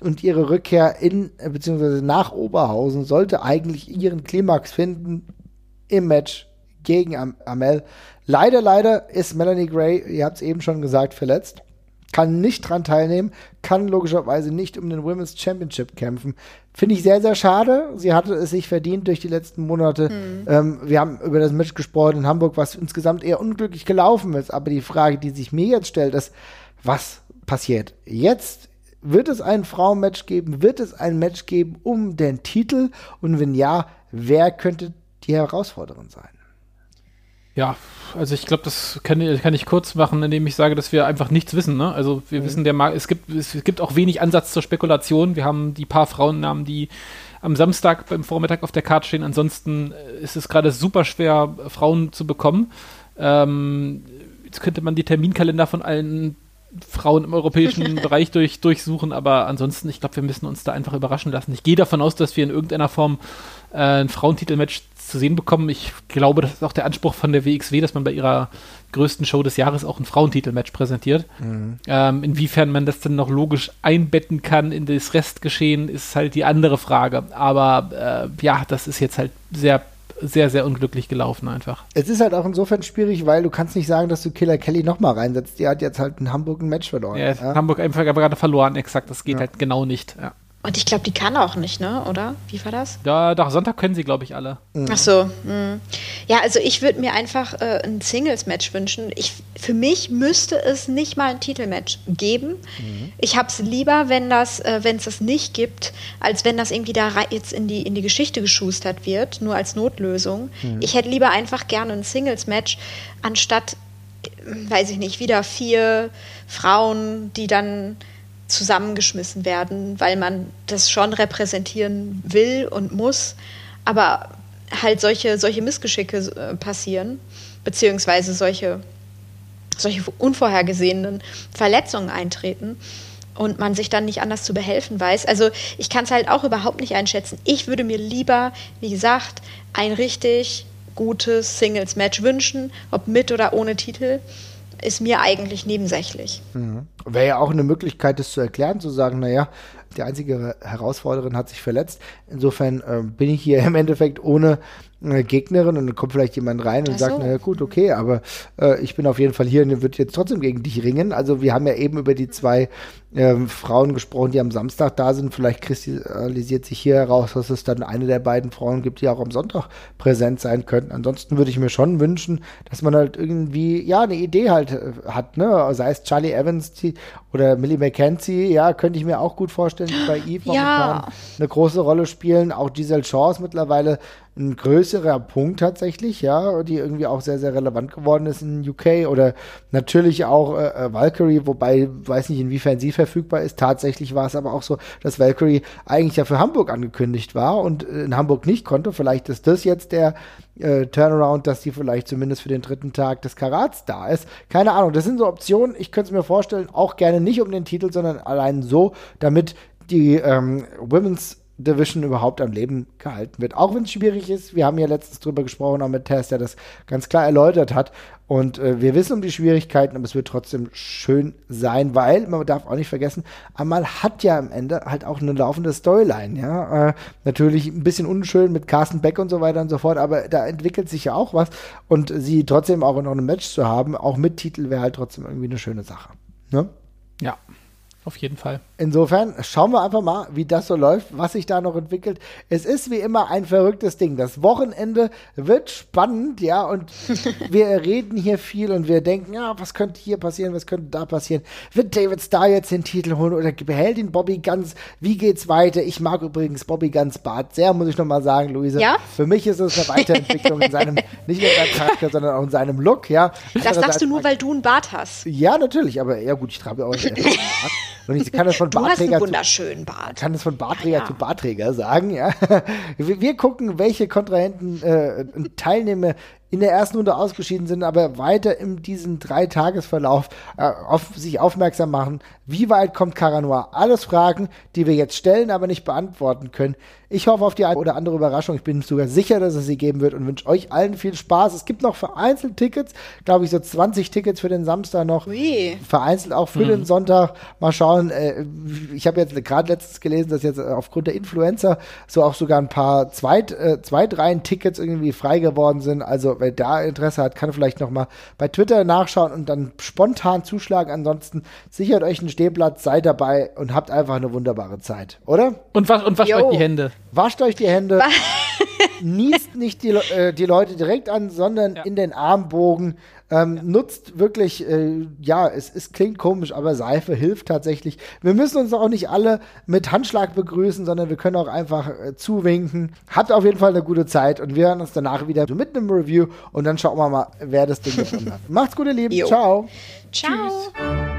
Speaker 1: und ihre Rückkehr in äh, beziehungsweise nach Oberhausen sollte eigentlich ihren Klimax finden im Match gegen Am Amel. Leider, leider ist Melanie Gray, ihr habt es eben schon gesagt, verletzt. kann nicht dran teilnehmen, kann logischerweise nicht um den Women's Championship kämpfen. Finde ich sehr, sehr schade. Sie hatte es sich verdient durch die letzten Monate. Mhm. Ähm, wir haben über das Match gesprochen in Hamburg, was insgesamt eher unglücklich gelaufen ist. Aber die Frage, die sich mir jetzt stellt, ist, was passiert jetzt? Wird es ein Frauenmatch geben? Wird es ein Match geben um den Titel? Und wenn ja, wer könnte die Herausforderin sein?
Speaker 2: Ja, also ich glaube, das kann, kann, ich kurz machen, indem ich sage, dass wir einfach nichts wissen. Ne? Also wir mhm. wissen, der Markt, es gibt, es gibt auch wenig Ansatz zur Spekulation. Wir haben die paar Frauennamen, die am Samstag beim Vormittag auf der Karte stehen. Ansonsten äh, ist es gerade super schwer, Frauen zu bekommen. Ähm, jetzt könnte man die Terminkalender von allen Frauen im europäischen Bereich durch, durchsuchen, aber ansonsten, ich glaube, wir müssen uns da einfach überraschen lassen. Ich gehe davon aus, dass wir in irgendeiner Form äh, ein Frauentitelmatch zu sehen bekommen. Ich glaube, das ist auch der Anspruch von der WXW, dass man bei ihrer größten Show des Jahres auch ein Frauentitelmatch präsentiert. Mhm. Ähm, inwiefern man das dann noch logisch einbetten kann in das Restgeschehen, ist halt die andere Frage. Aber äh, ja, das ist jetzt halt sehr sehr, sehr unglücklich gelaufen einfach.
Speaker 1: Es ist halt auch insofern schwierig, weil du kannst nicht sagen, dass du Killer Kelly nochmal reinsetzt. Die hat jetzt halt in Hamburg ein Match verloren.
Speaker 2: Ja, ja. Hamburg einfach gerade verloren, exakt. Das geht ja. halt genau nicht. Ja.
Speaker 3: Und ich glaube, die kann auch nicht, ne? Oder? Wie war das?
Speaker 2: Ja, doch, Sonntag können sie, glaube ich, alle.
Speaker 3: Mhm. Ach so. Mh. Ja, also ich würde mir einfach äh, ein Singles-Match wünschen. Ich, für mich müsste es nicht mal ein Titelmatch geben. Mhm. Ich habe es lieber, wenn das, äh, wenn es das nicht gibt, als wenn das irgendwie da jetzt in die, in die Geschichte geschustert wird, nur als Notlösung. Mhm. Ich hätte lieber einfach gerne ein Singles-Match, anstatt, weiß ich nicht, wieder vier Frauen, die dann zusammengeschmissen werden, weil man das schon repräsentieren will und muss, aber halt solche, solche Missgeschicke äh, passieren, beziehungsweise solche, solche unvorhergesehenen Verletzungen eintreten und man sich dann nicht anders zu behelfen weiß. Also ich kann es halt auch überhaupt nicht einschätzen. Ich würde mir lieber, wie gesagt, ein richtig gutes Singles-Match wünschen, ob mit oder ohne Titel ist mir eigentlich nebensächlich.
Speaker 1: Mhm. Wäre ja auch eine Möglichkeit, das zu erklären, zu sagen, naja, die einzige Herausforderin hat sich verletzt. Insofern äh, bin ich hier im Endeffekt ohne äh, Gegnerin und dann kommt vielleicht jemand rein und so. sagt, naja gut, okay, aber äh, ich bin auf jeden Fall hier und wird jetzt trotzdem gegen dich ringen. Also wir haben ja eben über die zwei ähm, Frauen gesprochen, die am Samstag da sind. Vielleicht kristallisiert sich hier heraus, dass es dann eine der beiden Frauen gibt, die auch am Sonntag präsent sein könnten. Ansonsten würde ich mir schon wünschen, dass man halt irgendwie, ja, eine Idee halt äh, hat, ne? Sei es Charlie Evans die, oder Millie McKenzie, ja, könnte ich mir auch gut vorstellen, bei Eve ja. eine große Rolle spielen. Auch Giselle Chance mittlerweile ein größerer Punkt tatsächlich, ja, die irgendwie auch sehr, sehr relevant geworden ist in UK oder natürlich auch äh, äh, Valkyrie, wobei weiß nicht, inwiefern sie verfügbar ist. Tatsächlich war es aber auch so, dass Valkyrie eigentlich ja für Hamburg angekündigt war und äh, in Hamburg nicht konnte. Vielleicht ist das jetzt der äh, Turnaround, dass die vielleicht zumindest für den dritten Tag des Karats da ist. Keine Ahnung, das sind so Optionen. Ich könnte es mir vorstellen, auch gerne nicht um den Titel, sondern allein so, damit die ähm, Women's Division überhaupt am Leben gehalten wird. Auch wenn es schwierig ist. Wir haben ja letztens drüber gesprochen, auch mit Tess, der das ganz klar erläutert hat. Und äh, wir wissen um die Schwierigkeiten, aber es wird trotzdem schön sein, weil man darf auch nicht vergessen, Amal hat ja am Ende halt auch eine laufende Storyline, ja. Äh, natürlich ein bisschen unschön mit Carsten Beck und so weiter und so fort, aber da entwickelt sich ja auch was. Und sie trotzdem auch noch ein Match zu haben, auch mit Titel, wäre halt trotzdem irgendwie eine schöne Sache. Ne?
Speaker 2: Ja, auf jeden Fall.
Speaker 1: Insofern schauen wir einfach mal, wie das so läuft, was sich da noch entwickelt. Es ist wie immer ein verrücktes Ding. Das Wochenende wird spannend, ja, und wir reden hier viel und wir denken, ja, was könnte hier passieren, was könnte da passieren? Wird David Starr jetzt den Titel holen oder behält ihn Bobby Guns? Wie geht's weiter? Ich mag übrigens Bobby Guns Bart sehr, muss ich nochmal sagen, Luise.
Speaker 3: Ja?
Speaker 1: Für mich ist es eine Weiterentwicklung in seinem, nicht nur in seinem Charakter, sondern auch in seinem Look, ja.
Speaker 3: Das sagst du nur, weil du einen Bart hast.
Speaker 1: Ja, natürlich, aber ja gut, ich trage auch einen Bart. Und ich kann das von
Speaker 3: einen wunderschönen Bart.
Speaker 1: kann das von Bartträger ja, ja. zu Bartträger sagen, ja. Wir, wir gucken, welche Kontrahenten äh, Teilnehmer in der ersten Runde ausgeschieden sind, aber weiter in diesem Dreitagesverlauf äh, auf sich aufmerksam machen. Wie weit kommt Caranoir? Alles Fragen, die wir jetzt stellen, aber nicht beantworten können. Ich hoffe auf die eine oder andere Überraschung. Ich bin sogar sicher, dass es sie geben wird und wünsche euch allen viel Spaß. Es gibt noch vereinzelt Tickets, glaube ich, so 20 Tickets für den Samstag noch. Ui. Vereinzelt auch für mhm. den Sonntag. Mal schauen. Äh, ich habe jetzt gerade letztens gelesen, dass jetzt aufgrund der Influencer so auch sogar ein paar Zweit, äh, Zweitreihen-Tickets irgendwie frei geworden sind. Also wer da Interesse hat, kann vielleicht noch mal bei Twitter nachschauen und dann spontan zuschlagen. Ansonsten sichert euch einen Stehplatz, seid dabei und habt einfach eine wunderbare Zeit, oder?
Speaker 2: Und, was, und wascht
Speaker 3: Jo.
Speaker 2: euch die Hände.
Speaker 1: Wascht euch die Hände, niest nicht die, äh, die Leute direkt an, sondern
Speaker 2: Ja.
Speaker 1: in den Armbogen. Ähm, Nutzt wirklich, äh, ja, es, es klingt komisch, aber Seife hilft tatsächlich. Wir müssen uns auch nicht alle mit Handschlag begrüßen, sondern wir können auch einfach äh, zuwinken. Habt auf jeden Fall eine gute Zeit und wir hören uns danach wieder mit einem Review und dann schauen wir mal, wer das Ding gewonnen hat. Macht's gut, ihr Lieben.
Speaker 3: Jo.
Speaker 1: Ciao.
Speaker 3: Ciao.